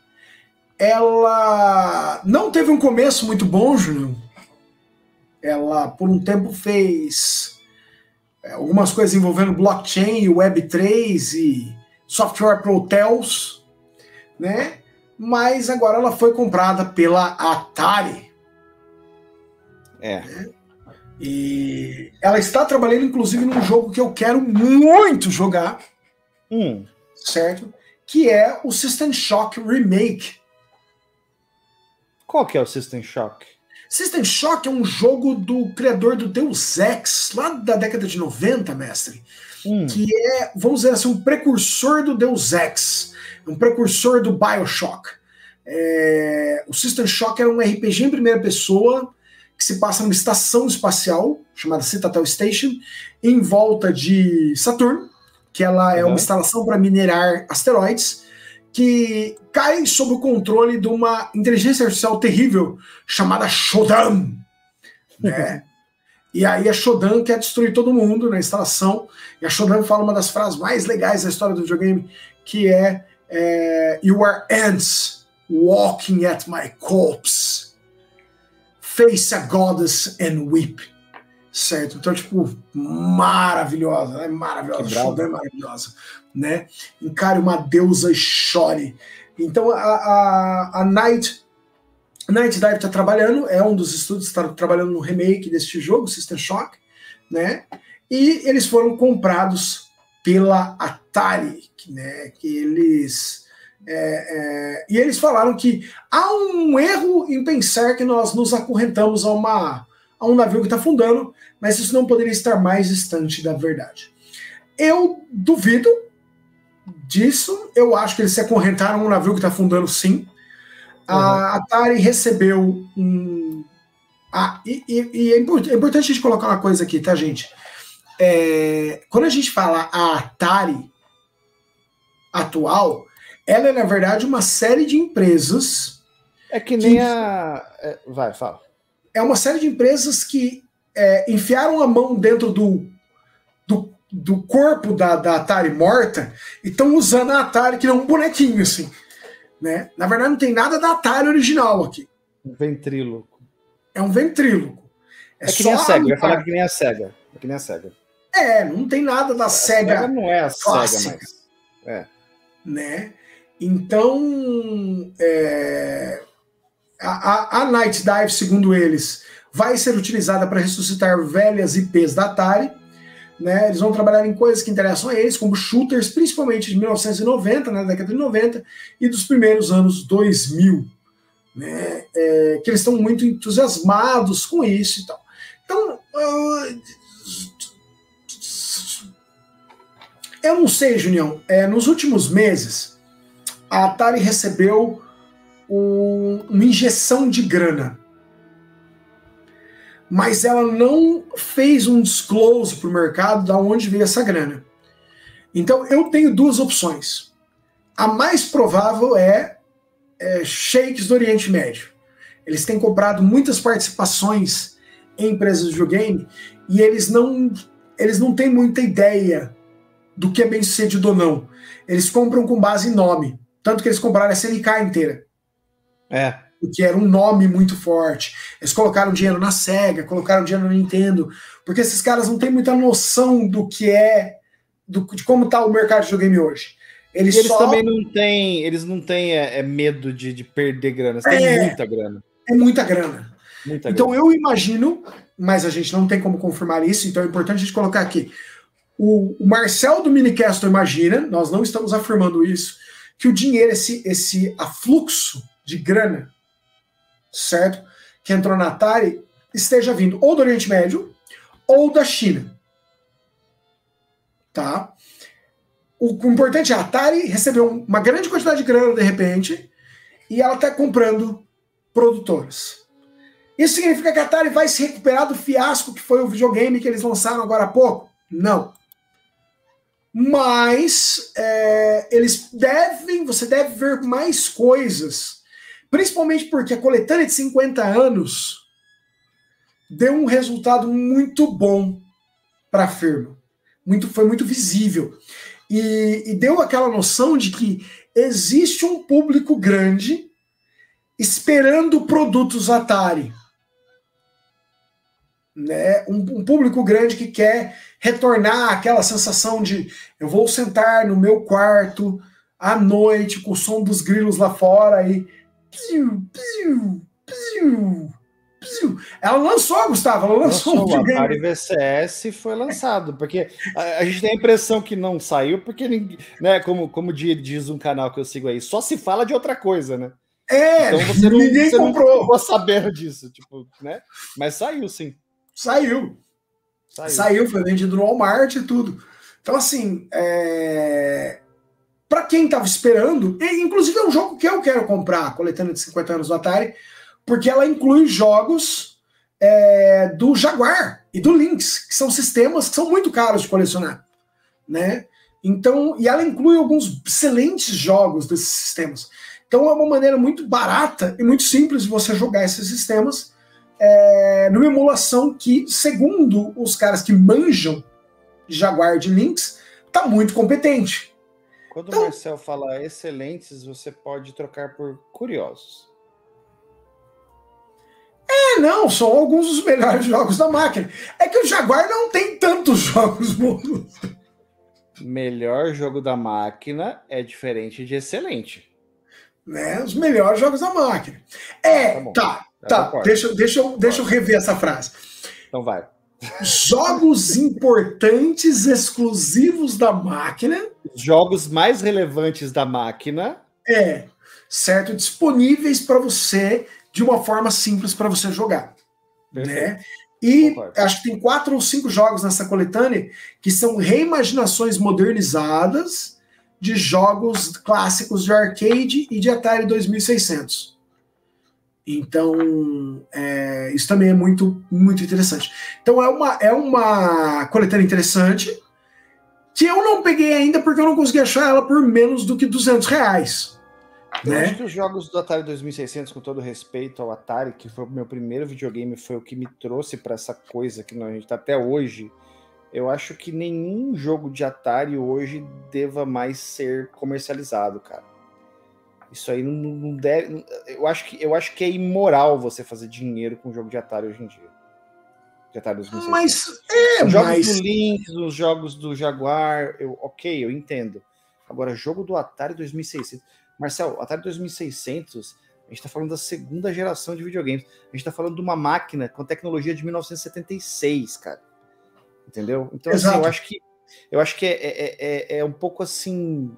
Ela não teve um começo muito bom, Júnior. Ela, por um tempo, fez é, algumas coisas envolvendo blockchain, Web3 e software para hotels, né? Mas agora ela foi comprada pela Atari. É. E ela está trabalhando, inclusive, num jogo que eu quero muito jogar, Hum, certo? Que é o System Shock Remake. Qual que é o System Shock? System Shock é um jogo do criador do Deus Ex, lá da década de 90, mestre. Hum, Que é, vamos dizer assim, um precursor do Deus Ex, um precursor do Bioshock. É, o System Shock era um RPG em primeira pessoa que se passa numa estação espacial chamada Citadel Station, em volta de Saturno, que ela é Uhum. uma instalação para minerar asteroides, que cai sob o controle de uma inteligência artificial terrível chamada Shodan. Né? E aí a Shodan quer destruir todo mundo na instalação. E a Shodan fala uma das frases mais legais da história do videogame, que é, é You are ants walking at my corpse. Face a goddess and weep. Certo? Então, tipo, maravilhosa, é maravilhosa. Shodan é maravilhosa, né? Encare uma deusa e chore. Então, a, a, a Night Night Dive está trabalhando, é um dos estúdios que está trabalhando no remake deste jogo, System Shock, né? E eles foram comprados pela Atari, né? Que eles é, é, e eles falaram que há um erro em pensar que nós nos acorrentamos a uma a um navio que está afundando, mas isso não poderia estar mais distante da verdade. Eu duvido disso. Eu acho que eles se acorrentaram um navio que está afundando, sim. A Atari recebeu um, Ah, e, e, e é, import, é, importante a gente colocar uma coisa aqui, tá, gente? É, quando a gente fala a Atari atual, ela é, na verdade, uma série de empresas. É que nem que, a. É, vai, fala. É uma série de empresas que é, enfiaram a mão dentro do, do, do corpo da, da Atari morta e estão usando a Atari que é um bonequinho, assim. Né? Na verdade, não tem nada da Atari original aqui. Um ventríloco. É um ventríloco. É, é que nem a SEGA, eu ia falar que nem a SEGA. É que nem a SEGA. É, não tem nada da a SEGA. SEGA não é a clássica, SEGA mais. É. Né? Então, é, a, a Night Dive, segundo eles, vai ser utilizada para ressuscitar velhas IPs da Atari. Né? Eles vão trabalhar em coisas que interessam a eles, como shooters, principalmente de 1990, na né, década de 90, e dos primeiros anos 2000. Né? É, que eles estão muito entusiasmados com isso e tal. Então, uh, eu não sei, Junião, é, nos últimos meses, a Atari recebeu um, uma injeção de grana mas ela não fez um disclose para o mercado da onde veio essa grana. Então eu tenho duas opções. A mais provável é, é shakes do Oriente Médio. Eles têm comprado muitas participações em empresas de videogame e eles não eles não têm muita ideia do que é bem sucedido ou não. Eles compram com base em nome. Tanto que eles compraram a SNK inteira. É porque era um nome muito forte. Eles colocaram dinheiro na Sega, colocaram dinheiro na Nintendo, porque esses caras não têm muita noção do que é, do, de como está o mercado de videogame hoje. Eles, eles só... também não têm, eles não têm é, é medo de, de, perder grana, eles têm é, muita grana. É muita grana. Muita então grana. eu imagino, mas a gente não tem como confirmar isso, então é importante a gente colocar aqui. O, o Marcel do Minicast imagina, nós não estamos afirmando isso, que o dinheiro, esse, esse afluxo de grana certo? Que entrou na Atari, esteja vindo ou do Oriente Médio ou da China. Tá? O, importante é a Atari recebeu uma grande quantidade de grana de repente e ela está comprando produtoras. Isso significa que a Atari vai se recuperar do fiasco que foi o videogame que eles lançaram agora há pouco? Não. Mas é, eles devem, você deve ver mais coisas Principalmente porque a coletânea de 50 anos deu um resultado muito bom para a firma. Muito, foi muito visível. E, e deu aquela noção de que existe um público grande esperando produtos Atari. Né? Um, um, público grande que quer retornar aquela sensação de eu vou sentar no meu quarto à noite com o som dos grilos lá fora e Piu, piu, piu, piu. Ela lançou, Gustavo, ela lançou, lançou um o Atari VCS foi lançado, porque a, a, gente tem a impressão que não saiu, porque ninguém, né, como, como diz um canal que eu sigo aí, só se fala de outra coisa, né? É, então você não, ninguém você comprou. não ficou sabendo disso, tipo, né? Mas saiu sim. Saiu. Saiu, saiu foi vendido no Walmart e tudo. Então, assim, é para quem estava esperando, inclusive é um jogo que eu quero comprar, a coletânea de 50 anos do Atari, porque ela inclui jogos é, do Jaguar e do Lynx, que são sistemas que são muito caros de colecionar, né? Então, e ela inclui alguns excelentes jogos desses sistemas. Então é uma maneira muito barata e muito simples de você jogar esses sistemas é, numa emulação que, segundo os caras que manjam Jaguar de Lynx, tá muito competente. Quando então, o Marcel fala excelentes, você pode trocar por curiosos. É, não, são alguns dos melhores jogos da máquina. É que o Jaguar não tem tantos jogos bons. Melhor jogo da máquina é diferente de excelente. Né? Os melhores jogos da máquina. É, tá, tá. tá. Deixa, deixa, eu, deixa eu rever essa frase. Então vai. Jogos importantes exclusivos da máquina. Jogos mais relevantes da máquina. É, certo? Disponíveis para você de uma forma simples para você jogar. Né? E Concordo. acho que tem quatro ou cinco jogos nessa coletânea que são reimaginações modernizadas de jogos clássicos de arcade e de Atari 2600. Então, é, isso também é muito, muito interessante. Então, é uma, é uma coletânea interessante que eu não peguei ainda porque eu não consegui achar ela por menos do que 200 reais. Eu né? acho que os jogos do Atari 2600, com todo respeito ao Atari, que foi o meu primeiro videogame, foi o que me trouxe para essa coisa que a gente está até hoje. Eu acho que nenhum jogo de Atari hoje deva mais ser comercializado, cara. Isso aí não, deve. Eu acho, que, eu acho que é imoral você fazer dinheiro com jogo de Atari hoje em dia. De Atari 2600. Mas é, os jogos mas do Lynx, os jogos do Jaguar, eu, ok, eu entendo. Agora, jogo do Atari 2600. Marcel, Atari 2600, a gente está falando da segunda geração de videogames. A gente está falando de uma máquina com tecnologia de 1976, cara. Entendeu? Então, assim, eu acho que eu acho que é, é, é, é um pouco assim.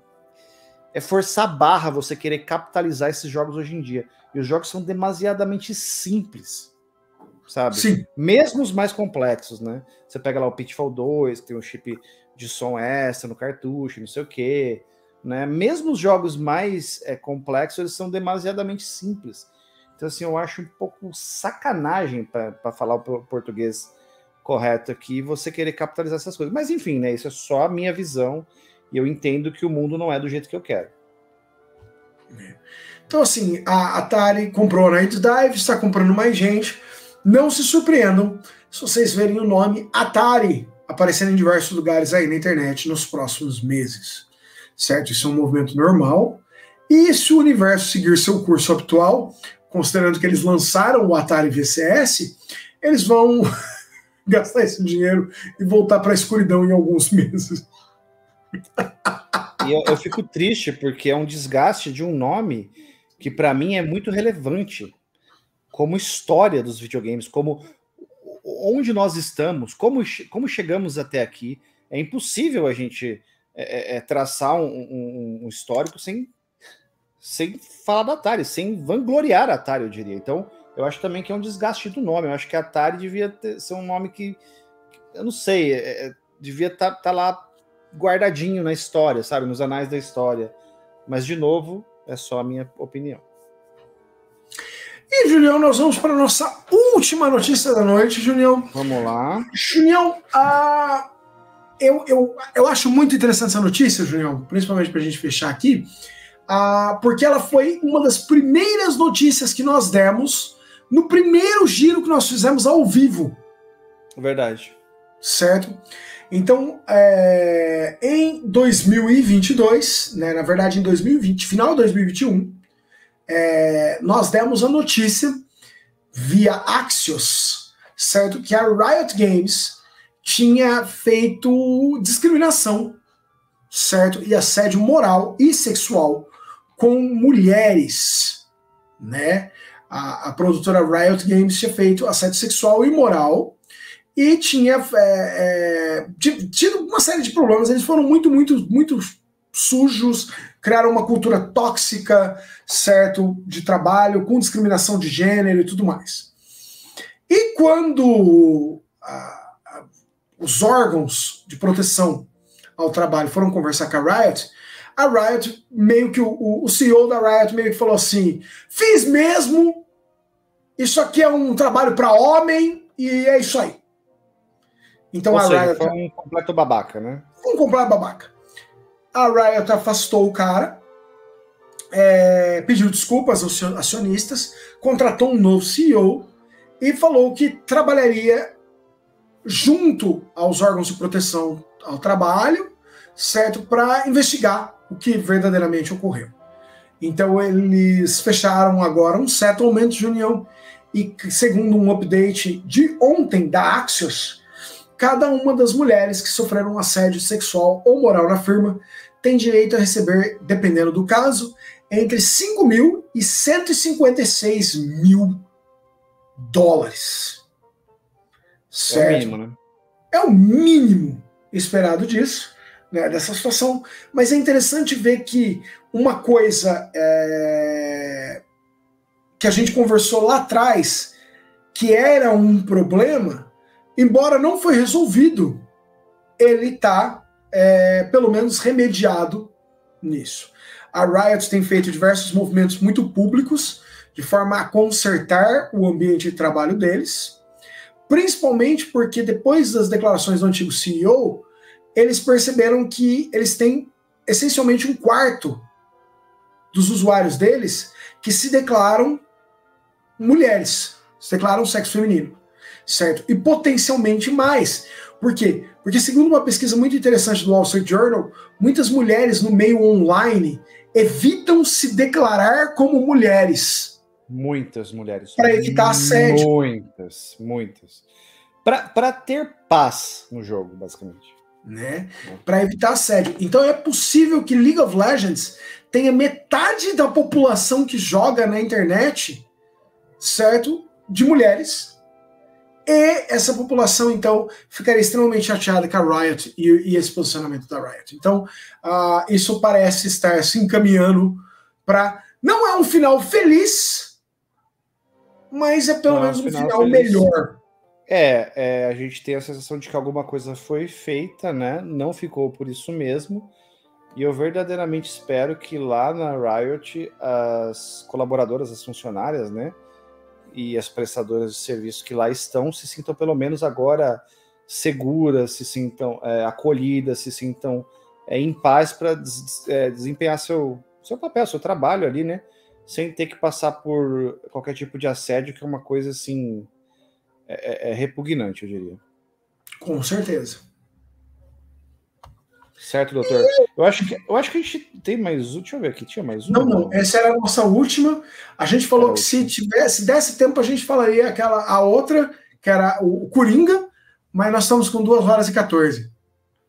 É forçar a barra você querer capitalizar esses jogos hoje em dia. E os jogos são demasiadamente simples. Sabe? sim, mesmo os mais complexos, né? Você pega lá o Pitfall 2, que tem um chip de som extra no cartucho, não sei o quê, né? Mesmo os jogos mais é, complexos, eles são demasiadamente simples. Então, assim, eu acho um pouco sacanagem, para falar o po- português correto aqui, você querer capitalizar essas coisas. Mas, enfim, né? Isso é só a minha visão e eu entendo que o mundo não é do jeito que eu quero. Então, assim, a Atari comprou a Night Dive, está comprando mais gente. Não se surpreendam se vocês verem o nome Atari aparecendo em diversos lugares aí na internet nos próximos meses. Certo? Isso é um movimento normal. E se o universo seguir seu curso habitual, considerando que eles lançaram o Atari VCS, eles vão gastar esse dinheiro e voltar para a escuridão em alguns meses. E eu, eu fico triste porque é um desgaste de um nome que para mim é muito relevante como história dos videogames, como onde nós estamos, como, como chegamos até aqui. É impossível a gente é, é, é, traçar um, um- um histórico sem, sem falar da Atari, sem vangloriar a Atari, eu diria. Então, eu acho também que é um desgaste do nome. Eu acho que a Atari devia ter- ser um nome que, eu não sei, é, é, devia estar lá guardadinho na história, sabe? Nos anais da história. Mas, de novo, é só a minha opinião. E, Julião, nós vamos para a nossa última notícia da noite, Julião. Vamos lá. Julião, ah, eu, eu, eu acho muito interessante essa notícia, Julião, principalmente para a gente fechar aqui, ah, porque ela foi uma das primeiras notícias que nós demos no primeiro giro que nós fizemos ao vivo, Verdade. certo? Então, é, em 2022, né, na verdade em 2020, final de 2021, é, nós demos a notícia via Axios, certo? Que a Riot Games tinha feito discriminação, certo? E assédio moral e sexual com mulheres, né? A, a produtora Riot Games tinha feito assédio sexual e moral e tinha é, é, ti- tido uma série de problemas. Eles foram muito, muito, muito sujos, criaram uma cultura tóxica, certo, de trabalho, com discriminação de gênero e tudo mais. E quando ah, ah, os órgãos de proteção ao trabalho foram conversar com a Riot, a Riot, meio que o- o CEO da Riot meio que falou assim: fiz mesmo, isso aqui é um trabalho para homem e é isso aí. Então Ou a seja, Riot foi um completo babaca, né? Vamos comprar babaca. A Riot afastou o cara, é, pediu desculpas aos acio- acionistas, contratou um novo CEO e falou que trabalharia junto aos órgãos de proteção ao trabalho, certo, para investigar o que verdadeiramente ocorreu. Então eles fecharam agora um settlement de união e segundo um update de ontem da Axios, cada uma das mulheres que sofreram um assédio sexual ou moral na firma tem direito a receber, dependendo do caso, entre 5 mil e 156 mil dólares. É o Certo? mínimo, né? É o mínimo esperado disso, né, dessa situação. Mas é interessante ver que uma coisa é, que a gente conversou lá atrás, que era um problema, embora não foi resolvido, ele está pelo menos remediado nisso. A Riot tem feito diversos movimentos muito públicos de forma a consertar o ambiente de trabalho deles, principalmente porque depois das declarações do antigo CEO, eles perceberam que eles têm essencialmente um quarto dos usuários deles que se declaram mulheres, se declaram sexo feminino, certo? E potencialmente mais. Por quê? Porque, segundo uma pesquisa muito interessante do Wall Street Journal, muitas mulheres no meio online evitam se declarar como mulheres. Muitas mulheres. Para evitar assédio. Muitas, muitas. Para ter paz no jogo, basicamente. Né? Para evitar assédio. Então é possível que League of Legends tenha metade da população que joga na internet, certo? De mulheres e essa população, então, ficaria extremamente chateada com a Riot e, e esse posicionamento da Riot. Então, uh, isso parece estar se encaminhando para. Não é um final feliz, mas é pelo não, menos um final, final melhor. É, é, a gente tem a sensação de que alguma coisa foi feita, né? Não ficou por isso mesmo. E eu verdadeiramente espero que lá na Riot as colaboradoras, as funcionárias, né? E as prestadoras de serviço que lá estão se sintam pelo menos agora seguras, se sintam é, acolhidas, se sintam é, em paz para des, é, desempenhar seu, seu papel, seu trabalho ali, né? Sem ter que passar por qualquer tipo de assédio, que é uma coisa assim é, é, é repugnante, eu diria. Com certeza. Certo, doutor? Eu acho que, eu acho que a gente tem mais um. Deixa eu ver aqui, tinha mais um. Não, não, essa era a nossa última. A gente falou que se tivesse, se desse tempo, a gente falaria aquela, a outra, que era o Coringa, mas nós estamos com 2 horas e 14.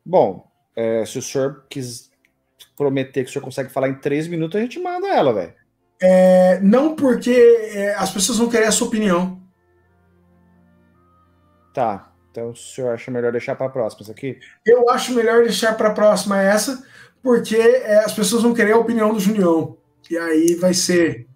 Bom, é, se o senhor quis prometer que o senhor consegue falar em 3 minutos, a gente manda ela, velho. É, não porque é, as pessoas vão querer a sua opinião. Tá. Então, o senhor acha melhor deixar para a próxima isso aqui? Eu acho melhor deixar para a próxima essa, porque é, as pessoas vão querer a opinião do Junião. E aí vai ser.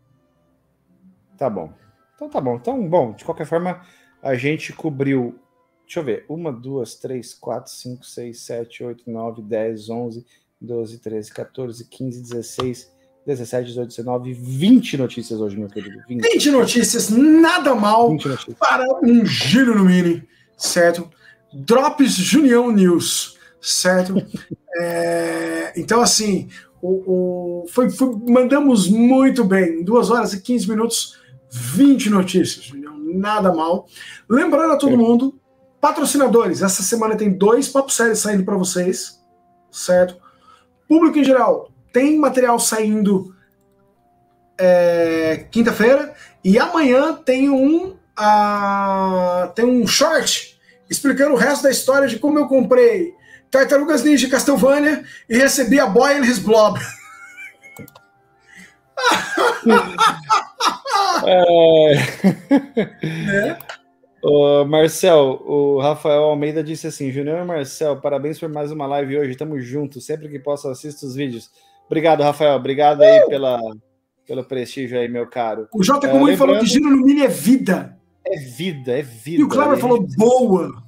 Tá bom. Então tá bom. Então, bom, de qualquer forma, a gente cobriu. Deixa eu ver. Uma, duas, três, quatro, cinco, seis, sete, oito, nove, dez, onze, doze, treze, 14, 15, 16, 17, 18, 19, 20 notícias hoje, meu querido. 20, 20 notícias, nada mal notícias. para um giro no mini certo? Drops Junião News, certo? é, então, assim, o, o foi, foi, mandamos muito bem. Duas horas e 15 minutos, 20 notícias, Junião, nada mal. Lembrando a todo é. mundo, patrocinadores, essa semana tem dois papos sérios saindo para vocês, certo? Público em geral, tem material saindo é, quinta-feira e amanhã tem um uh, tem um short explicando o resto da história de como eu comprei Tartarugas Ninja Castlevania e recebi a Boy and His Blob. é... é. O Marcel, o Rafael Almeida disse assim: Junior e Marcel, parabéns por mais uma live hoje. Tamo juntos. Sempre que posso, assisto os vídeos. Obrigado, Rafael. Obrigado aí uh! pela, pelo prestígio aí, meu caro. O J. Comum uh, falou que giro no mini é vida. É vida, é vida. E o Cleber falou precisa, boa.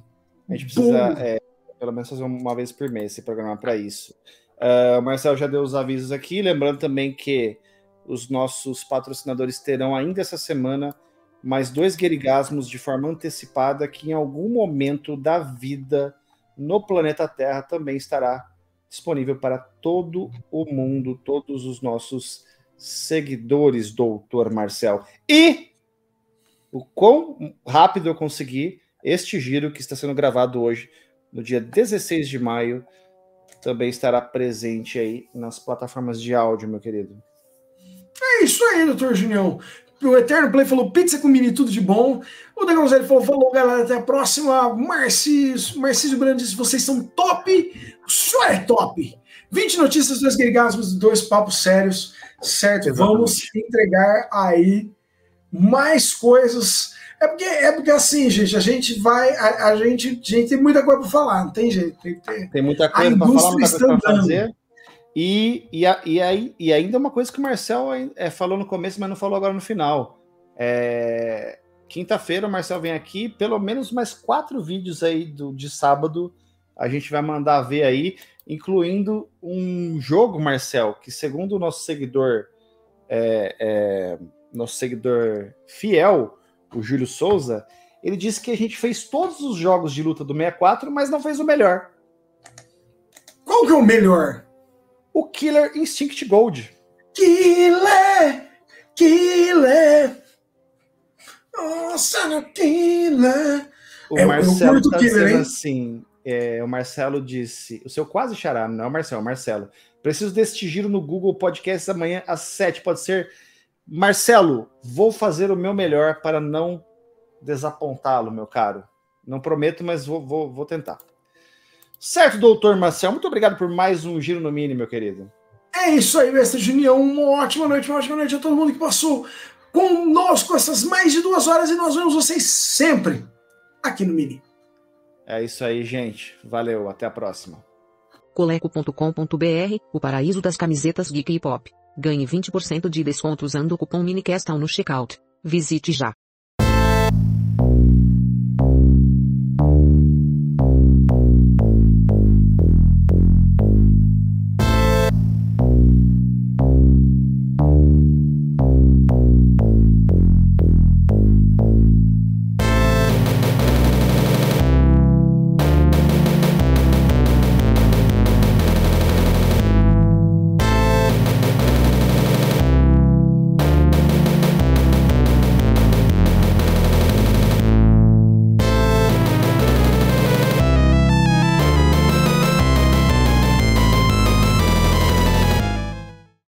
A gente precisa, é, pelo menos, fazer uma vez por mês se programar para isso. Uh, o Marcel já deu os avisos aqui. Lembrando também que os nossos patrocinadores terão ainda essa semana mais dois guerigasmos de forma antecipada que em algum momento da vida no planeta Terra também estará disponível para todo o mundo, todos os nossos seguidores, doutor Marcel. E o quão rápido eu consegui este giro que está sendo gravado hoje, no dia 16 de maio, também estará presente aí nas plataformas de áudio, meu querido. É isso aí, doutor Junião. O Eterno Play falou pizza com mini, tudo de bom. O Degonzelli falou, falou, galera, até a próxima. Marcis, Marcísio Brandes, vocês são top. O senhor é top. 20 notícias, dois gregasmos, dois papos sérios, certo? Exatamente. Vamos entregar aí mais coisas. É porque, é porque assim, gente, a gente vai. A, a gente, a gente tem muita coisa para falar, não tem jeito. Tem, tem, tem muita coisa para falar, muita coisa para fazer. E, e, e, aí, e ainda uma coisa que o Marcel é, falou no começo, mas não falou agora no final. É, Quinta-feira o Marcel vem aqui, pelo menos mais quatro vídeos aí do, de sábado a gente vai mandar ver aí, incluindo um jogo, Marcel, que segundo o nosso seguidor é, é, nosso seguidor fiel, o Júlio Souza, ele disse que a gente fez todos os jogos de luta do 64, mas não fez o melhor. Qual que é o melhor? O Killer Instinct Gold. Killer! Killer! Nossa, no Killer! O É, Marcelo tá Killer, dizendo assim. é, o Marcelo disse. O seu quase xará, não é o Marcelo, é o Marcelo. Preciso deste giro no Google Podcast amanhã às 7, pode ser. Marcelo, vou fazer o meu melhor para não desapontá-lo, meu caro. Não prometo, mas vou, vou, vou tentar. Certo, doutor Marcel, muito obrigado por mais um giro no mini, meu querido. É isso aí, mestre Junião. Uma ótima noite, uma ótima noite a todo mundo que passou conosco essas mais de duas horas e nós vemos vocês sempre aqui no Mini. É isso aí, gente. Valeu, até a próxima. Coleco.com.br, o paraíso das camisetas geek e pop. Ganhe 20% de desconto usando o cupom MINICASTAL no checkout. Visite já.